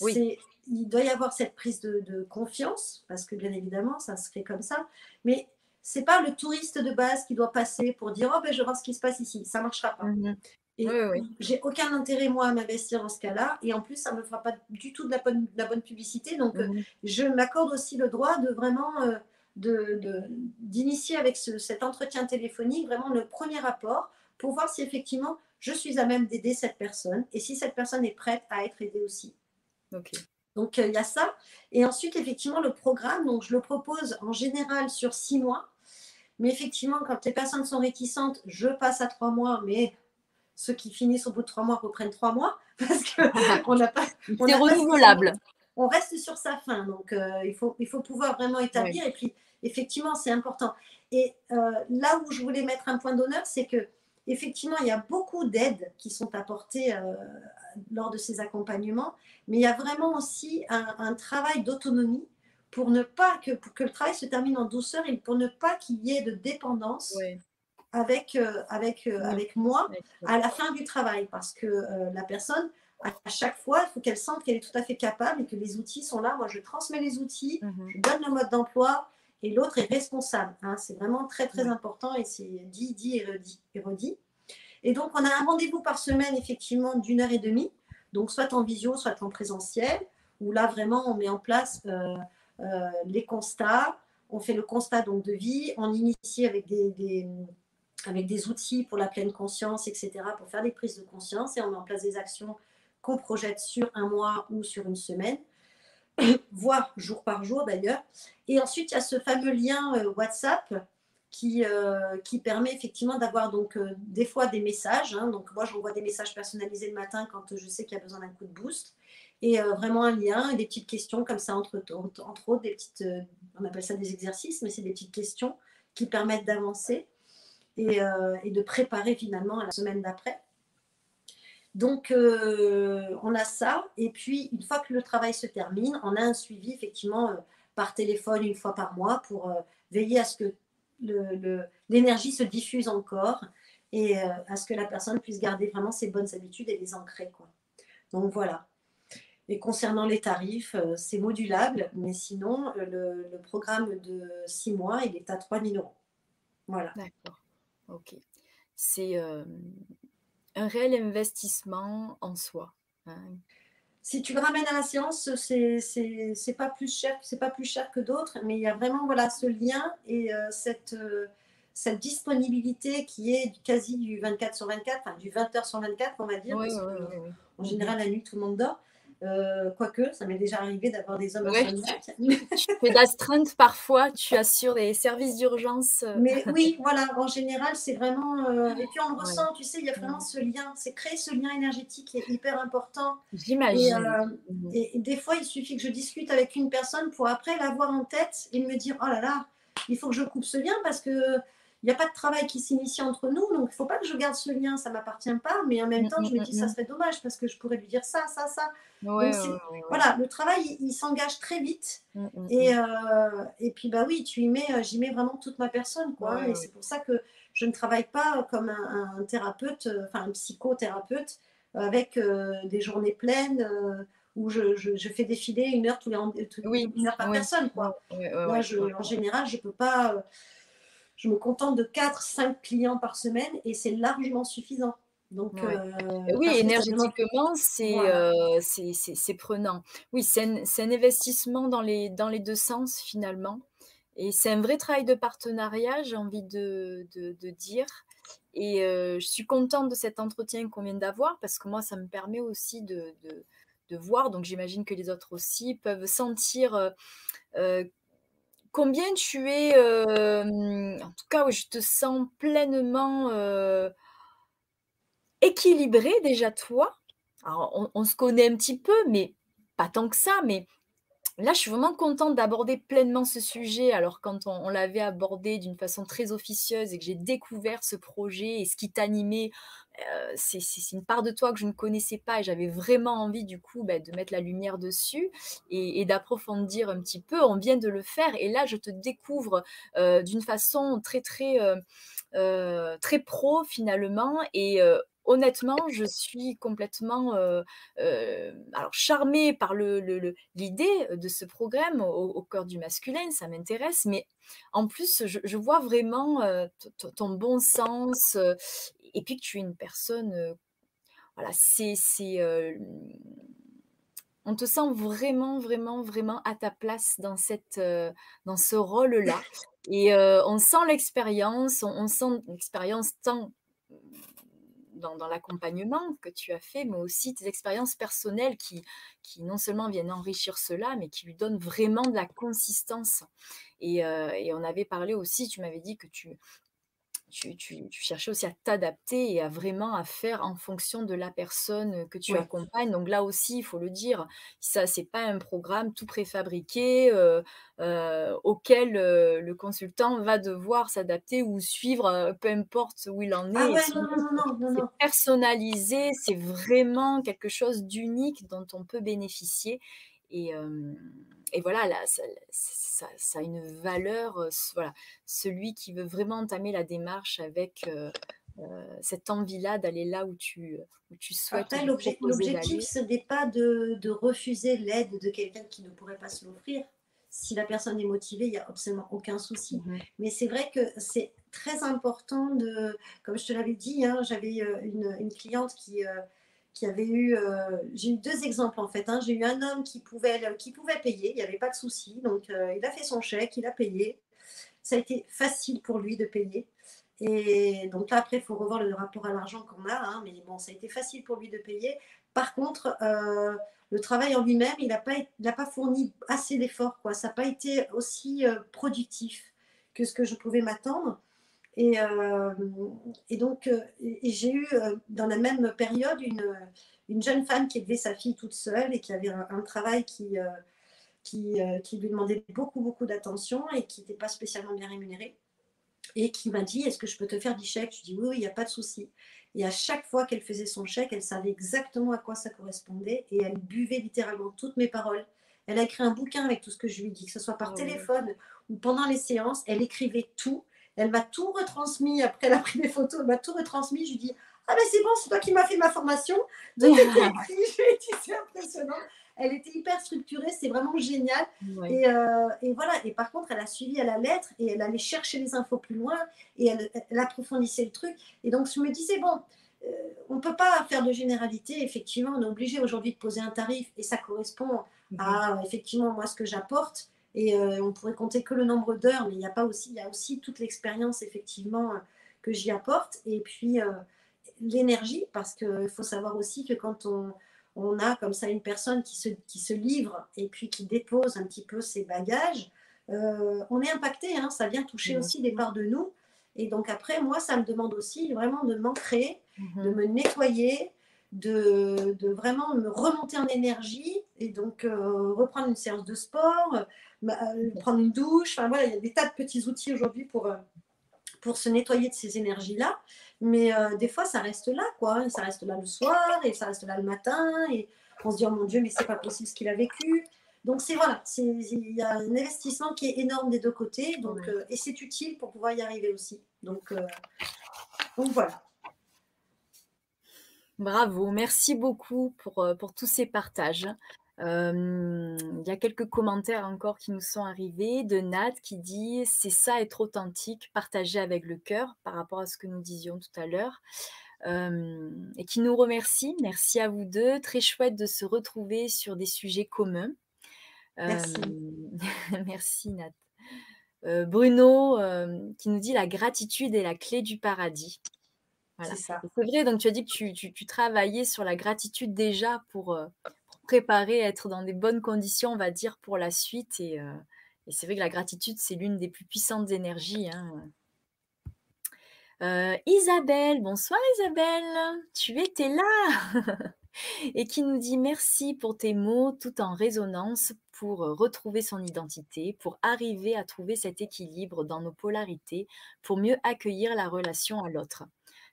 Oui. C'est- Il doit y avoir cette prise de, de confiance, parce que bien évidemment, ça se fait comme ça. Mais c'est pas le touriste de base qui doit passer pour dire Oh, ben, je vais voir ce qui se passe ici. Ça marchera pas. Mhm. Et Oui, oui. j'ai aucun intérêt, moi, à m'investir dans ce cas-là. Et en plus, ça ne me fera pas du tout de la bonne, de la bonne publicité. Donc, euh, Mhm. je m'accorde aussi le droit de vraiment euh, de- d'initier avec ce- cet entretien téléphonique vraiment le premier rapport pour voir si effectivement je suis à même d'aider cette personne et si cette personne est prête à être aidée aussi. Donc, euh, il y a ça. Et ensuite, effectivement, le programme, donc je le propose en général sur six mois. Mais effectivement, quand les personnes sont réticentes, je passe à trois mois, mais ceux qui finissent au bout de trois mois reprennent trois mois parce qu'on n'a pas. on C'est renouvelable. on reste sur sa fin. Donc, euh, il, faut, il faut pouvoir vraiment établir. Et puis, effectivement, c'est important. Et euh, là où je voulais mettre un point d'honneur, c'est que effectivement, il y a beaucoup d'aides qui sont apportées euh, lors de ces accompagnements, mais il y a vraiment aussi un, un travail d'autonomie pour ne pas que, pour que le travail se termine en douceur et pour ne pas qu'il y ait de dépendance Ouais. avec, euh, avec, euh, Ouais. avec moi Ouais. à la fin du travail parce que euh, la personne, à chaque fois, il faut qu'elle sente qu'elle est tout à fait capable et que les outils sont là. Moi, je transmets les outils, Mhm. je donne le mode d'emploi et l'autre est responsable. hein. C'est vraiment très, très Ouais. important et c'est dit, dit et redit, et redit. Et donc, on a un rendez-vous par semaine, effectivement, d'une heure et demie, donc soit en visio, soit en présentiel, où là, vraiment, on met en place les constats. On fait le constat donc de vie, on initie avec des, avec des outils pour la pleine conscience, etc., pour faire des prises de conscience et on met en place des actions qu'on projette sur un mois ou sur une semaine, voire jour par jour d'ailleurs. Et ensuite, il y a ce fameux lien euh, WhatsApp qui, euh, qui permet effectivement d'avoir donc euh, des fois des messages. hein. donc moi, j'envoie des messages personnalisés le matin quand je sais qu'il y a besoin d'un coup de boost. Et euh, vraiment un lien et des petites questions comme ça, entre, entre, autres, des petites, euh, on appelle ça des exercices, mais c'est des petites questions qui permettent d'avancer et, euh, de préparer finalement à la semaine d'après. Donc, on a ça. Et puis, une fois que le travail se termine, on a un suivi effectivement par téléphone une fois par mois pour veiller à ce que l'énergie se diffuse encore et à ce que la personne puisse garder vraiment ses bonnes habitudes et les ancrer. Quoi. Donc, voilà. Et concernant les tarifs, euh, c'est modulable, mais sinon, euh, le, le programme de six mois, il est à 3000 euros. Voilà. D'accord. Ok. C'est euh, un réel investissement en soi. hein. Si tu le ramènes à la séance, c'est c'est c'est pas plus cher, c'est pas plus cher que d'autres, mais il y a vraiment voilà ce lien et euh, cette euh, cette disponibilité qui est quasi du 24 sur 24, enfin du 20 heures sur 24, on va dire. Ouais, parce que, ouais, ouais. En général, la nuit, tout le monde dort. Euh, quoique, ça m'est déjà arrivé d'avoir des hommes Ouais. Tu fais d'astreinte parfois, tu assures des services d'urgence. euh, Mais oui, voilà, en général, c'est vraiment. euh, et puis on le Ouais. ressent, tu sais, il y a vraiment ce lien, c'est créer ce lien énergétique qui est hyper important. Et, J'imagine. euh. Et, et des fois, il suffit que je discute avec une personne pour après l'avoir en tête et me dire Oh là là, il faut que je coupe ce lien parce que n'y a pas de travail qui s'initie entre nous, donc il ne faut pas que je garde ce lien, ça ne m'appartient pas, mais en même Mm, temps, je me mm, dis, mm, ça serait dommage parce que je pourrais lui dire ça, ça, ça. Ouais, Donc, ouais, ouais. Voilà, le travail, il, il s'engage très vite. Et, euh, et puis, bah oui, tu y mets, euh, j'y mets vraiment toute ma personne, quoi. Et c'est pour ça que je ne travaille pas comme un, un thérapeute, euh, enfin un psychothérapeute, avec euh, des journées pleines euh, où je, je- je fais défiler une heure, tous les, tous- Oui, une heure par oui, personne, quoi. Ouais, je- en général, je peux pas. Je me contente de 4-5 clients par semaine et c'est largement suffisant. Donc, Ouais. euh, Oui, énergétiquement, c'est Voilà. euh, prenant. Oui, c'est un, un investissement dans les, dans les deux sens finalement. Et c'est un vrai travail de partenariat, j'ai envie de, de, de dire. Et euh, je suis contente de cet entretien qu'on vient d'avoir parce que moi, ça me permet aussi de, de, de voir, donc j'imagine que les autres aussi peuvent sentir euh, combien tu es, en tout cas, où je te sens pleinement... euh, équilibré déjà toi? Alors, on, se connaît un petit peu, mais pas tant que ça. Mais là, je suis vraiment contente d'aborder pleinement ce sujet. Alors, quand on l'avait abordé d'une façon très officieuse et que j'ai découvert ce projet et ce qui t'animait, euh, c'est une part de toi que je ne connaissais pas et j'avais vraiment envie du coup bah, de mettre la lumière dessus et, d'approfondir un petit peu. On vient de le faire et là, je te découvre euh, d'une façon très très euh, très pro finalement et honnêtement, je suis complètement alors charmée par l'idée de ce programme au, cœur du masculin, ça m'intéresse, mais en plus, je, vois vraiment ton bon sens et puis que tu es une personne, voilà, on te sent vraiment, vraiment, vraiment à ta place dans, cette, dans ce rôle-là. Et on sent l'expérience, on sent l'expérience tant dans, l'accompagnement que tu as fait, mais aussi tes expériences personnelles qui, qui non seulement viennent enrichir cela, mais qui lui donnent vraiment de la consistance. Et, euh, et on avait parlé aussi, tu m'avais dit que tu, tu, tu- tu cherchais aussi à t'adapter et à vraiment à faire en fonction de la personne que tu Ouais. accompagnes. Donc là aussi, il faut le dire, ça c'est pas un programme tout préfabriqué euh, euh, auquel euh, le consultant va devoir s'adapter ou suivre, peu importe où il en est. Ah ouais, sinon, non, non, non, non, non, c'est personnalisé, c'est vraiment quelque chose d'unique dont on peut bénéficier. Et, et voilà, là, ça, ça- ça a une valeur. euh, voilà, celui qui veut vraiment entamer la démarche avec euh, euh, cette envie-là d'aller là où tu, où tu souhaites. Après, l'objectif, ce n'est pas de, de refuser l'aide de quelqu'un qui ne pourrait pas se l'offrir. Si la personne est motivée, il n'y a absolument aucun souci. Mhm. Mais c'est vrai que c'est très important de, comme je te l'avais dit, hein, j'avais une, une cliente qui, euh, euh, j'ai eu deux exemples en fait. hein. J'ai eu un homme qui pouvait, payer, il n'y avait pas de souci, donc euh, il a fait son chèque, il a payé. Ça a été facile pour lui de payer. Et donc après, il faut revoir le rapport à l'argent qu'on a, hein, mais bon, ça a été facile pour lui de payer. Par contre, euh, le travail en lui-même, il n'a pas, fourni assez d'efforts. Ça n'a pas été aussi productif que ce que je pouvais m'attendre. Et, euh, et donc, euh, et j'ai eu euh, dans la même période une, une jeune femme qui élevait sa fille toute seule et qui avait un, un travail qui, euh, qui, euh, qui lui demandait beaucoup, beaucoup d'attention et qui n'était pas spécialement bien rémunéré. Et qui m'a dit Est-ce que je peux te faire 10 chèques Je dis Oui, oui, il n'y a pas de souci. Et à chaque fois qu'elle faisait son chèque, elle savait exactement à quoi ça correspondait et elle buvait littéralement toutes mes paroles. Elle a écrit un bouquin avec tout ce que je lui dis, que ce soit par ouais. téléphone ou pendant les séances. Elle écrivait tout. Elle m'a tout retransmis. Après, elle a pris des photos, elle m'a tout retransmis. Je lui dis Ah, ben c'est bon, c'est toi qui m'as fait ma formation. Écrit. Je lui ai dit C'est impressionnant. Elle était hyper structurée, c'est vraiment génial. Et, euh, et voilà. Et par contre, elle a suivi à la lettre et elle allait chercher les infos plus loin et elle, elle approfondissait le truc. Et donc, je me disais, bon, euh, on ne peut pas faire de généralité. Effectivement, on est obligé aujourd'hui de poser un tarif et ça correspond Mhm. à effectivement moi ce que j'apporte. Et euh, on pourrait compter que le nombre d'heures, mais il y a pas aussi, il y a aussi toute l'expérience effectivement euh, que j'y apporte. Et puis euh, l'énergie, parce qu'il faut savoir aussi que quand on, on a comme ça une personne qui se, qui se livre et puis qui dépose un petit peu ses bagages, euh, on est impacté, hein, ça vient toucher Mhm. aussi des parts de nous. Et donc après, moi, ça me demande aussi vraiment de m'ancrer, de Mhm. me nettoyer, de, de vraiment me remonter en énergie et donc euh, reprendre une séance de sport, euh, ma- euh, prendre une douche. Enfin voilà, il y a des tas de petits outils aujourd'hui pour, euh, pour se nettoyer de ces énergies-là. Mais des fois, ça reste là, quoi. Ça reste là le soir et ça reste là le matin. Et on se dit, oh mon Dieu, mais c'est pas possible ce qu'il a vécu. Donc, c'est voilà, il y a un investissement qui est énorme des deux côtés. Donc, et c'est utile pour pouvoir y arriver aussi. Donc, donc voilà. Bravo, merci beaucoup pour, pour tous ces partages il y a quelques commentaires encore qui nous sont arrivés de Nat qui dit c'est ça être authentique, partager avec le cœur par rapport à ce que nous disions tout à l'heure. et qui nous remercie. Merci à vous deux. Très chouette de se retrouver sur des sujets communs. Merci. merci Nat. Bruno qui nous dit la gratitude est la clé du paradis. Voilà. C'est vrai, donc tu as dit que tu, tu, travaillais sur la gratitude déjà pour, préparer, être dans des bonnes conditions, on va dire, pour la suite. Et, euh, c'est vrai que la gratitude, c'est l'une des plus puissantes énergies. Hein. Euh, Isabelle, bonsoir Isabelle, tu étais là et qui nous dit merci pour tes mots tout en résonance pour retrouver son identité, pour arriver à trouver cet équilibre dans nos polarités, pour mieux accueillir la relation à l'autre.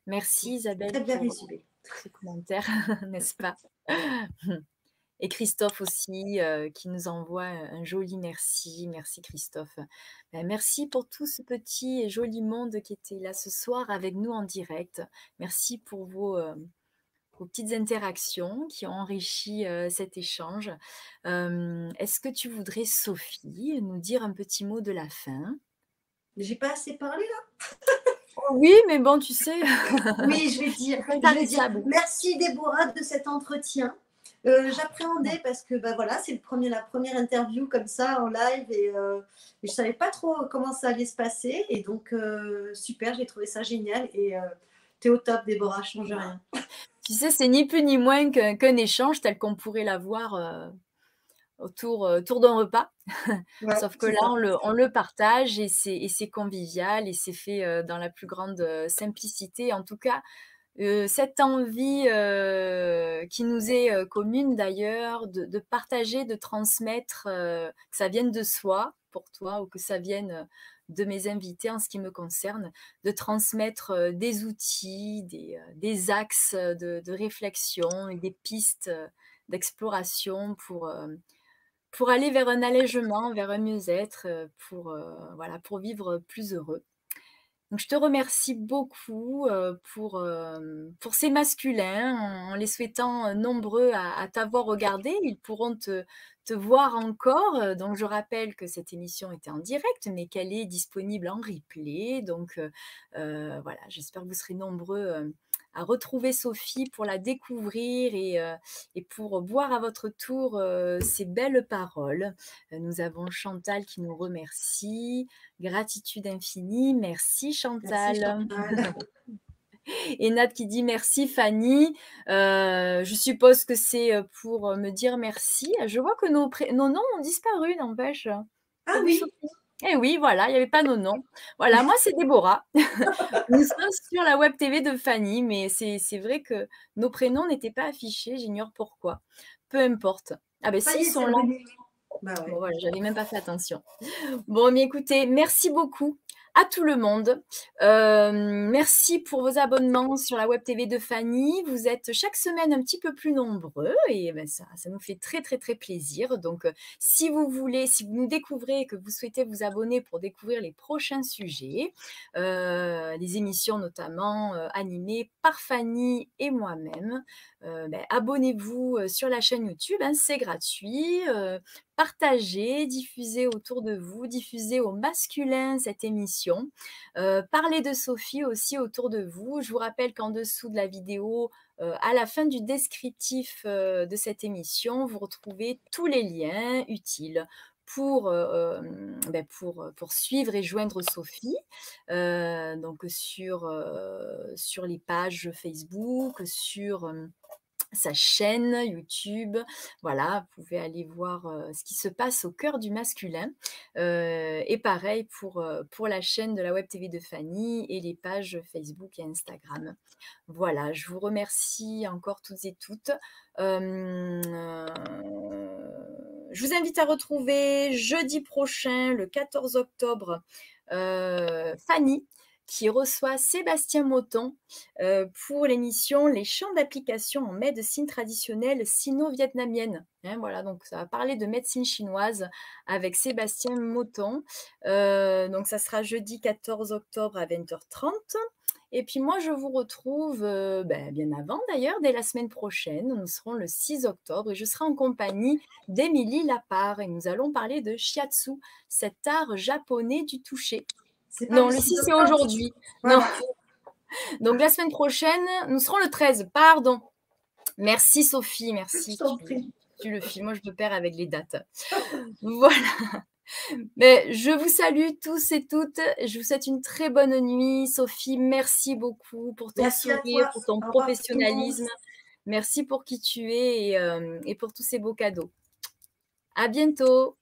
Merci Isabelle bien pour ce commentaire, n'est-ce pas? Et Christophe aussi, euh, qui nous envoie un joli merci. Merci Christophe. Ben, merci pour tout ce petit et joli monde qui était là ce soir avec nous en direct. Merci pour vos, euh, petites interactions qui ont enrichi euh, cet échange. Est-ce que tu voudrais, Sophie, nous dire un petit mot de la fin? J'ai pas assez parlé là oui, mais bon, tu sais. oui, je vais dire. Je vais dire merci Déborah de cet entretien. Euh, j'appréhendais parce que bah, voilà, c'est premier, la première interview comme ça en live et, euh, je ne savais pas trop comment ça allait se passer. Et donc, euh, super, j'ai trouvé ça génial. Et tu es au top, Déborah, change rien. Tu sais, c'est ni plus ni moins qu'un échange tel qu'on pourrait l'avoir autour, autour d'un repas. Sauf que là, on le, on le, partage et c'est convivial et c'est fait dans la plus grande simplicité. En tout cas, cette envie qui nous est commune d'ailleurs, de, partager, de transmettre, que ça vienne de soi pour toi ou que ça vienne de mes invités en ce qui me concerne, de transmettre des outils, des, axes de, de, réflexion et des pistes d'exploration pour, pour aller vers un allègement, vers un mieux-être, pour, voilà, pour vivre plus heureux. Donc, je te remercie beaucoup pour, pour ces masculins, en, les souhaitant nombreux à, t'avoir regardé. Ils pourront te, te, voir encore. Donc, je rappelle que cette émission était en direct, mais qu'elle est disponible en replay. Donc, voilà, j'espère que vous serez nombreux à retrouver Sophie pour la découvrir et, euh, et pour boire à votre tour euh, ces belles paroles. Euh, nous avons Chantal qui nous remercie. Gratitude infinie. Merci Chantal. Et Nat qui dit merci Fanny. je suppose que c'est pour me dire merci. Je vois que nos, nos noms ont disparu, n'empêche. Ah oui. Eh oui, voilà, il n'y avait pas nos noms. Voilà, moi c'est Déborah. Nous sommes sur la web TV de Fanny, mais c'est vrai que nos prénoms n'étaient pas affichés, j'ignore pourquoi. Peu importe. Ah ben si, ils sont là. Bah bon, voilà, j'avais même pas fait attention. Bon, mais écoutez, merci beaucoup à tout le monde. Euh, merci pour vos abonnements sur la Web TV de Fanny. Vous êtes chaque semaine un petit peu plus nombreux et ben ça, ça nous fait très très très plaisir. Donc euh, si vous voulez, si vous nous découvrez et que vous souhaitez vous abonner pour découvrir les prochains sujets, euh, les émissions notamment animées par Fanny et moi-même, ben, abonnez-vous sur la chaîne YouTube, hein, c'est gratuit partagez, diffusez autour de vous, diffusez au masculin cette émission. Euh, parlez de Sophie aussi autour de vous. Je vous rappelle qu'en dessous de la vidéo, euh, à la fin du descriptif euh, de cette émission, vous retrouvez tous les liens utiles pour, ben pour, pour, suivre et joindre Sophie, donc sur, sur les pages Facebook, sur sa chaîne YouTube. Voilà, vous pouvez aller voir ce qui se passe au cœur du masculin. et pareil pour, pour la chaîne de la Web TV de Fanny et les pages Facebook et Instagram. Voilà, je vous remercie encore toutes et toutes. Je vous invite à retrouver jeudi prochain, le 14 octobre, Fanny qui reçoit Sébastien Moton euh, pour l'émission Les champs d'application en médecine traditionnelle sino-vietnamienne. Hein, voilà, donc ça va parler de médecine chinoise avec Sébastien Moton. Euh, donc ça sera jeudi 14 octobre à 20h30. Et puis moi, je vous retrouve euh, ben, bien avant d'ailleurs, dès la semaine prochaine. Nous serons le 6 octobre et je serai en compagnie d'Émilie Lapart et nous allons parler de shiatsu, cet art japonais du toucher. Non, le 6 c'est aujourd'hui. Donc la semaine prochaine, nous serons le 13, pardon. Merci Sophie, merci. Tu, tu, le filmes, moi je me perds avec les dates. voilà. Mais je vous salue tous et toutes. Je vous souhaite une très bonne nuit. Sophie, merci beaucoup pour ton sourire, pour ton professionnalisme. Merci pour qui tu es et, euh, et pour tous ces beaux cadeaux. À bientôt.